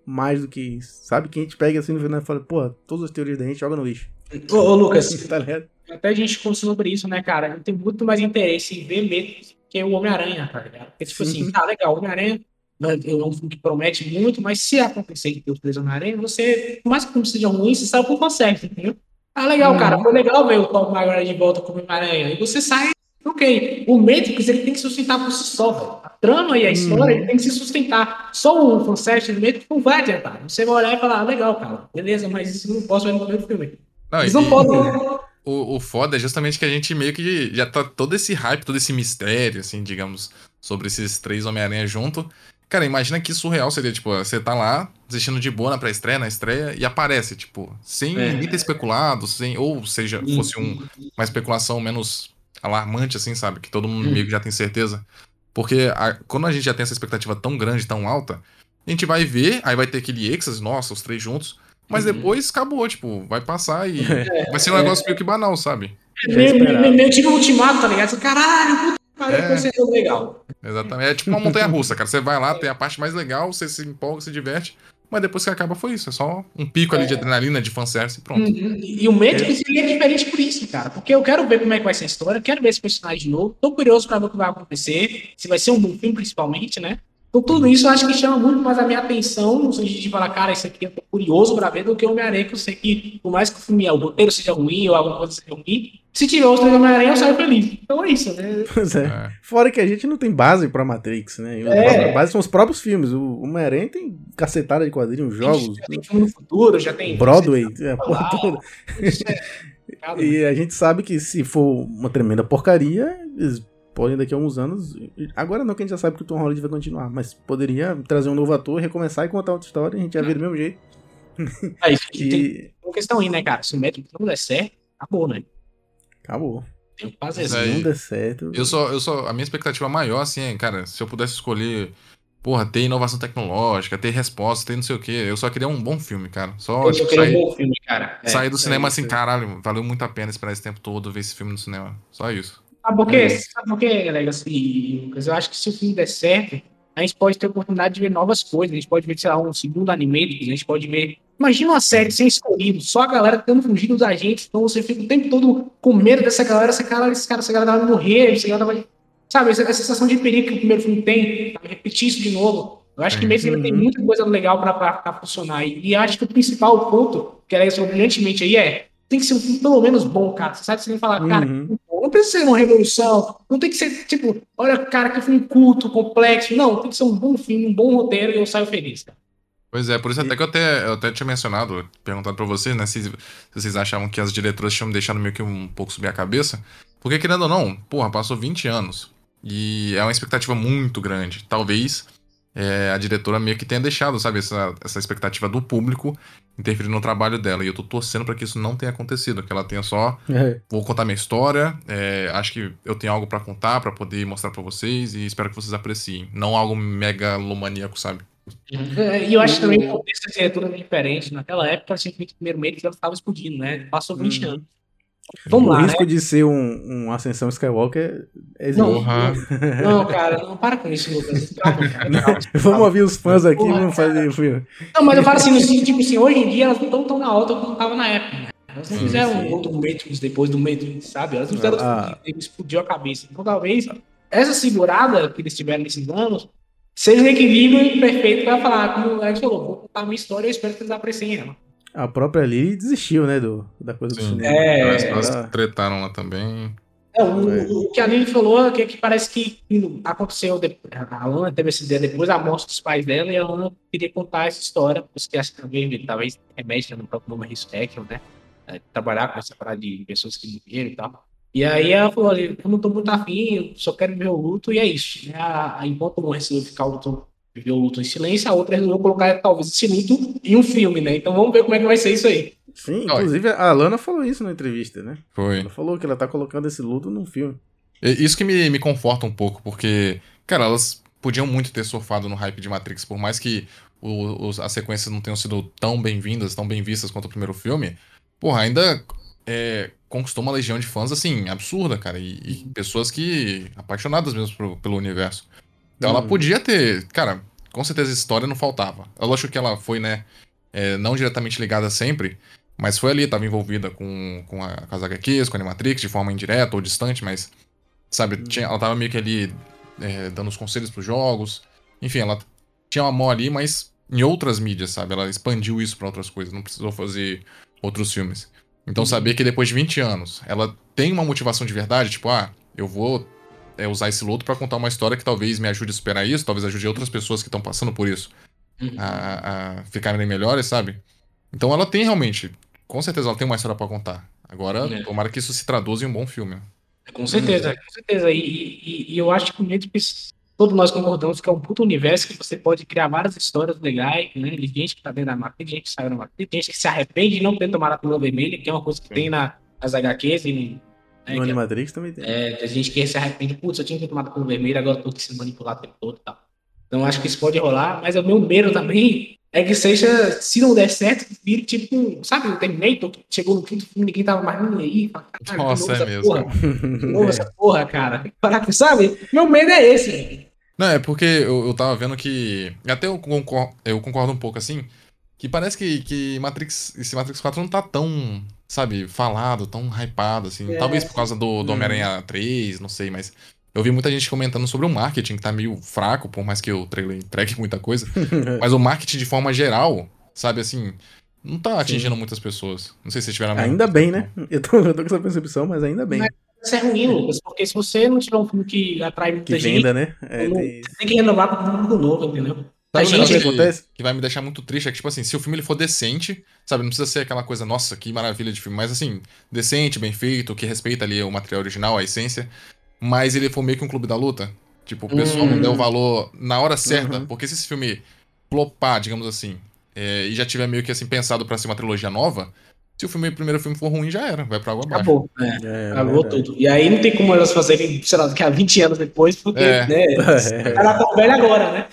[SPEAKER 1] mais do que isso. Sabe? Que a gente pega assim no final e fala, pô, todas as teorias da gente joga no lixo.
[SPEAKER 3] Ô, ô, Lucas,
[SPEAKER 1] tá ligado?
[SPEAKER 3] até a gente conversou sobre isso, né, cara? Eu tenho muito mais interesse em ver mesmo que o Homem-Aranha, tá ligado? Porque, tipo
[SPEAKER 1] Sim.
[SPEAKER 3] assim, tá legal, o Homem-Aranha é um filme que promete muito, mas se acontecer que tem os três Homem-Aranha, você, por mais que o filme seja ruim, você sabe como conserta, entendeu? Ah, legal,
[SPEAKER 1] Uhum.
[SPEAKER 3] cara, foi legal ver o Tom Maguire de volta com o Homem-Aranha. E você sai, ok. O Matrix, ele tem que se sustentar por si só, velho. A trama e a história, ele tem que se sustentar. Só o fanservice do Matrix não vai adiantar. Você vai olhar e falar, ah, legal, cara, beleza, mas isso não posso ver no primeiro filme.
[SPEAKER 4] Não,
[SPEAKER 3] Eles
[SPEAKER 4] e-
[SPEAKER 3] não podem...
[SPEAKER 4] O, o foda é justamente que a gente meio que já tá todo esse hype, todo esse mistério, assim, digamos, sobre esses três Homem-Aranha junto. Cara, imagina que surreal seria, tipo, você tá lá, assistindo de boa na pré-estreia, na estreia, e aparece, tipo, sem
[SPEAKER 3] É.
[SPEAKER 4] ninguém ter especulado, sem, ou seja, fosse um, uma especulação menos alarmante, assim, sabe? Que todo mundo
[SPEAKER 3] Hum.
[SPEAKER 4] meio que já tem certeza. Porque a- quando a gente já tem essa expectativa tão grande, tão alta, a gente vai ver, aí vai ter aquele êxtase, nossa, os três juntos. Mas
[SPEAKER 3] Uhum.
[SPEAKER 4] depois acabou, tipo, vai passar e
[SPEAKER 1] É,
[SPEAKER 4] vai ser um negócio meio que banal, sabe?
[SPEAKER 3] Meio,
[SPEAKER 1] esperava.
[SPEAKER 3] meio, meio tipo ultimato, tá ligado? Caralho, puta que pariu,
[SPEAKER 4] É.
[SPEAKER 3] você legal.
[SPEAKER 4] Exatamente. É tipo uma montanha russa, cara. Você vai lá, tem a parte mais legal, você se empolga, se diverte. Mas depois que acaba foi isso. É só um pico ali de adrenalina, de fanservice e pronto.
[SPEAKER 3] Uhum. E e o Matrix ele é diferente por isso, cara. Porque eu quero ver como é que vai ser a história, quero ver esse personagem de novo. Tô curioso pra ver o que vai acontecer. Se vai ser um bom filme, principalmente, né? Então, tudo isso eu acho que chama muito mais a minha atenção, no sentido de falar, cara, isso aqui eu tô curioso pra ver, do que o Homem-Aranha, que eu sei que, por mais que o filme, o roteiro seja ruim ou alguma coisa seja ruim, se tiver os três Homem-Aranha, eu saio feliz. Então é isso, né?
[SPEAKER 1] Pois é.
[SPEAKER 4] É.
[SPEAKER 1] Fora que a gente não tem base pra Matrix, né?
[SPEAKER 3] É.
[SPEAKER 1] A base são os próprios filmes. O Homem-Aranha tem cacetada de quadrinhos, jogos,
[SPEAKER 3] Já tem filme no futuro, já tem.
[SPEAKER 1] Broadway, é, porra toda.
[SPEAKER 3] É?
[SPEAKER 1] E a gente sabe que se for uma tremenda porcaria, eles podem daqui a uns anos. Agora não, que a gente já sabe que o Tom Holland vai continuar, mas poderia trazer um novo ator, recomeçar e contar outra história, a gente ia ver do mesmo jeito.
[SPEAKER 3] É isso, e tem uma questão aí, né, cara? Se o Matrix não der certo, acabou, né?
[SPEAKER 1] acabou.
[SPEAKER 3] Tem que fazer isso.
[SPEAKER 1] Se não der certo.
[SPEAKER 4] Eu só, eu só. A minha expectativa maior, assim, é, cara, se eu pudesse escolher. Porra, ter inovação tecnológica, ter resposta, ter não sei o quê. Eu só queria um bom filme, cara. Só,
[SPEAKER 3] Eu
[SPEAKER 4] tipo,
[SPEAKER 3] queria um
[SPEAKER 4] sair,
[SPEAKER 3] bom filme, cara. É,
[SPEAKER 4] sair do
[SPEAKER 3] é
[SPEAKER 4] cinema
[SPEAKER 3] isso.
[SPEAKER 4] assim, caralho, valeu muito a pena esperar esse tempo todo, ver esse filme no cinema. Só isso.
[SPEAKER 3] Sabe por quê?
[SPEAKER 1] É.
[SPEAKER 3] Sabe por quê, e Lucas? Eu acho que se o filme der certo, a gente pode ter a oportunidade de ver novas coisas. A gente pode ver, sei lá, um segundo anime, a gente pode ver. Imagina uma série sem escolhido, só a galera tentando fugir dos agentes. Então você fica o tempo todo com medo dessa galera, essa cara, esse cara, essa galera vai morrer, essa galera vai. Sabe, essa, essa sensação de perigo que o primeiro filme tem, sabe? repetir isso de novo. Eu acho que
[SPEAKER 4] Sim.
[SPEAKER 3] mesmo ele tem
[SPEAKER 1] Uhum.
[SPEAKER 3] muita coisa legal pra funcionar. E, e acho que o principal ponto, que ela falou brilhantemente aí, é tem que ser um filme pelo menos bom, cara. Você sabe, você tem que falar, cara,
[SPEAKER 1] Uhum.
[SPEAKER 3] Não precisa ser uma revolução, não tem que ser, tipo, olha, cara, que filme culto, complexo. Não, tem que ser um bom filme, um bom roteiro e eu saio feliz, cara.
[SPEAKER 4] Pois é, por isso até que eu até, eu até tinha mencionado, perguntado pra vocês, né, se, se vocês achavam que as diretoras tinham deixado meio que um pouco subir a cabeça. Porque, querendo ou não, porra, passou 20 anos. E é uma expectativa muito grande. Talvez é, a diretora meio que tenha deixado, sabe, essa, essa expectativa do público interferir no trabalho dela. E eu tô torcendo pra que isso não tenha acontecido, que ela tenha só
[SPEAKER 1] É.
[SPEAKER 4] vou contar minha história. é, acho que eu tenho algo pra contar, pra poder mostrar pra vocês e espero que vocês apreciem. Não algo megalomaníaco, sabe?
[SPEAKER 3] E eu acho também que o contexto da diretora é diferente. Naquela época, ela tinha feito o primeiro mês ela estava explodindo, né? Passou 20
[SPEAKER 1] Uhum.
[SPEAKER 3] anos. Vamos
[SPEAKER 1] o
[SPEAKER 3] lá, né?
[SPEAKER 1] risco de ser um, um Ascensão Skywalker é
[SPEAKER 3] Não, não, cara, não para com isso, Lucas. Calma, cara, calma.
[SPEAKER 1] Vamos ouvir os fãs aqui,
[SPEAKER 3] Porra,
[SPEAKER 1] vamos fazer filme.
[SPEAKER 3] Não, mas eu falo assim, no sentido, tipo assim, hoje em dia elas não estão tão na alta como estavam na época. Né? Elas não
[SPEAKER 4] Sim,
[SPEAKER 3] fizeram
[SPEAKER 1] sim.
[SPEAKER 3] um outro Matrix depois do Matrix, sabe? Elas não fizeram
[SPEAKER 1] Ah.
[SPEAKER 3] outro explodiu a cabeça. Então talvez essa segurada que eles tiveram nesses anos seja um equilíbrio perfeito para falar, como o Alex falou, vou contar uma história e eu espero que eles apreciem ela.
[SPEAKER 1] A própria Lily desistiu, né, do, da coisa do
[SPEAKER 4] Sim.
[SPEAKER 1] cinema.
[SPEAKER 3] É,
[SPEAKER 4] Elas, elas
[SPEAKER 1] ela-
[SPEAKER 4] tretaram lá também.
[SPEAKER 3] É, o, o que a Lili falou é que, que parece que aconteceu. de- a Lana teve essa ideia depois da morte dos pais dela e a Lana queria contar essa história, porque acho que talvez, talvez remete no próprio nome Spectrum, né? É, trabalhar com essa parada de pessoas que morreram e tal. E aí ela falou: "Olha, eu não tô muito afim, eu só quero viver o luto, e é isso. Né? A, a, enquanto uma resolveu ficar o luto, viver o luto em silêncio, a outra resolveu colocar talvez esse luto em um filme, né? Então vamos ver como é que vai ser isso aí.
[SPEAKER 1] Sim, inclusive a Lana falou isso na entrevista, né?
[SPEAKER 4] Foi.
[SPEAKER 1] Ela falou que ela tá colocando esse luto num filme.
[SPEAKER 4] E- Isso que me, me conforta um pouco, porque, cara, elas podiam muito ter surfado no hype de Matrix, por mais que o- os- as sequências não tenham sido tão bem-vindas, tão bem vistas quanto o primeiro filme. Porra, ainda é, conquistou uma legião de fãs, assim, absurda, cara. E, e pessoas que. apaixonadas mesmo pro- pelo universo. Então ela
[SPEAKER 1] Uhum.
[SPEAKER 4] podia ter. Cara, com certeza história não faltava. Eu lógico que ela foi, né? é, não diretamente ligada sempre, mas foi ali, tava envolvida com, com, a, com as HQs, com a Animatrix, de forma indireta ou distante, mas. Sabe, tinha, ela tava meio que ali é, dando os conselhos pros jogos. Enfim, ela tinha uma mão ali, mas em outras mídias, sabe? Ela expandiu isso pra outras coisas, não precisou fazer outros filmes. Então saber que depois de 20 anos ela tem uma motivação de verdade, tipo, ah, eu vou é, usar esse luto pra contar uma história que talvez me ajude a superar isso, talvez ajude outras pessoas que estão passando por isso a, a ficarem melhores, sabe? Então ela tem realmente, com certeza ela tem uma história pra contar. Agora,
[SPEAKER 3] É.
[SPEAKER 4] tomara que isso se traduza em um bom filme.
[SPEAKER 3] Com certeza, com certeza. E, e- e eu acho que o Matrix, todos nós concordamos que é um puto universo que você pode criar várias histórias legais, né? Tem gente que tá dentro da Matrix, tem gente que saiu da Matrix, tem gente que se arrepende de não ter tomado a pílula vermelha, que é uma coisa que tem na, nas HQs e né,
[SPEAKER 1] No
[SPEAKER 3] que-
[SPEAKER 1] Animatrix também tem.
[SPEAKER 3] é, tem gente que se arrepende, putz, eu tinha que ter tomado pílula vermelha, agora eu tô aqui sendo manipulado o tempo todo e tal. Então acho que isso pode rolar, mas o meu medo também é que seja, se não der certo, vire tipo, sabe, o Terminator, que chegou no quinto filme, ninguém tava mais nem aí. fala, "Caralho, de
[SPEAKER 4] Nossa, é mesmo,
[SPEAKER 3] Porra, novo essa porra, cara. Com- Sabe? Meu medo é esse.
[SPEAKER 4] Não, é porque eu, eu tava vendo que. Até eu concordo, eu concordo um pouco assim. Que parece que, que Matrix, esse Matrix 4 não tá tão, sabe, falado, tão hypado, assim.
[SPEAKER 3] É,
[SPEAKER 4] Talvez por causa do, do
[SPEAKER 1] Hum.
[SPEAKER 4] Homem-Aranha 3, não sei, mas. Eu vi muita gente comentando sobre o marketing, que tá meio fraco, por mais que o trailer entregue muita coisa. mas o marketing de forma geral, sabe, assim, não tá atingindo muitas pessoas. Não sei se vocês tiveram a
[SPEAKER 1] Ainda bem, né? Eu tô, eu tô com essa percepção, mas ainda bem.
[SPEAKER 3] Isso é ruim, Lucas, porque se você não tiver um filme que atrai muita
[SPEAKER 1] Que
[SPEAKER 3] gente,
[SPEAKER 1] venda, né? É,
[SPEAKER 3] não-
[SPEAKER 1] tem-
[SPEAKER 3] você tem que renovar com um público novo, entendeu?
[SPEAKER 4] Sabe
[SPEAKER 3] A gente-
[SPEAKER 1] que acontece?
[SPEAKER 4] que vai me deixar muito triste é que, tipo assim, se o filme ele for decente, sabe, não precisa ser aquela coisa, nossa, que maravilha de filme, mas assim, decente, bem feito, que respeita ali o material original, a essência, mas ele for meio que um clube da luta, tipo, o pessoal não
[SPEAKER 3] Hum.
[SPEAKER 4] deu valor na hora certa,
[SPEAKER 1] Uhum.
[SPEAKER 4] porque se esse filme flopar, digamos assim, é, e já tiver meio que assim pensado pra ser uma trilogia nova, se o filme, o primeiro filme for ruim, já era, vai pra água abaixo.
[SPEAKER 3] Acabou. É.
[SPEAKER 1] É,
[SPEAKER 3] Acabou
[SPEAKER 1] verdade.
[SPEAKER 3] tudo. E aí não tem como elas fazerem, sei lá, daqui a 20 anos depois, porque,
[SPEAKER 4] É.
[SPEAKER 3] né?
[SPEAKER 1] É.
[SPEAKER 3] Ela tá velha agora, né?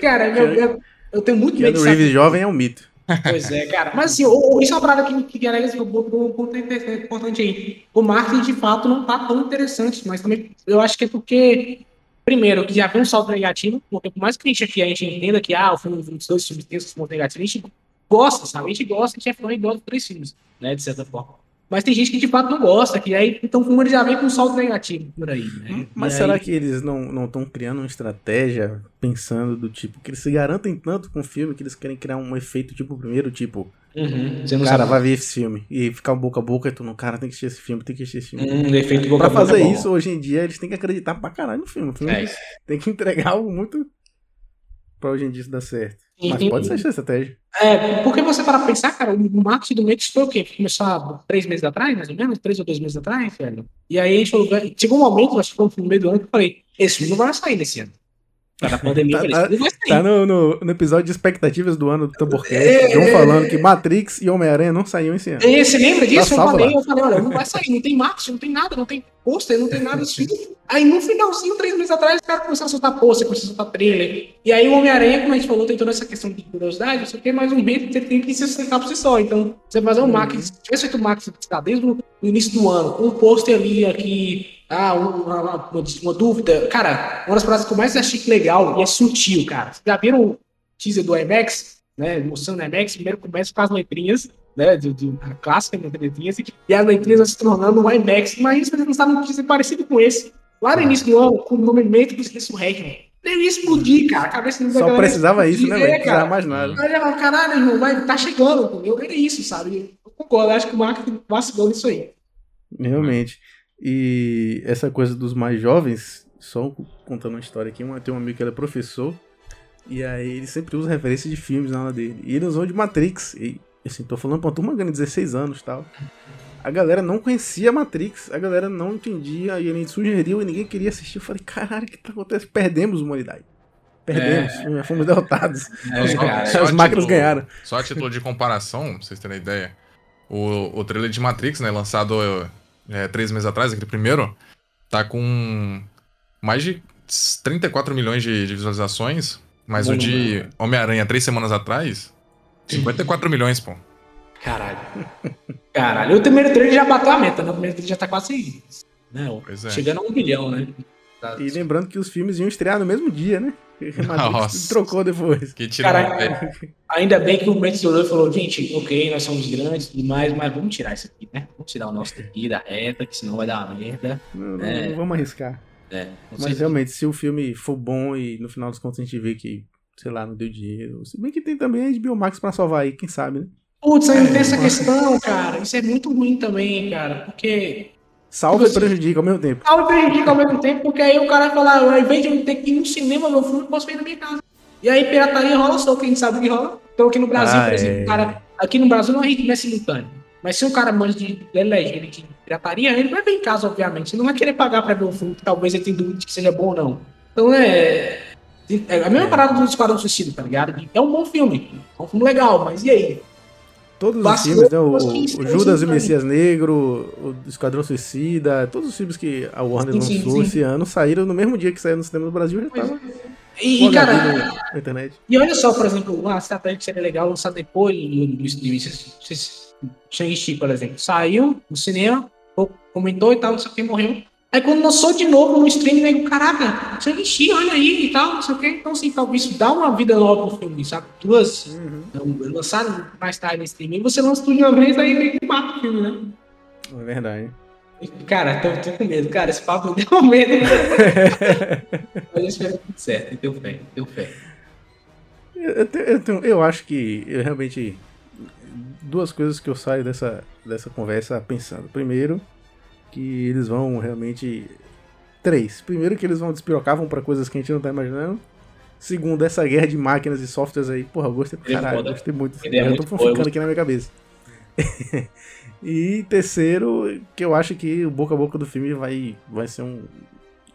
[SPEAKER 3] Cara, meu, eu, eu tenho muito medo
[SPEAKER 1] Keanu
[SPEAKER 3] de
[SPEAKER 1] Reeves jovem é um mito.
[SPEAKER 3] Pois é, cara. Mas assim, o- o- isso é uma parada que, que Alex botou um ponto importante aí. O marketing, de fato, não tá tão interessante, mas também eu acho que é porque, primeiro, que já vem um salto negativo, porque por mais que a gente aqui a gente entenda que ah, o filme dos dois filmes tem esses pontos negativos, a gente gosta, sabe? A gente gosta, a gente é fã e gosta dos três filmes, né? De certa forma. Mas tem gente que de fato não gosta, que aí então o filme já vem com um salto negativo por aí, né?
[SPEAKER 1] Mas
[SPEAKER 3] E
[SPEAKER 1] será
[SPEAKER 3] aí-
[SPEAKER 1] que eles não estão criando uma estratégia pensando do tipo que eles se garantem tanto com o filme que eles querem criar um efeito tipo o primeiro, tipo,
[SPEAKER 3] Uhum,
[SPEAKER 1] cara,
[SPEAKER 3] sabe.
[SPEAKER 1] vai ver esse filme e ficar boca a boca e tu não, cara, tem que assistir esse filme, tem que assistir esse filme.
[SPEAKER 3] Hum, efeito boca
[SPEAKER 1] Pra
[SPEAKER 3] a boca
[SPEAKER 1] fazer
[SPEAKER 3] é bom.
[SPEAKER 1] isso, hoje em dia, eles têm que acreditar pra caralho no filme. O filme
[SPEAKER 3] É
[SPEAKER 1] tem que entregar algo muito pra hoje em dia isso dar certo. Mas pode ser essa estratégia.
[SPEAKER 3] É, porque você para pensar, cara, o marketing do Matrix foi o quê? Começou há três meses atrás, mais ou menos? Três ou dois meses atrás, velho? E aí chegou um momento, acho que foi no meio do ano, que eu falei, esse filme não vai sair nesse ano. Tá na pandemia,
[SPEAKER 1] Tá- tá-. Tá no, no, no episódio de expectativas do ano do Tamborcast,
[SPEAKER 3] É,
[SPEAKER 1] John
[SPEAKER 3] é,
[SPEAKER 1] falando que Matrix e Homem-Aranha não saíam esse ano.
[SPEAKER 3] E você lembra disso?
[SPEAKER 1] Tá
[SPEAKER 3] eu falei, eu falei, olha, não vai sair, não tem marketing, não tem nada, não tem pôster, não tem nada assim. Aí no finalzinho, três meses atrás, os caras começaram a soltar pôster, começaram a soltar trailer. E aí o Homem-Aranha, como a gente falou, tem toda essa questão de curiosidade, o que, mas um medo você tem que se sustentar por si só. Então, você fazer um marketing, se tivesse feito um marketing tá, desde o início do ano, um pôster ali, aqui, ah, um- uma, uma, uma dúvida. Cara, uma das frases que eu mais achei legal e é sutil, cara. Vocês já viram o teaser do IMAX? Né, mostrando o IMAX, primeiro começa com as letrinhas, né, do, do, a clássica das letrinhas, e as letrinhas vão se tornando um IMAX. Se eles lançaram um teaser parecido com esse, lá no início do ano, com o nome Matrix Resurrection. Deve explodir, cara. A cabeça da
[SPEAKER 1] Só precisava isso, né, velho?
[SPEAKER 3] É,
[SPEAKER 1] Não precisava
[SPEAKER 3] cara.
[SPEAKER 1] mais nada.
[SPEAKER 3] Ela, caralho, irmão, vai, tá chegando, entendeu? Era isso, sabe? Eu concordo, acho que o marketing vacilou nisso aí.
[SPEAKER 1] Realmente. E essa coisa dos mais jovens, só contando uma história aqui, tem um amigo que ele é professor, e aí ele sempre usa referência de filmes na aula dele. E ele usou de Matrix. E assim, tô falando pra uma turma ganhando 16 anos e tal. A galera não conhecia Matrix, a galera não entendia, e ele sugeriu e ninguém queria assistir. Eu falei, caralho, o que tá acontecendo? Perdemos humanidade. Perdemos, fomos derrotados.
[SPEAKER 3] É, cara.
[SPEAKER 4] Só
[SPEAKER 1] As máquinas
[SPEAKER 4] título-
[SPEAKER 1] ganharam.
[SPEAKER 4] Só a título de comparação, pra vocês terem ideia, o, o trailer de Matrix, né, lançado é, três meses atrás, aquele primeiro, tá com mais de 34 milhões de, de visualizações, mas o de Homem-Aranha três semanas atrás, 54 milhões, pô.
[SPEAKER 3] Caralho. Caralho. O primeiro trailer já bateu a meta, né? O primeiro trailer já tá quase. Né?
[SPEAKER 4] Pois é.
[SPEAKER 3] Chegando a um bilhão, né?
[SPEAKER 1] E lembrando que os filmes iam estrear no mesmo dia, né?
[SPEAKER 4] Nossa.
[SPEAKER 1] trocou depois.
[SPEAKER 4] Que tira
[SPEAKER 3] Caralho.
[SPEAKER 4] é,
[SPEAKER 3] Ainda bem que o Matrix olhou e falou, gente, ok, nós somos grandes e tudo mais, mas vamos tirar isso aqui, né? Vamos tirar o nosso daqui da reta, que senão vai dar uma merda.
[SPEAKER 1] Não,
[SPEAKER 3] É.
[SPEAKER 1] não vamos arriscar.
[SPEAKER 3] É,
[SPEAKER 1] Mas
[SPEAKER 3] sei.
[SPEAKER 1] realmente, se o filme for bom e no final dos contos a gente vê que, sei lá, não deu dinheiro. Se bem que tem também a HBO Max pra salvar aí, quem sabe, né?
[SPEAKER 3] Putz, ainda tem essa questão, cara. Isso é muito ruim também, cara. Porque Tipo
[SPEAKER 1] e prejudica ao mesmo tempo.
[SPEAKER 3] Algo prejudica ao mesmo tempo, porque aí o cara vai falar, ao invés de eu ter que ir no cinema ver o filme, eu posso ver na minha casa. E aí pirataria rola só, quem sabe que rola. Então aqui no Brasil,
[SPEAKER 1] Ah,
[SPEAKER 3] por exemplo,
[SPEAKER 1] é.
[SPEAKER 3] o cara, aqui no Brasil não é ritmo é simultâneo. Mas se um cara manja de legenda de pirataria, ele vai ver em casa, obviamente. Ele não vai querer pagar pra ver o filme, que talvez ele tenha dúvida de que seja bom ou não. Então é. É a mesma parada do Esquadrão Suicida, tá ligado? É um bom filme. É um filme legal, mas e aí?
[SPEAKER 1] Todos os
[SPEAKER 3] Vacilou
[SPEAKER 1] filmes, né? O, o
[SPEAKER 3] 15
[SPEAKER 1] Judas e o. Messias Negro, o Esquadrão Suicida, todos os filmes que a Warner
[SPEAKER 3] Sim,
[SPEAKER 1] lançou
[SPEAKER 3] sim.
[SPEAKER 1] esse ano saíram no mesmo dia que saiu no cinema do Brasil já tava.
[SPEAKER 3] E, e, cara,
[SPEAKER 1] na internet.
[SPEAKER 3] e olha só, por exemplo, uma estratégia que seria legal lançar depois do, do streaming. Shang-Chi, por exemplo, saiu no cinema, comentou e tal, não sei o que, morreu. Aí quando lançou de novo no streaming, nego, caraca, Shang-Chi, olha aí e tal, não sei o que. Então, assim, talvez isso dá uma vida nova pro filme, sabe? Duas
[SPEAKER 1] Uhum.
[SPEAKER 3] então, lançaram mais tarde no streaming, você lança tudo de uma vez, aí meio que mata o filme, né?
[SPEAKER 1] É verdade.
[SPEAKER 3] Cara, tô, tô com medo. Cara, esse papo me deu medo. Mas eu espero que tudo certo. Eu tenho fé, eu tenho fé.
[SPEAKER 1] Eu, eu, eu eu acho que eu realmente. Duas coisas que eu saio dessa, dessa conversa pensando. Primeiro, que eles vão realmente. Três. Primeiro, que eles vão despirocar, vão pra coisas que a gente não tá imaginando. Segundo, essa guerra de máquinas e softwares aí. Porra, eu gostei pra
[SPEAKER 3] é
[SPEAKER 1] caralho.
[SPEAKER 3] foda.
[SPEAKER 1] Gostei muito.
[SPEAKER 3] Ele é
[SPEAKER 1] eu
[SPEAKER 3] muito
[SPEAKER 1] tô
[SPEAKER 3] eu
[SPEAKER 1] ficando aqui na minha cabeça. e terceiro, que eu acho que o boca a boca do filme vai, vai ser um.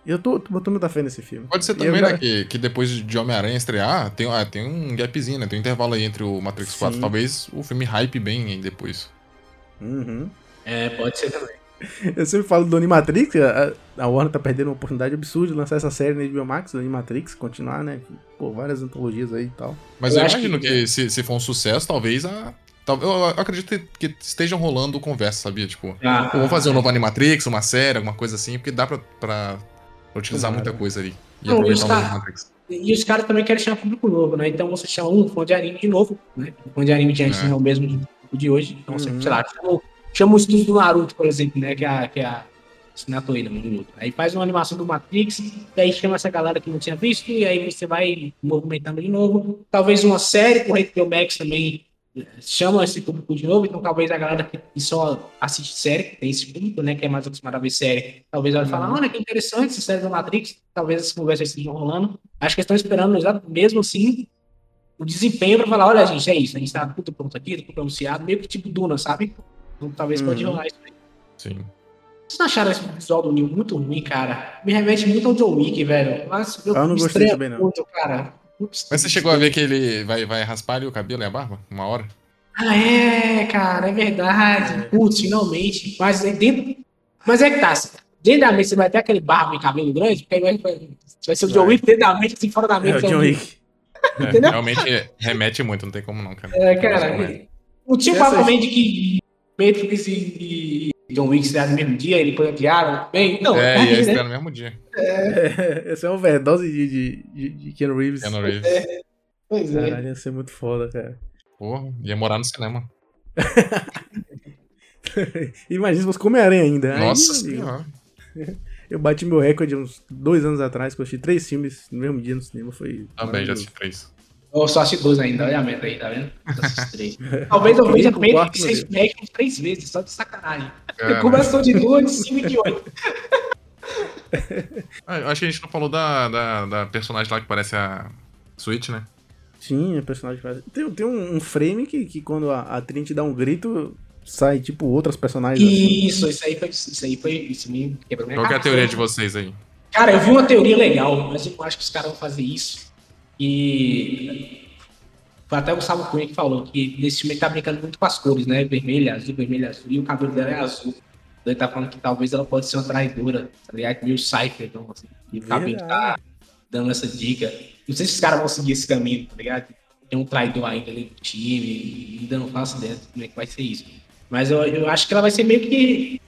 [SPEAKER 1] Eu tô, tô botando muita fé nesse filme.
[SPEAKER 4] Pode ser também,
[SPEAKER 1] eu
[SPEAKER 4] né, que, que depois de Homem-Aranha estrear, tem, ah, tem um gapzinho, né? Tem um intervalo aí entre o Matrix 4.
[SPEAKER 1] Sim.
[SPEAKER 4] Talvez o filme hype bem aí depois.
[SPEAKER 1] Uhum.
[SPEAKER 3] É, pode ser também.
[SPEAKER 1] Eu sempre falo do Animatrix, a, a Warner tá perdendo uma oportunidade absurda de lançar essa série na HBO Max, do Animatrix, continuar, né? Pô, várias antologias aí e tal.
[SPEAKER 4] Mas
[SPEAKER 3] Eu
[SPEAKER 4] eu,
[SPEAKER 3] acho
[SPEAKER 4] imagino
[SPEAKER 3] que-
[SPEAKER 4] que, se, se for um sucesso, talvez a. Eu acredito que, estejam rolando conversa, sabia? Tipo,
[SPEAKER 3] Ah,
[SPEAKER 4] vamos fazer um novo Animatrix, uma série, alguma coisa assim, porque dá pra, pra utilizar
[SPEAKER 1] Claro.
[SPEAKER 4] muita coisa ali. E
[SPEAKER 3] Não,
[SPEAKER 4] aproveitar o Animatrix.
[SPEAKER 3] E os caras também querem chamar público novo, né? Então você chama um fã de anime de novo, né? O fã de anime de antes
[SPEAKER 4] É.
[SPEAKER 3] não é o mesmo de, de hoje. Então você,
[SPEAKER 1] Uhum.
[SPEAKER 3] sei lá, chama, o- chama o estúdio do Naruto, por exemplo, né? Que é a, que é a assinatura aí do Naruto. Aí faz uma animação do Matrix, e aí chama essa galera que não tinha visto, e aí você vai movimentando de novo. Talvez uma série com o HBO Max também eh, chama esse público de novo, então talvez a galera que só assiste série, que tem esse público, né, que é mais acostumado a ver série, talvez ela fale, olha que interessante essa série do Matrix, talvez essas conversas estejam rolando. Acho que eles estão esperando mesmo assim o desempenho para falar, olha gente, é isso, a gente tá tudo pronto aqui, tudo anunciado, meio que tipo Duna, sabe? Então talvez pode
[SPEAKER 1] Uhum.
[SPEAKER 3] rolar isso aí.
[SPEAKER 4] Sim.
[SPEAKER 3] Vocês não acharam esse visual do Neil muito ruim, cara? Me remete muito ao John Wick, velho. Mas eu,
[SPEAKER 1] Ah, eu não gostei também, não.
[SPEAKER 3] muito, cara.
[SPEAKER 4] Mas você chegou a ver que ele vai, vai raspar ali o cabelo e a barba? Uma hora?
[SPEAKER 3] Ah, é, cara, é verdade. Putz, finalmente. Mas aí dentro. Mas é que tá. Dentro da mente você vai ter aquele barba e cabelo grande, porque aí vai, vai, ser o John. Wick dentro da mente, assim, fora da
[SPEAKER 1] É
[SPEAKER 3] mente.
[SPEAKER 1] o John Wick.
[SPEAKER 4] É, realmente remete muito, não tem como não, cara.
[SPEAKER 3] É, cara. Não tinha um
[SPEAKER 1] Essa-
[SPEAKER 3] papo também de que Matrix e e John Wick estrearam no mesmo dia, ele foi adiaram bem. Não,
[SPEAKER 4] É, ia
[SPEAKER 3] né?
[SPEAKER 4] estrear no mesmo dia.
[SPEAKER 1] Essa é uma overdose de, de, de, de Keanu Reeves.
[SPEAKER 4] Keanu Reeves.
[SPEAKER 3] Pois é.
[SPEAKER 1] Caralho, ia ser muito foda, cara.
[SPEAKER 4] Porra, ia morar no cinema.
[SPEAKER 1] Imagina se fosse Homem-Aranha ainda.
[SPEAKER 4] Nossa senhora.
[SPEAKER 1] Eu bati meu recorde uns dois anos atrás, que eu assisti três filmes no mesmo dia no cinema. Foi.
[SPEAKER 4] Também já assisti três.
[SPEAKER 3] Eu só assisti dois ainda, olha a meta aí, tá vendo? Só assisti três. Talvez eu veja Matrix
[SPEAKER 1] meu
[SPEAKER 3] seis Matrix três vezes, só de sacanagem.
[SPEAKER 4] É,
[SPEAKER 3] Começou de duas, de cinco e de oito.
[SPEAKER 4] Ah, eu acho que a gente não falou da, da, da personagem lá que parece a Switch, né?
[SPEAKER 1] Sim, é personagem. Tem, tem um, um frame que, que quando a, a Trinity dá um grito, sai tipo outras personagens assim.
[SPEAKER 3] Isso, isso aí foi. Isso aí foi. Isso me quebrou minha
[SPEAKER 4] Qual que é a teoria de vocês aí?
[SPEAKER 3] Cara, eu vi uma teoria legal, mas eu acho que os caras vão fazer isso. E. Foi até o Gustavo Cunha que falou que nesse filme ele tá brincando muito com as cores, né? Vermelho, azul, vermelho, azul. E o cabelo dela é azul. Então ele tá falando que talvez ela pode ser uma traidora, tá ligado? Meio Cypher, então, assim. E o cabelo tá dando essa dica. Não sei se os caras vão seguir esse caminho, tá ligado? Tem um traidor ainda ali no time, ainda não faço ideia de como é que vai ser isso. Mas eu, eu acho que ela vai ser meio que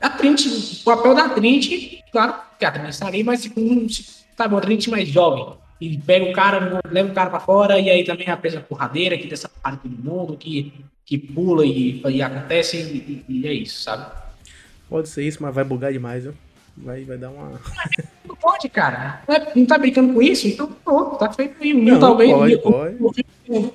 [SPEAKER 3] a Trinity, o papel da Trinity, claro que a Trinity está ali, mas com um, sabe, uma Trinity mais jovem. E pega o cara, leva o cara pra fora, e aí também é a presa porradeira, que dessa parte do mundo, que, que pula e, e acontece, e, e é isso, sabe?
[SPEAKER 1] Pode ser isso, mas vai bugar demais, viu? Vai, vai dar uma.
[SPEAKER 3] Não pode, cara. Não, é- não tá brincando com isso? Então, pronto, tá feito aí.
[SPEAKER 1] Não,
[SPEAKER 3] talvez.
[SPEAKER 1] pode, pode.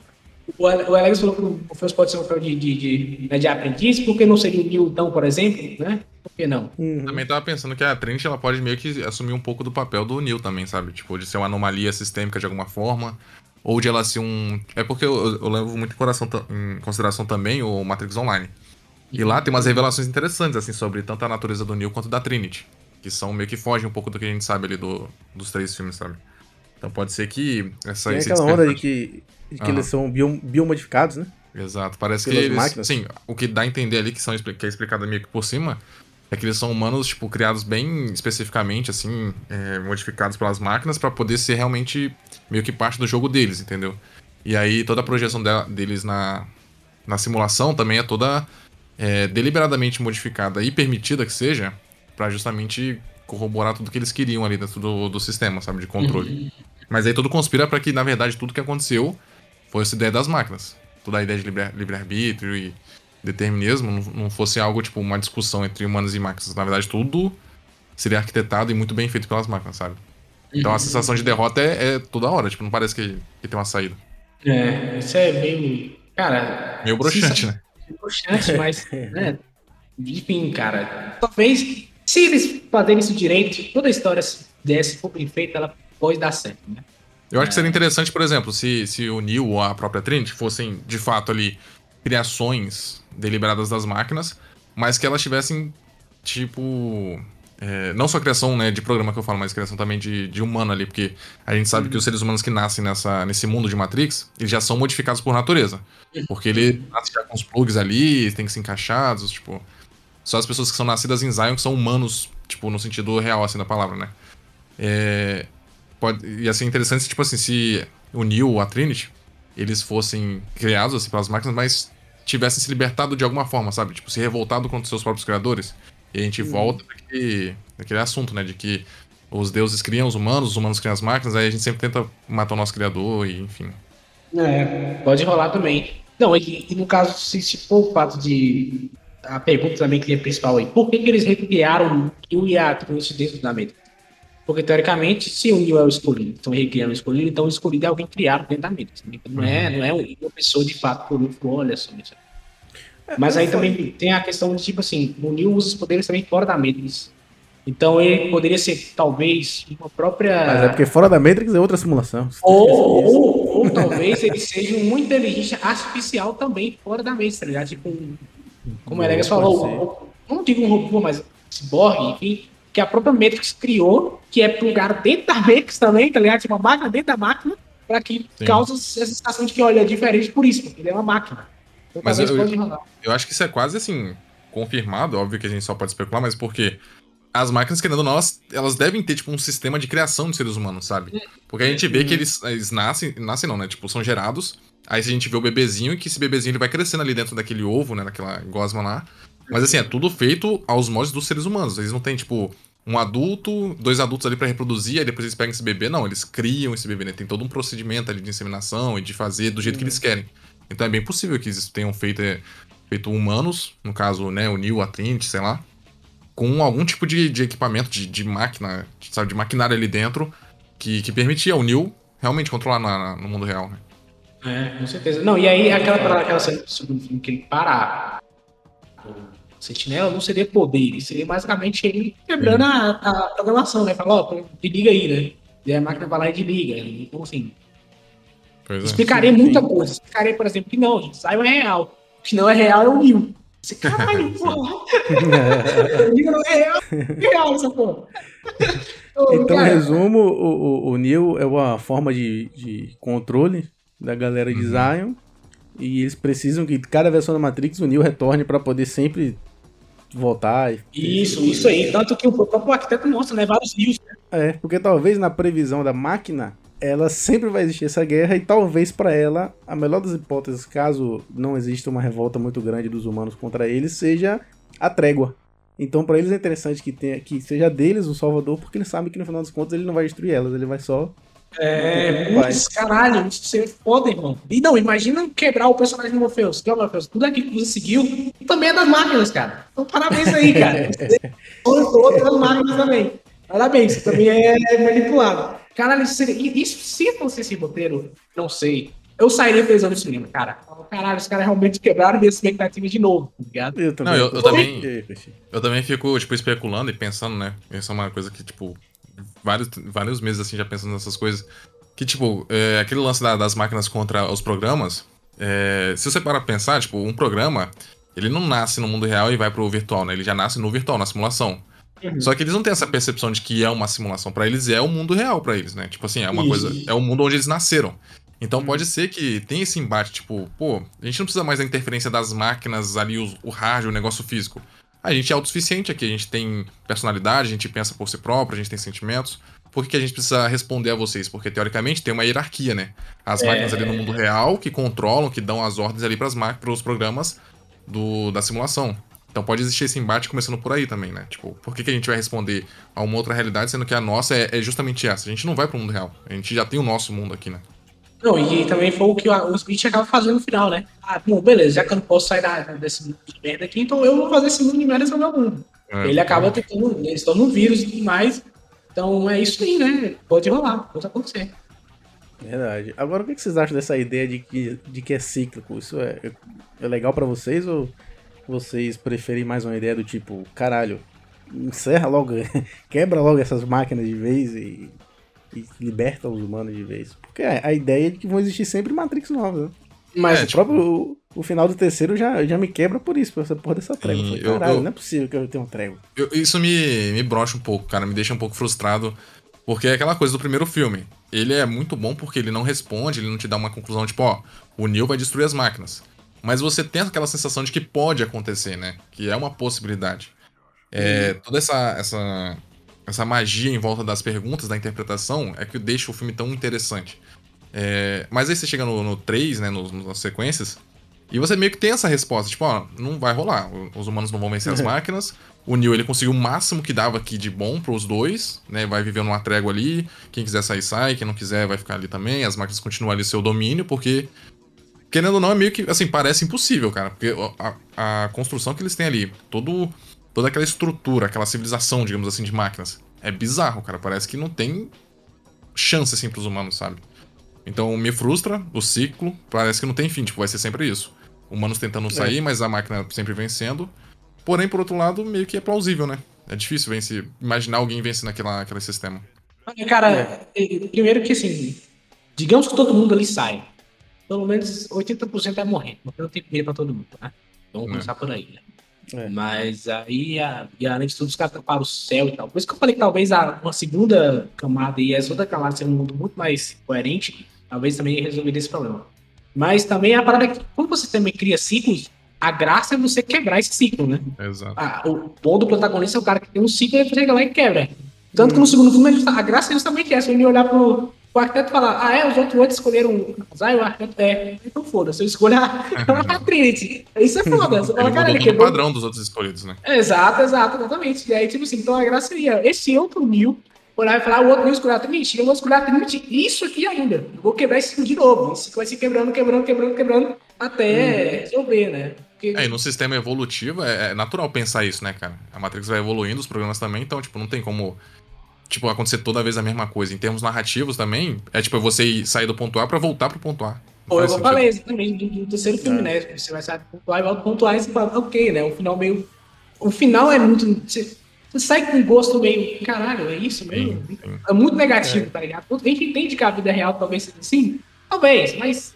[SPEAKER 3] O- O Ale- o Alex falou que o Morpheus pode ser um papel de, de, de, né, de aprendiz, por que não seria o Newton, por exemplo, né? Por que não?
[SPEAKER 1] Uhum.
[SPEAKER 4] Também tava pensando que a Trinity ela pode meio que assumir um pouco do papel do Neo também, sabe? Tipo, de ser uma anomalia sistêmica de alguma forma. Ou de ela ser um. É porque eu, eu- levo muito em, em consideração também o Matrix Online. E lá tem umas revelações interessantes, assim, sobre tanto a natureza do Neo quanto da Trinity. Que são meio que fogem um pouco do que a gente sabe ali do, dos três filmes, sabe? Então pode ser que essa
[SPEAKER 1] Tem aquela onda de que, que
[SPEAKER 4] Aham.
[SPEAKER 1] eles são bio, biomodificados, né?
[SPEAKER 4] Exato, parece que
[SPEAKER 1] Pelas
[SPEAKER 4] eles.
[SPEAKER 1] máquinas.
[SPEAKER 4] Sim, o que dá a entender ali, que, são, que é explicado meio que por cima, é que eles são humanos, tipo, criados bem especificamente, assim, é, modificados pelas máquinas para poder ser realmente meio que parte do jogo deles, entendeu? E aí toda a projeção de, deles na, na simulação também é toda é, deliberadamente modificada e permitida que seja para justamente corroborar tudo que eles queriam ali dentro do, do sistema, sabe, de controle. Mas aí tudo conspira para que, na verdade, tudo que aconteceu fosse ideia das máquinas. Toda a ideia de livre-arbítrio e determinismo não, não fosse algo, tipo, uma discussão entre humanos e máquinas. Na verdade, tudo seria arquitetado e muito bem feito pelas máquinas, sabe? Então a sensação de derrota é, é toda hora, tipo, não parece que, que tem uma saída.
[SPEAKER 3] É, isso é meio. Cara.
[SPEAKER 4] Meio broxante, né?
[SPEAKER 3] Broxante, mas. né? Enfim, cara. Talvez, se eles fazerem isso direito, toda a história desse for bem feita, ela pode dar certo, né?
[SPEAKER 4] Eu acho que seria interessante, por exemplo, se, se o Neil ou a própria Trinity fossem, de fato, ali, criações deliberadas das máquinas, mas que elas tivessem, tipo. É, não só criação né, de programa que eu falo, mas criação também de, de humano ali, porque a gente sabe uhum. que os seres humanos que nascem nessa, nesse mundo de Matrix, eles já são modificados por natureza. Porque ele nasce já com os plugs ali, tem que ser encaixados, tipo. Só as pessoas que são nascidas em Zion que são humanos, tipo, no sentido real, assim, da palavra, né? É, pode, ia ser interessante se, tipo assim, se o Neo ou a Trinity, eles fossem criados, assim, pelas máquinas, mas tivessem se libertado de alguma forma, sabe? Tipo, se revoltado contra seus próprios criadores. E a gente hum. volta naquele, naquele assunto, né? De que os deuses criam os humanos, os humanos criam as máquinas, aí a gente sempre tenta matar o nosso criador e enfim.
[SPEAKER 3] É, pode rolar também. Não, e, e no caso, se, se for o fato de. A pergunta também que é principal aí, por que, que eles recriaram o hiato com isso dentro da? Porque, teoricamente, se o Neo é o escolhido, então recriando o escolhido, então o escolhido é alguém criado dentro da Matrix. Não é, uhum. não é uma pessoa de fato por ficou, olha só. Isso. É, Mas aí também tem a questão de, tipo assim, o Neo usa os poderes também fora da Matrix. Então ele poderia ser, talvez, uma própria.
[SPEAKER 1] Mas é porque fora da Matrix é outra simulação.
[SPEAKER 3] Ou, ou, ou, talvez ele seja uma inteligência artificial também fora da Matrix, tá ligado? Tipo, como o Elegas falou, não digo um robô, mas cyborg, enfim que a própria Matrix criou, que é plugado dentro da Matrix também, tá ligado? Tipo, uma máquina dentro da máquina, para que Sim. cause essa sensação de que, olha, é diferente por isso, porque ele é uma máquina.
[SPEAKER 4] Então, mas eu, eu, eu acho que isso é quase assim, confirmado, óbvio que a gente só pode especular, mas porque as máquinas, querendo ou não, elas, elas, devem ter, tipo, um sistema de criação de seres humanos, sabe? Porque a gente vê que eles, eles nascem, nascem não, né? Tipo, são gerados, aí a gente vê o bebezinho, e que esse bebezinho ele vai crescendo ali dentro daquele ovo, né? Daquela gosma lá. Mas assim, é tudo feito aos moldes dos seres humanos. Eles não têm, tipo, um adulto, dois adultos ali para reproduzir, aí depois eles pegam esse bebê. Não, eles criam esse bebê, né? Tem todo um procedimento ali de inseminação e de fazer do jeito uhum. que eles querem. Então é bem possível que eles tenham feito, é, feito humanos, no caso, né, o Neil, a Trinity, sei lá, com algum tipo de, de equipamento, de, de máquina, de, sabe, de maquinário ali dentro, que, que permitia o Neil realmente controlar na, no mundo real, né?
[SPEAKER 3] É, com certeza. Não, e aí aquela parada, aquela cena do segundo filme que ele para sentinela não seria poder, seria basicamente ele quebrando a, a, programação, né? Falar, ó, oh, liga aí, né? E a máquina vai lá e desliga. Então, assim. Pois é. explicaria sim, muita coisa. Explicaria, por exemplo, que não, gente, saiba é real. O que não é real é o Nil. Esse caralho, porra. não é real, é real essa porra.
[SPEAKER 1] então, em resumo, o, o, o Neo é uma forma de, de controle da galera de uhum. Zion. E eles precisam que cada versão da Matrix o Neo retorne para poder sempre voltar.
[SPEAKER 3] E... Isso, isso aí. Tanto que o próprio arquiteto mostra, né? Vários rios. Né?
[SPEAKER 1] É, porque talvez na previsão da máquina, ela sempre vai existir essa guerra e talvez para ela, a melhor das hipóteses, caso não exista uma revolta muito grande dos humanos contra eles, seja a trégua. Então para eles é interessante que, tenha, que seja deles o salvador, porque eles sabem que no final das contas ele não vai destruir elas, ele vai só
[SPEAKER 3] é, putz, caralho, isso é foda, irmão. E não, imagina quebrar o personagem do Morpheus. Que é o Morpheus? Tudo aquilo que você seguiu também é das máquinas, cara. Então, parabéns aí, cara. Você das máquinas também. Parabéns, você também é manipulado. Caralho, isso, seria, isso se fosse esse roteiro, não sei. Eu sairia feliz no cinema, cara. Caralho, os caras realmente quebraram minha expectativa de novo, tá ligado?
[SPEAKER 4] Eu também, não, eu, eu também, eu também fico, tipo, especulando e pensando, né? Isso é uma coisa que, tipo, vários, vários meses assim já pensando nessas coisas. Que, tipo, é, aquele lance da, das máquinas contra os programas. É, se você parar pra pensar, tipo, um programa, ele não nasce no mundo real e vai pro virtual, né? Ele já nasce no virtual, na simulação. Uhum. Só que eles não têm essa percepção de que é uma simulação. para eles é o mundo real para eles, né? Tipo assim, é uma Isso. coisa. É o mundo onde eles nasceram. Então uhum. pode ser que tenha esse embate, tipo, pô, a gente não precisa mais da interferência das máquinas ali, o, o hardware, o negócio físico. A gente é autossuficiente aqui, a gente tem personalidade, a gente pensa por si próprio, a gente tem sentimentos. Por que, que a gente precisa responder a vocês? Porque, teoricamente, tem uma hierarquia, né? As
[SPEAKER 3] É.
[SPEAKER 4] máquinas ali no mundo real que controlam, que dão as ordens ali para os programas do, da simulação. Então pode existir esse embate começando por aí também, né? Tipo, por que, que a gente vai responder a uma outra realidade, sendo que a nossa é, é justamente essa? A gente não vai pro mundo real. A gente já tem o nosso mundo aqui, né?
[SPEAKER 3] Não, e também foi o que o Smith acaba fazendo no final, né? Ah, bom, beleza, já que eu não posso sair da- desse mundo de merda aqui, então eu vou fazer esse mundo de merda no meu mundo.
[SPEAKER 4] É,
[SPEAKER 3] Ele acaba tentando, eles estão no vírus e tudo mais. Então é isso aí, né? Pode rolar, pode acontecer.
[SPEAKER 1] Verdade. Agora, o que que vocês acham dessa ideia de que, de que é cíclico? Isso é, é legal pra vocês ou vocês preferem mais uma ideia do tipo, caralho, encerra logo, quebra logo essas máquinas de vez e, e liberta os humanos de vez? Porque a, a ideia é de que vão existir sempre Matrix novas, né? Mas
[SPEAKER 4] É,
[SPEAKER 1] o
[SPEAKER 4] tipo-
[SPEAKER 1] próprio o, final do terceiro já, já me quebra por isso, por essa porra dessa trégua.
[SPEAKER 4] Sim,
[SPEAKER 1] falei,
[SPEAKER 4] eu-
[SPEAKER 1] caralho,
[SPEAKER 4] eu-
[SPEAKER 1] não é possível que eu tenha uma trégua.
[SPEAKER 4] Eu- isso me, me brocha um pouco, cara, me deixa um pouco frustrado. Porque é aquela coisa do primeiro filme. Ele é muito bom porque ele não responde, ele não te dá uma conclusão tipo, ó, o Neo vai destruir as máquinas. Mas você tem aquela sensação de que pode acontecer, né? Que é uma possibilidade. É, toda essa, essa, essa magia em volta das perguntas, da interpretação, é que deixa o filme tão interessante. É, mas aí você chega no, no 3, né, nos- nas sequências, e você meio que tem essa resposta, tipo, ó, não vai rolar, os humanos não vão vencer as máquinas, o Neo ele conseguiu o máximo que dava aqui de bom pros dois, né, vai viver numa trégua ali, quem quiser sair, sai, quem não quiser vai ficar ali também, as máquinas continuam ali seu domínio, porque, querendo ou não, é meio que, assim, parece impossível, cara, porque a, a construção que eles têm ali, todo, toda aquela estrutura, aquela civilização, digamos assim, de máquinas, é bizarro, cara, parece que não tem chance, assim, pros humanos, sabe? Então me frustra o ciclo, parece que não tem fim, tipo, vai ser sempre isso. Humanos tentando sair, mas a máquina sempre vencendo. Porém, por outro lado, meio que é plausível, né? É difícil vencer, imaginar alguém vencendo aquela, aquele sistema.
[SPEAKER 3] Cara, eh, primeiro que assim, digamos que todo mundo ali sai. Pelo menos 80% vai morrer, porque não tem comida pra todo mundo, né? Vamos
[SPEAKER 4] É.
[SPEAKER 3] começar por aí, né?
[SPEAKER 1] É.
[SPEAKER 3] Mas aí, a, e além de tudo, os caras taparam o céu e tal. Por isso que eu falei que talvez a, uma segunda camada e essa outra camada seja um mundo muito mais coerente, talvez também resolveria esse problema. Mas também a parada é que, quando você também cria ciclos, a graça é você quebrar esse ciclo, né?
[SPEAKER 4] Exato.
[SPEAKER 3] Ah, o bom do protagonista é o cara que tem um ciclo e ele chega lá e quebra. Tanto que no segundo filme, a a graça é justamente essa, ele olhar pro, pro arquiteto falar, ah, é, os outros oito escolheram um casal o arquiteto é. Então foda-se, eu escolho a, a Trinity. Isso é foda. Você fala, cara, ele
[SPEAKER 4] todo o
[SPEAKER 3] quebrou.
[SPEAKER 4] padrão dos outros escolhidos, né?
[SPEAKER 3] Exato, exato, exatamente. E aí, tipo assim, então a graça seria esse outro Neil olhar e falar, o outro Neil escolheu a Trinity, eu vou escolher a Trinity, isso aqui ainda. Eu vou quebrar esse de novo. Ciclo vai se quebrando, quebrando, quebrando, quebrando, até resolver, né? Porque,
[SPEAKER 4] É, e no sistema evolutivo é, é natural pensar isso, né, cara? A Matrix vai evoluindo, os programas também, então, tipo, não tem como. Tipo, acontecer toda vez a mesma coisa. Em termos narrativos também, é tipo você ir- sair do ponto A pra voltar pro ponto A.
[SPEAKER 3] Ou eu falei exatamente do, do terceiro filme, né? Você vai sair do ponto A e volta pro ponto A e você fala, ok, né? O final meio. O final é muito. Você, você sai com um gosto meio. Caralho, é isso mesmo?
[SPEAKER 4] Sim, sim.
[SPEAKER 3] É muito negativo, tá ligado? A gente entende que a vida real talvez seja assim. Talvez, mas.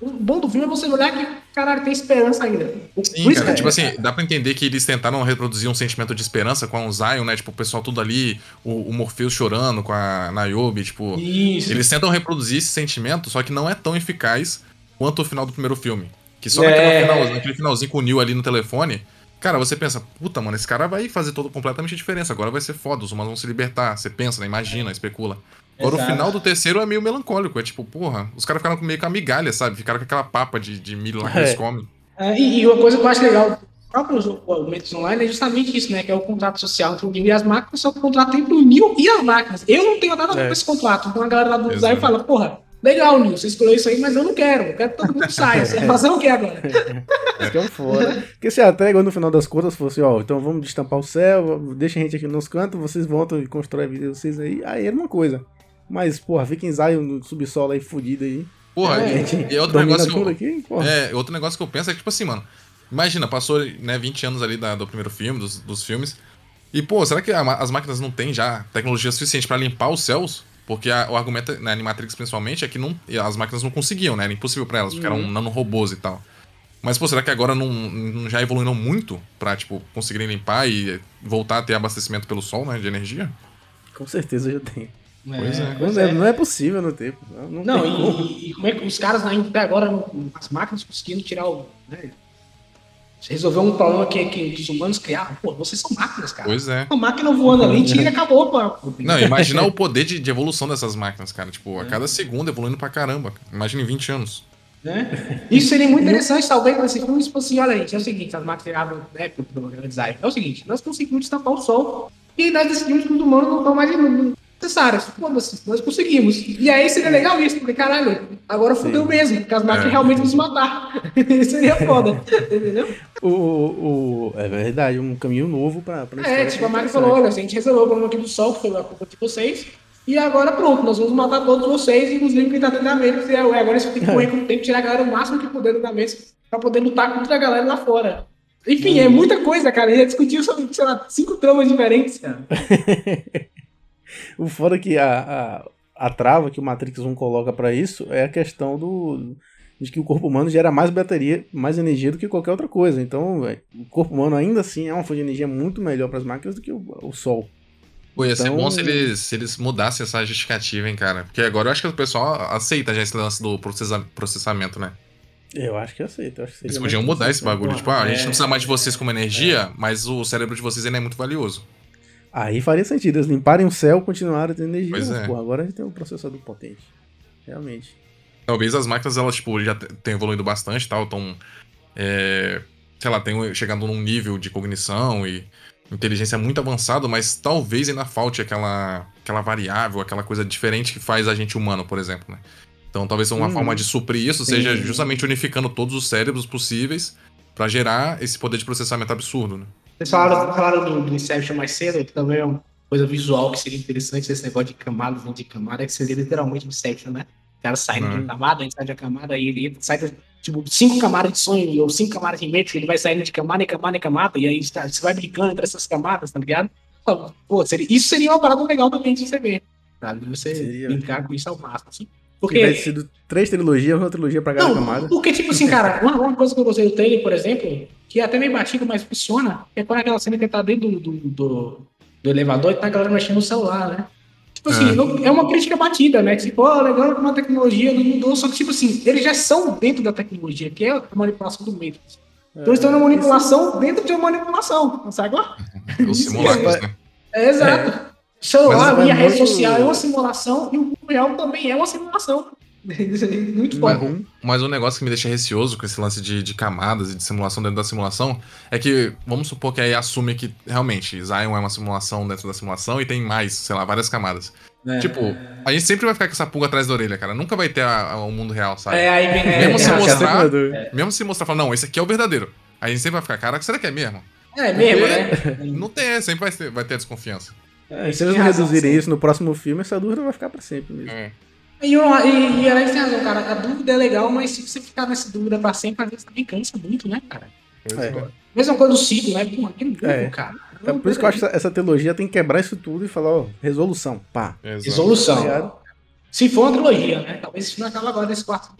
[SPEAKER 3] O bom do filme é você olhar que, caralho, tem esperança ainda.
[SPEAKER 4] Sim,
[SPEAKER 3] por isso
[SPEAKER 4] cara,
[SPEAKER 3] que-
[SPEAKER 4] tipo assim, dá pra entender que eles tentaram reproduzir um sentimento de esperança com o Zion, né? Tipo, o pessoal tudo ali, o, o Morpheus chorando com a Niobe, tipo.
[SPEAKER 3] Isso.
[SPEAKER 4] Eles tentam reproduzir esse sentimento, só que não é tão eficaz quanto o final do primeiro filme. Que só
[SPEAKER 3] É.
[SPEAKER 4] naquele, final, naquele finalzinho com o Neil ali no telefone, cara, você pensa, puta, mano, esse cara vai fazer todo completamente diferença, agora vai ser foda, os humanos vão se libertar. Você pensa, né? Imagina, especula. Agora
[SPEAKER 3] Exato.
[SPEAKER 4] o final do terceiro é meio melancólico, é tipo, porra, os caras ficaram meio com a migalha, sabe? Ficaram com aquela papa de, de milho lá que
[SPEAKER 1] É.
[SPEAKER 4] eles comem.
[SPEAKER 3] É, e, uma coisa que eu acho legal do próprio argumentos online é justamente isso, né? Que é o contrato social entre o Neo e as máquinas, só que o contrato entre o Neo e as máquinas. Eu não tenho nada a ver
[SPEAKER 1] É.
[SPEAKER 3] com esse contrato. Então a galera lá do
[SPEAKER 4] Exato.
[SPEAKER 3] design fala, porra, legal, Neo, você escolheu isso aí, mas eu não quero. Eu quero que todo mundo saia. Você vai fazer o que agora?
[SPEAKER 1] Isso que é um foda. Porque se a trégua no final das contas fosse, ó, então vamos destampar o céu, deixa a gente aqui nos cantos, vocês voltam e constroem a vida de vocês aí, aí era uma coisa. Mas, porra, fica em Zion no subsolo aí fudido aí.
[SPEAKER 4] Porra,
[SPEAKER 3] É,
[SPEAKER 4] e, e outro negócio que eu,
[SPEAKER 1] aqui.
[SPEAKER 4] É, outro negócio que eu penso é que, tipo assim, mano, imagina, passou, né, 20 anos ali da- do primeiro filme, dos, dos filmes, e, pô, será que a as máquinas não têm já tecnologia suficiente pra limpar os céus? Porque a- o argumento, na Animatrix principalmente, é que não, as máquinas não conseguiam, né, era impossível pra elas, porque eram nanorobôs e tal. Mas, pô, será que agora não, não- já evoluíram muito pra, tipo, conseguirem limpar e voltar a ter abastecimento pelo sol, né, de energia?
[SPEAKER 1] Com certeza já tem.
[SPEAKER 4] Pois é.
[SPEAKER 1] Não é, não é possível não ter. Não, não
[SPEAKER 3] Não,
[SPEAKER 1] tem como.
[SPEAKER 3] e, e como é que os caras ainda até agora, as máquinas conseguindo tirar o. Né? resolver um problema que, que os humanos criaram. Pô, vocês são máquinas, cara.
[SPEAKER 4] Pois é.
[SPEAKER 3] Uma máquina voando ali, tira e acabou, pô.
[SPEAKER 4] Não, imagina o poder de, de evolução dessas máquinas, cara. Tipo, a cada segundo evoluindo pra caramba. Imagina em 20 anos.
[SPEAKER 3] Né? Isso seria muito interessante, talvez, nesse filme, tipo assim, olha, gente, é o seguinte, as máquinas abrem, né, pro design. É o seguinte, nós conseguimos destapar o sol e nós decidimos que os humanos não estão mais necessários. Foda-se, nós conseguimos. E aí seria legal isso, porque caralho, agora fudeu mesmo, porque as máquinas
[SPEAKER 4] É.
[SPEAKER 3] realmente vão se matar. seria foda, entendeu?
[SPEAKER 1] O, o, é verdade, um caminho novo pra, pra
[SPEAKER 3] É, tipo, a máquina falou, olha, a gente resolveu o problema aqui do sol, que foi a culpa de vocês, e agora pronto, nós vamos matar todos vocês, inclusive quem tá dentro da mesa, e ué, agora isso tem que correr com o tempo, tirar a galera o máximo que puder dentro da mesa, pra poder lutar contra a galera lá fora. Enfim, é muita coisa, cara. Ele discutiu sobre, sei lá, cinco tramas diferentes, cara.
[SPEAKER 1] O foda é que a, a, a trava que o Matrix 1 coloca pra isso é a questão do de que o corpo humano gera mais bateria, mais energia do que qualquer outra coisa. Então, véi, o corpo humano ainda assim é uma fonte de energia muito melhor para as máquinas do que o, o sol.
[SPEAKER 4] Pô, ia ser
[SPEAKER 1] Então-
[SPEAKER 4] bom se eles, se eles mudassem essa justificativa, hein, cara. Porque agora eu acho que o pessoal aceita já esse lance do processa- processamento, né?
[SPEAKER 1] Eu acho que aceito. eu Acho que
[SPEAKER 4] Eles podiam mudar esse bagulho. Tipo, ah, a gente
[SPEAKER 3] é.
[SPEAKER 4] não precisa mais de vocês como energia, mas o cérebro de vocês ainda é muito valioso.
[SPEAKER 1] Aí faria sentido. Eles limparem o céu, continuarem tendo energia.
[SPEAKER 4] Pois
[SPEAKER 1] mas,
[SPEAKER 4] é.
[SPEAKER 1] pô, agora a gente tem um processador potente. Realmente.
[SPEAKER 4] Talvez as máquinas, elas, tipo, já te- tenham evoluído bastante tal, estão. sei lá, tenham chegado num nível de cognição e inteligência muito avançado, mas talvez ainda falte aquela, aquela variável, aquela coisa diferente que faz a gente humano, por exemplo, né? Então talvez uma
[SPEAKER 1] Hum,
[SPEAKER 4] forma de suprir isso
[SPEAKER 1] sim.
[SPEAKER 4] seja justamente unificando todos os cérebros possíveis pra gerar esse poder de processamento absurdo, né?
[SPEAKER 3] Vocês falaram, falaram do, do Inception mais cedo, que também é uma coisa visual que seria interessante, esse negócio de camadas dentro de camada, que seria literalmente Inception, né? O cara sai de
[SPEAKER 4] Hum.
[SPEAKER 3] uma camada, ele sai de uma camada, e ele sai, de, tipo, cinco camadas de sonho, ou cinco camadas de mente, ele vai saindo de camada em camada em camada, e aí tá- você vai brincando entre essas camadas, tá ligado? Pô, seria, isso seria uma parada legal também de você ver? De Você
[SPEAKER 1] Seria.
[SPEAKER 3] brincar com isso ao máximo, assim.
[SPEAKER 1] Porque tivesse sido três trilogias, uma trilogia pra cada
[SPEAKER 3] não,
[SPEAKER 1] camada.
[SPEAKER 3] porque, tipo assim, cara, uma, uma coisa que eu gostei do trailer, por exemplo, que é até meio batido, mas funciona, é quando aquela cena que ele tá dentro do, do, do, do elevador e tá a galera mexendo no celular, né? Tipo assim,
[SPEAKER 4] É.
[SPEAKER 3] não- é uma crítica batida, né? Tipo, ó, legal como a tecnologia não mudou, só que, tipo assim, eles já são dentro da tecnologia, que é a manipulação do Matrix. Então eles estão na manipulação dentro de uma manipulação, sabe?
[SPEAKER 4] Os simulacros,
[SPEAKER 3] é-
[SPEAKER 4] né?
[SPEAKER 3] É exato. O celular
[SPEAKER 1] Mas
[SPEAKER 3] e a
[SPEAKER 1] é
[SPEAKER 3] rede
[SPEAKER 1] muito-
[SPEAKER 3] social é uma simulação e o mundo real também é uma simulação. Muito foda.
[SPEAKER 1] Uhum.
[SPEAKER 4] Mas um negócio que me deixa receoso com esse lance de, de camadas e de simulação dentro da simulação é que, vamos supor que aí assume que realmente Zion é uma simulação dentro da simulação e tem mais, sei lá, várias camadas.
[SPEAKER 3] É.
[SPEAKER 4] Tipo, a gente sempre vai ficar com essa pulga atrás da orelha, cara. Nunca vai ter o mundo real, sabe?
[SPEAKER 3] É, aí vem. é,
[SPEAKER 4] Mesmo se
[SPEAKER 3] é,
[SPEAKER 4] mostrar-. Mesmo se mostrar, falar, não, esse aqui é o verdadeiro. A gente sempre vai ficar, caraca, será que é mesmo?
[SPEAKER 3] É mesmo,
[SPEAKER 4] Porque
[SPEAKER 3] né?
[SPEAKER 4] Não tem, sempre vai ter, vai ter a desconfiança.
[SPEAKER 1] É, se eles não reduzirem
[SPEAKER 3] sim.
[SPEAKER 1] isso no próximo filme, essa dúvida vai ficar pra sempre mesmo.
[SPEAKER 4] É.
[SPEAKER 3] E, e, e Alex tem razão, cara. A dúvida é legal, mas se você ficar nessa dúvida pra sempre, às vezes também cansa muito, né, cara?
[SPEAKER 1] É.
[SPEAKER 4] é.
[SPEAKER 3] Mesma coisa do ciclo, né? Pô, que
[SPEAKER 1] É.
[SPEAKER 3] cara.
[SPEAKER 1] É por isso que eu acho que essa, essa trilogia tem que quebrar isso tudo e falar, ó, resolução, pá.
[SPEAKER 4] Exato.
[SPEAKER 1] Tá
[SPEAKER 3] Resolução.
[SPEAKER 1] ligado?
[SPEAKER 3] Se for uma trilogia, né? Talvez isso não acabe agora nesse quarto.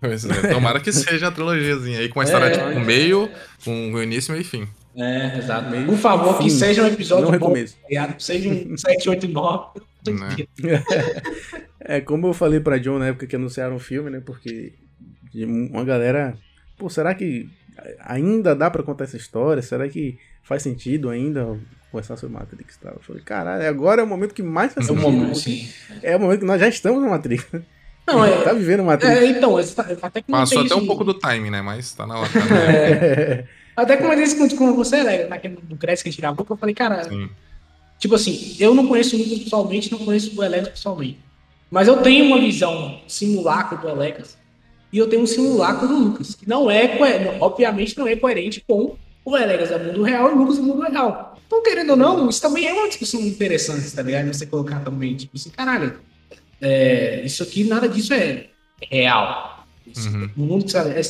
[SPEAKER 4] Pois é. Tomara que seja a trilogiazinha aí, com a história
[SPEAKER 3] É.
[SPEAKER 4] tipo, com meio, com o início, meio e fim.
[SPEAKER 3] É, exato.
[SPEAKER 1] Meio
[SPEAKER 3] Por favor, que
[SPEAKER 1] fim.
[SPEAKER 3] seja um episódio
[SPEAKER 1] Não
[SPEAKER 3] bom, tá? Seja um 7, 8, 9.
[SPEAKER 4] Né?
[SPEAKER 1] É, como eu falei pra John na época que anunciaram o filme, né? Porque uma galera. Pô, será que ainda dá pra contar essa história? Será que faz sentido ainda conversar sobre Matrix tal? Eu falei, caralho, agora é o momento que mais faz
[SPEAKER 3] É o
[SPEAKER 1] sentido.
[SPEAKER 3] momento, sim.
[SPEAKER 1] É o momento que nós já estamos na Matrix.
[SPEAKER 3] Não, é.
[SPEAKER 1] Tá vivendo Matrix.
[SPEAKER 3] é, então, até que não
[SPEAKER 4] Passou
[SPEAKER 3] tem
[SPEAKER 4] até um pouco do time, né? Mas tá na hora.
[SPEAKER 3] É. Até como disse com, você, né, naquele do Cresce que a gente gravou, que eu falei, cara,
[SPEAKER 4] Sim.
[SPEAKER 3] tipo assim, eu não conheço o Lucas pessoalmente, não conheço o Elecas pessoalmente. Mas eu tenho uma visão simulacro do Elecas e eu tenho um simulacro do Lucas, que não é, obviamente, não é coerente com o Elecas do mundo real e o Lucas do mundo real. Então, querendo ou não, isso também é uma discussão interessante, tá ligado? Você colocar também, tipo assim, caralho, é, isso aqui, nada disso é real. Isso-
[SPEAKER 4] Uhum.
[SPEAKER 3] O mundo, sabe, é,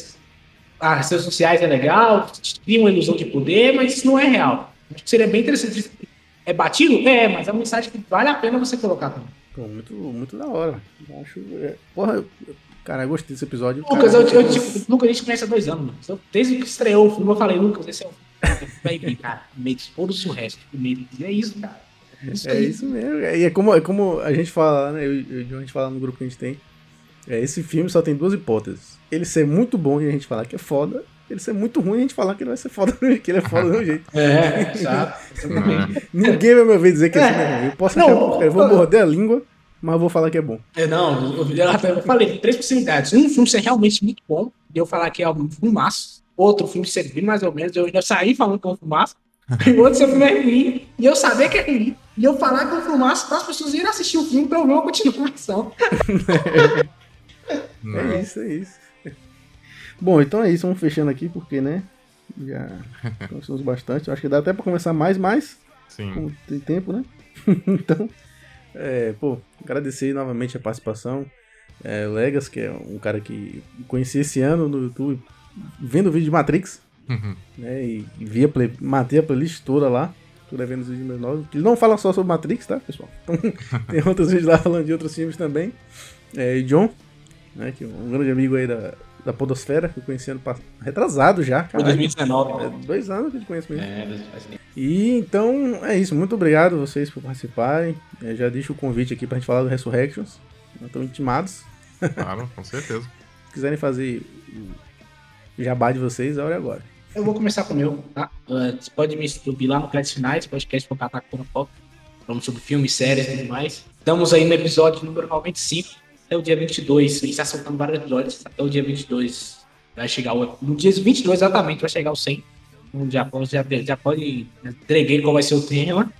[SPEAKER 3] as redes sociais é legal, cria uma ilusão de poder, mas isso não é real. Acho que seria bem interessante. É batido? É, mas é uma mensagem que vale a pena você colocar também.
[SPEAKER 1] Pô, muito, muito da hora. Eu Acho. é, Porra, eu- cara, eu gostei desse episódio.
[SPEAKER 3] Lucas,
[SPEAKER 1] Cara,
[SPEAKER 3] eu, eu, tipo, Lucas, a gente conhece há dois anos, mano. Eu- Desde que estreou o filme, eu falei, Lucas, esse é o. Vai vir, cara. Matrix, foda-se o resto. Matrix. É isso, cara. Isso
[SPEAKER 1] É isso mesmo. E é como, é como a gente fala, né? Eu, eu, a gente fala no grupo que a gente tem. É, esse filme só tem duas hipóteses. Ele ser muito bom e a gente falar que é foda, ele ser muito ruim e a gente falar que ele vai ser foda, que ele é foda do mesmo jeito.
[SPEAKER 3] É, exato.
[SPEAKER 1] Ninguém vai me ouvir dizer que esse filme é ruim. Eu posso
[SPEAKER 3] Não,
[SPEAKER 1] achar porcaria, eu vou
[SPEAKER 3] eu-
[SPEAKER 1] morder a língua, mas eu vou falar que é bom.
[SPEAKER 3] É, não, eu, eu, eu falei, três possibilidades. Um filme ser realmente muito bom, e eu falar que é um filmaço. Outro filme ser bem mais ou menos, eu ainda sair falando que é um filmaço. E o outro ser filme é ruim, e eu saber que é ruim. E eu falar que é um filmaço para as pessoas irem assistir o filme pra eu ver uma continuação.
[SPEAKER 1] É isso, é isso. Bom, então é isso, vamos fechando aqui, porque, né? Já conversamos bastante. Acho que dá até pra começar mais, mas
[SPEAKER 4] Sim.
[SPEAKER 1] como tem tempo, né? então, é, pô, agradecer novamente a participação. É, Legas, que é um cara que conheci esse ano no YouTube, vendo o vídeo de Matrix,
[SPEAKER 4] Uhum.
[SPEAKER 1] né? E, via play, matei a playlist toda lá. Tô levando os vídeos meus novos. Ele não fala só sobre Matrix, tá, pessoal? Então, tem outros vídeos lá falando de outros filmes também. É, e John, né? Que é um grande amigo aí da, da Podosfera, que eu conheci ano passado. Retrasado já,
[SPEAKER 3] Foi
[SPEAKER 1] cara.
[SPEAKER 3] 2019.
[SPEAKER 1] É, dois anos que eu te conheço mesmo.
[SPEAKER 3] É, faz tempo.
[SPEAKER 1] E então é isso. Muito obrigado a vocês por participarem. Eu já deixo o convite aqui pra gente falar do Resurrections. Estão intimados.
[SPEAKER 4] Claro, com certeza.
[SPEAKER 1] Se quiserem fazer o jabá de vocês, a hora é agora.
[SPEAKER 3] Eu vou começar com o meu, tá? Uh, você pode me subir lá no Créditos Finais, podcast com Catacona Pop. Falamos sobre filmes, séries e tudo mais. Estamos aí no episódio número 95, até o dia 22. A gente está soltando vários episódios, até o dia 22. Vai chegar o... No dia 22, exatamente, vai chegar o 100. Um já, pode- já, já pode... Entreguei qual vai ser o tema.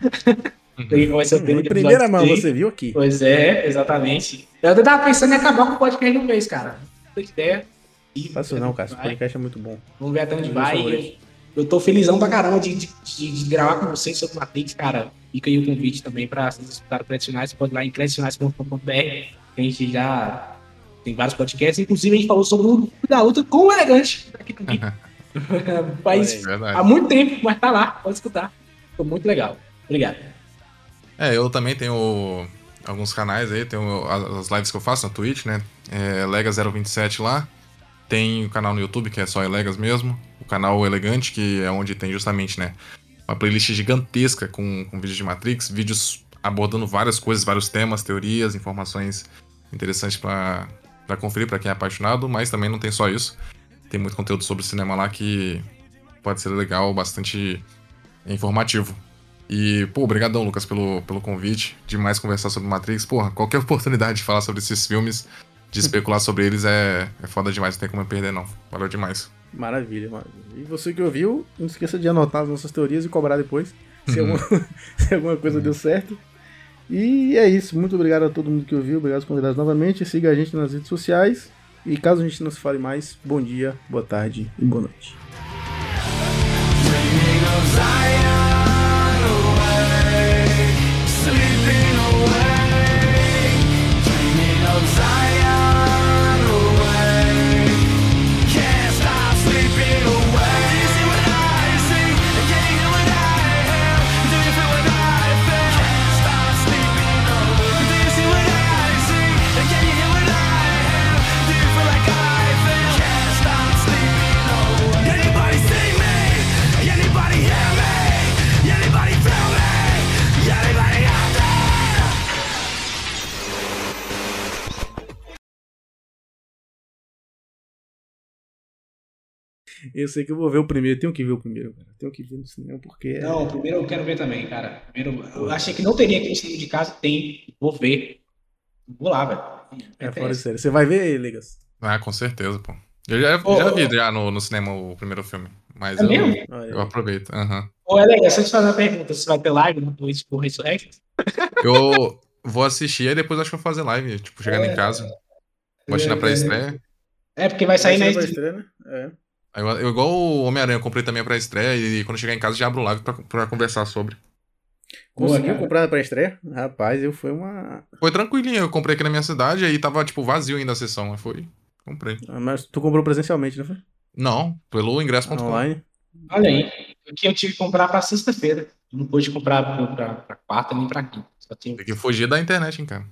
[SPEAKER 3] Entreguei qual vai ser o tema
[SPEAKER 1] Em
[SPEAKER 3] do
[SPEAKER 1] primeira mão,
[SPEAKER 3] 100.
[SPEAKER 1] você viu aqui.
[SPEAKER 3] Pois é, exatamente. Eu até tava pensando em acabar com o podcast no mês, cara. Não tem ideia. E-
[SPEAKER 1] Faço não, cara. Esse podcast é muito bom.
[SPEAKER 3] Vamos ver até onde vai. Eu, eu tô felizão pra caramba de, de, de- de gravar com vocês sobre Matrix, cara. Fica aí o convite também pra vocês escutarem o. Você pode ir lá em creditosfinais.com.br. A gente já tem vários podcasts. Inclusive, a gente falou sobre o Clube da luta com o Elegante. Aqui comigo. Faz há muito tempo, mas tá lá. Pode escutar. Ficou muito legal. Obrigado.
[SPEAKER 4] É, eu também tenho alguns canais aí, tenho as as lives que eu faço na Twitch, né? É Lega027 lá. Tem o canal no YouTube, que é só Elegas mesmo. O canal Elegante, que é onde tem justamente, né? Uma playlist gigantesca com, com vídeos de Matrix, vídeos abordando várias coisas, vários temas, teorias, informações interessantes pra pra conferir pra quem é apaixonado, mas também não tem só isso. Tem muito conteúdo sobre cinema lá que pode ser legal, bastante informativo. E, pô, obrigadão, Lucas, pelo, pelo convite. Demais conversar sobre Matrix. Porra, qualquer oportunidade de falar sobre esses filmes, de especular sobre eles é, é foda demais, não tem como eu perder, não. Valeu demais.
[SPEAKER 1] Maravilha, maravilha. E você que ouviu, não esqueça de anotar as nossas teorias e cobrar depois. Se, alguma, se alguma coisa deu certo. E é isso. Muito obrigado a todo mundo que ouviu. Obrigado aos convidados novamente. Siga a gente nas redes sociais. E caso a gente não se fale mais, bom dia, boa tarde e boa noite. Eu sei que eu vou ver o primeiro. Tenho que ver o primeiro, cara. Tenho que ver no cinema porque. é-
[SPEAKER 3] Não, primeiro eu quero ver também, cara. Primeiro, eu achei que não teria aqui no cinema de casa. Tem. Vou ver. Vou lá, velho.
[SPEAKER 1] É fora de série. Você vai ver, Legas?
[SPEAKER 4] Ah, com certeza, pô. Eu já, já vi já no, no cinema o primeiro filme. Mas
[SPEAKER 3] É
[SPEAKER 4] eu,
[SPEAKER 3] mesmo?
[SPEAKER 1] Olha
[SPEAKER 4] eu
[SPEAKER 1] aí.
[SPEAKER 4] aproveito. aham.
[SPEAKER 3] Ô, é legal, só te fazer uma pergunta. Você vai ter live no Twitch por Resurrection?
[SPEAKER 4] Eu vou assistir e depois acho que eu vou fazer live. Tipo, chegando em casa. Vou assistir na pré-estreia.
[SPEAKER 3] É, porque vai sair,
[SPEAKER 1] Vai pra estreia, né? É.
[SPEAKER 4] Eu, eu, igual o Homem-Aranha, eu comprei também a pré-estreia e quando chegar em casa já abro live pra, pra conversar sobre.
[SPEAKER 1] Conseguiu comprar pra estreia? Rapaz, eu fui uma.
[SPEAKER 4] Foi tranquilinho, eu comprei aqui na minha cidade aí tava, tipo, vazio ainda a sessão. Foi. Comprei.
[SPEAKER 1] Ah, Mas tu comprou presencialmente, não foi?
[SPEAKER 4] Não, pelo ingresso.com.
[SPEAKER 1] Online.
[SPEAKER 3] Olha aí. Aqui eu tive que comprar pra sexta-feira. Não pude comprar pra, pra, pra quarta nem pra quinta. Só tinha.
[SPEAKER 4] Tem que fugir da internet, hein, cara.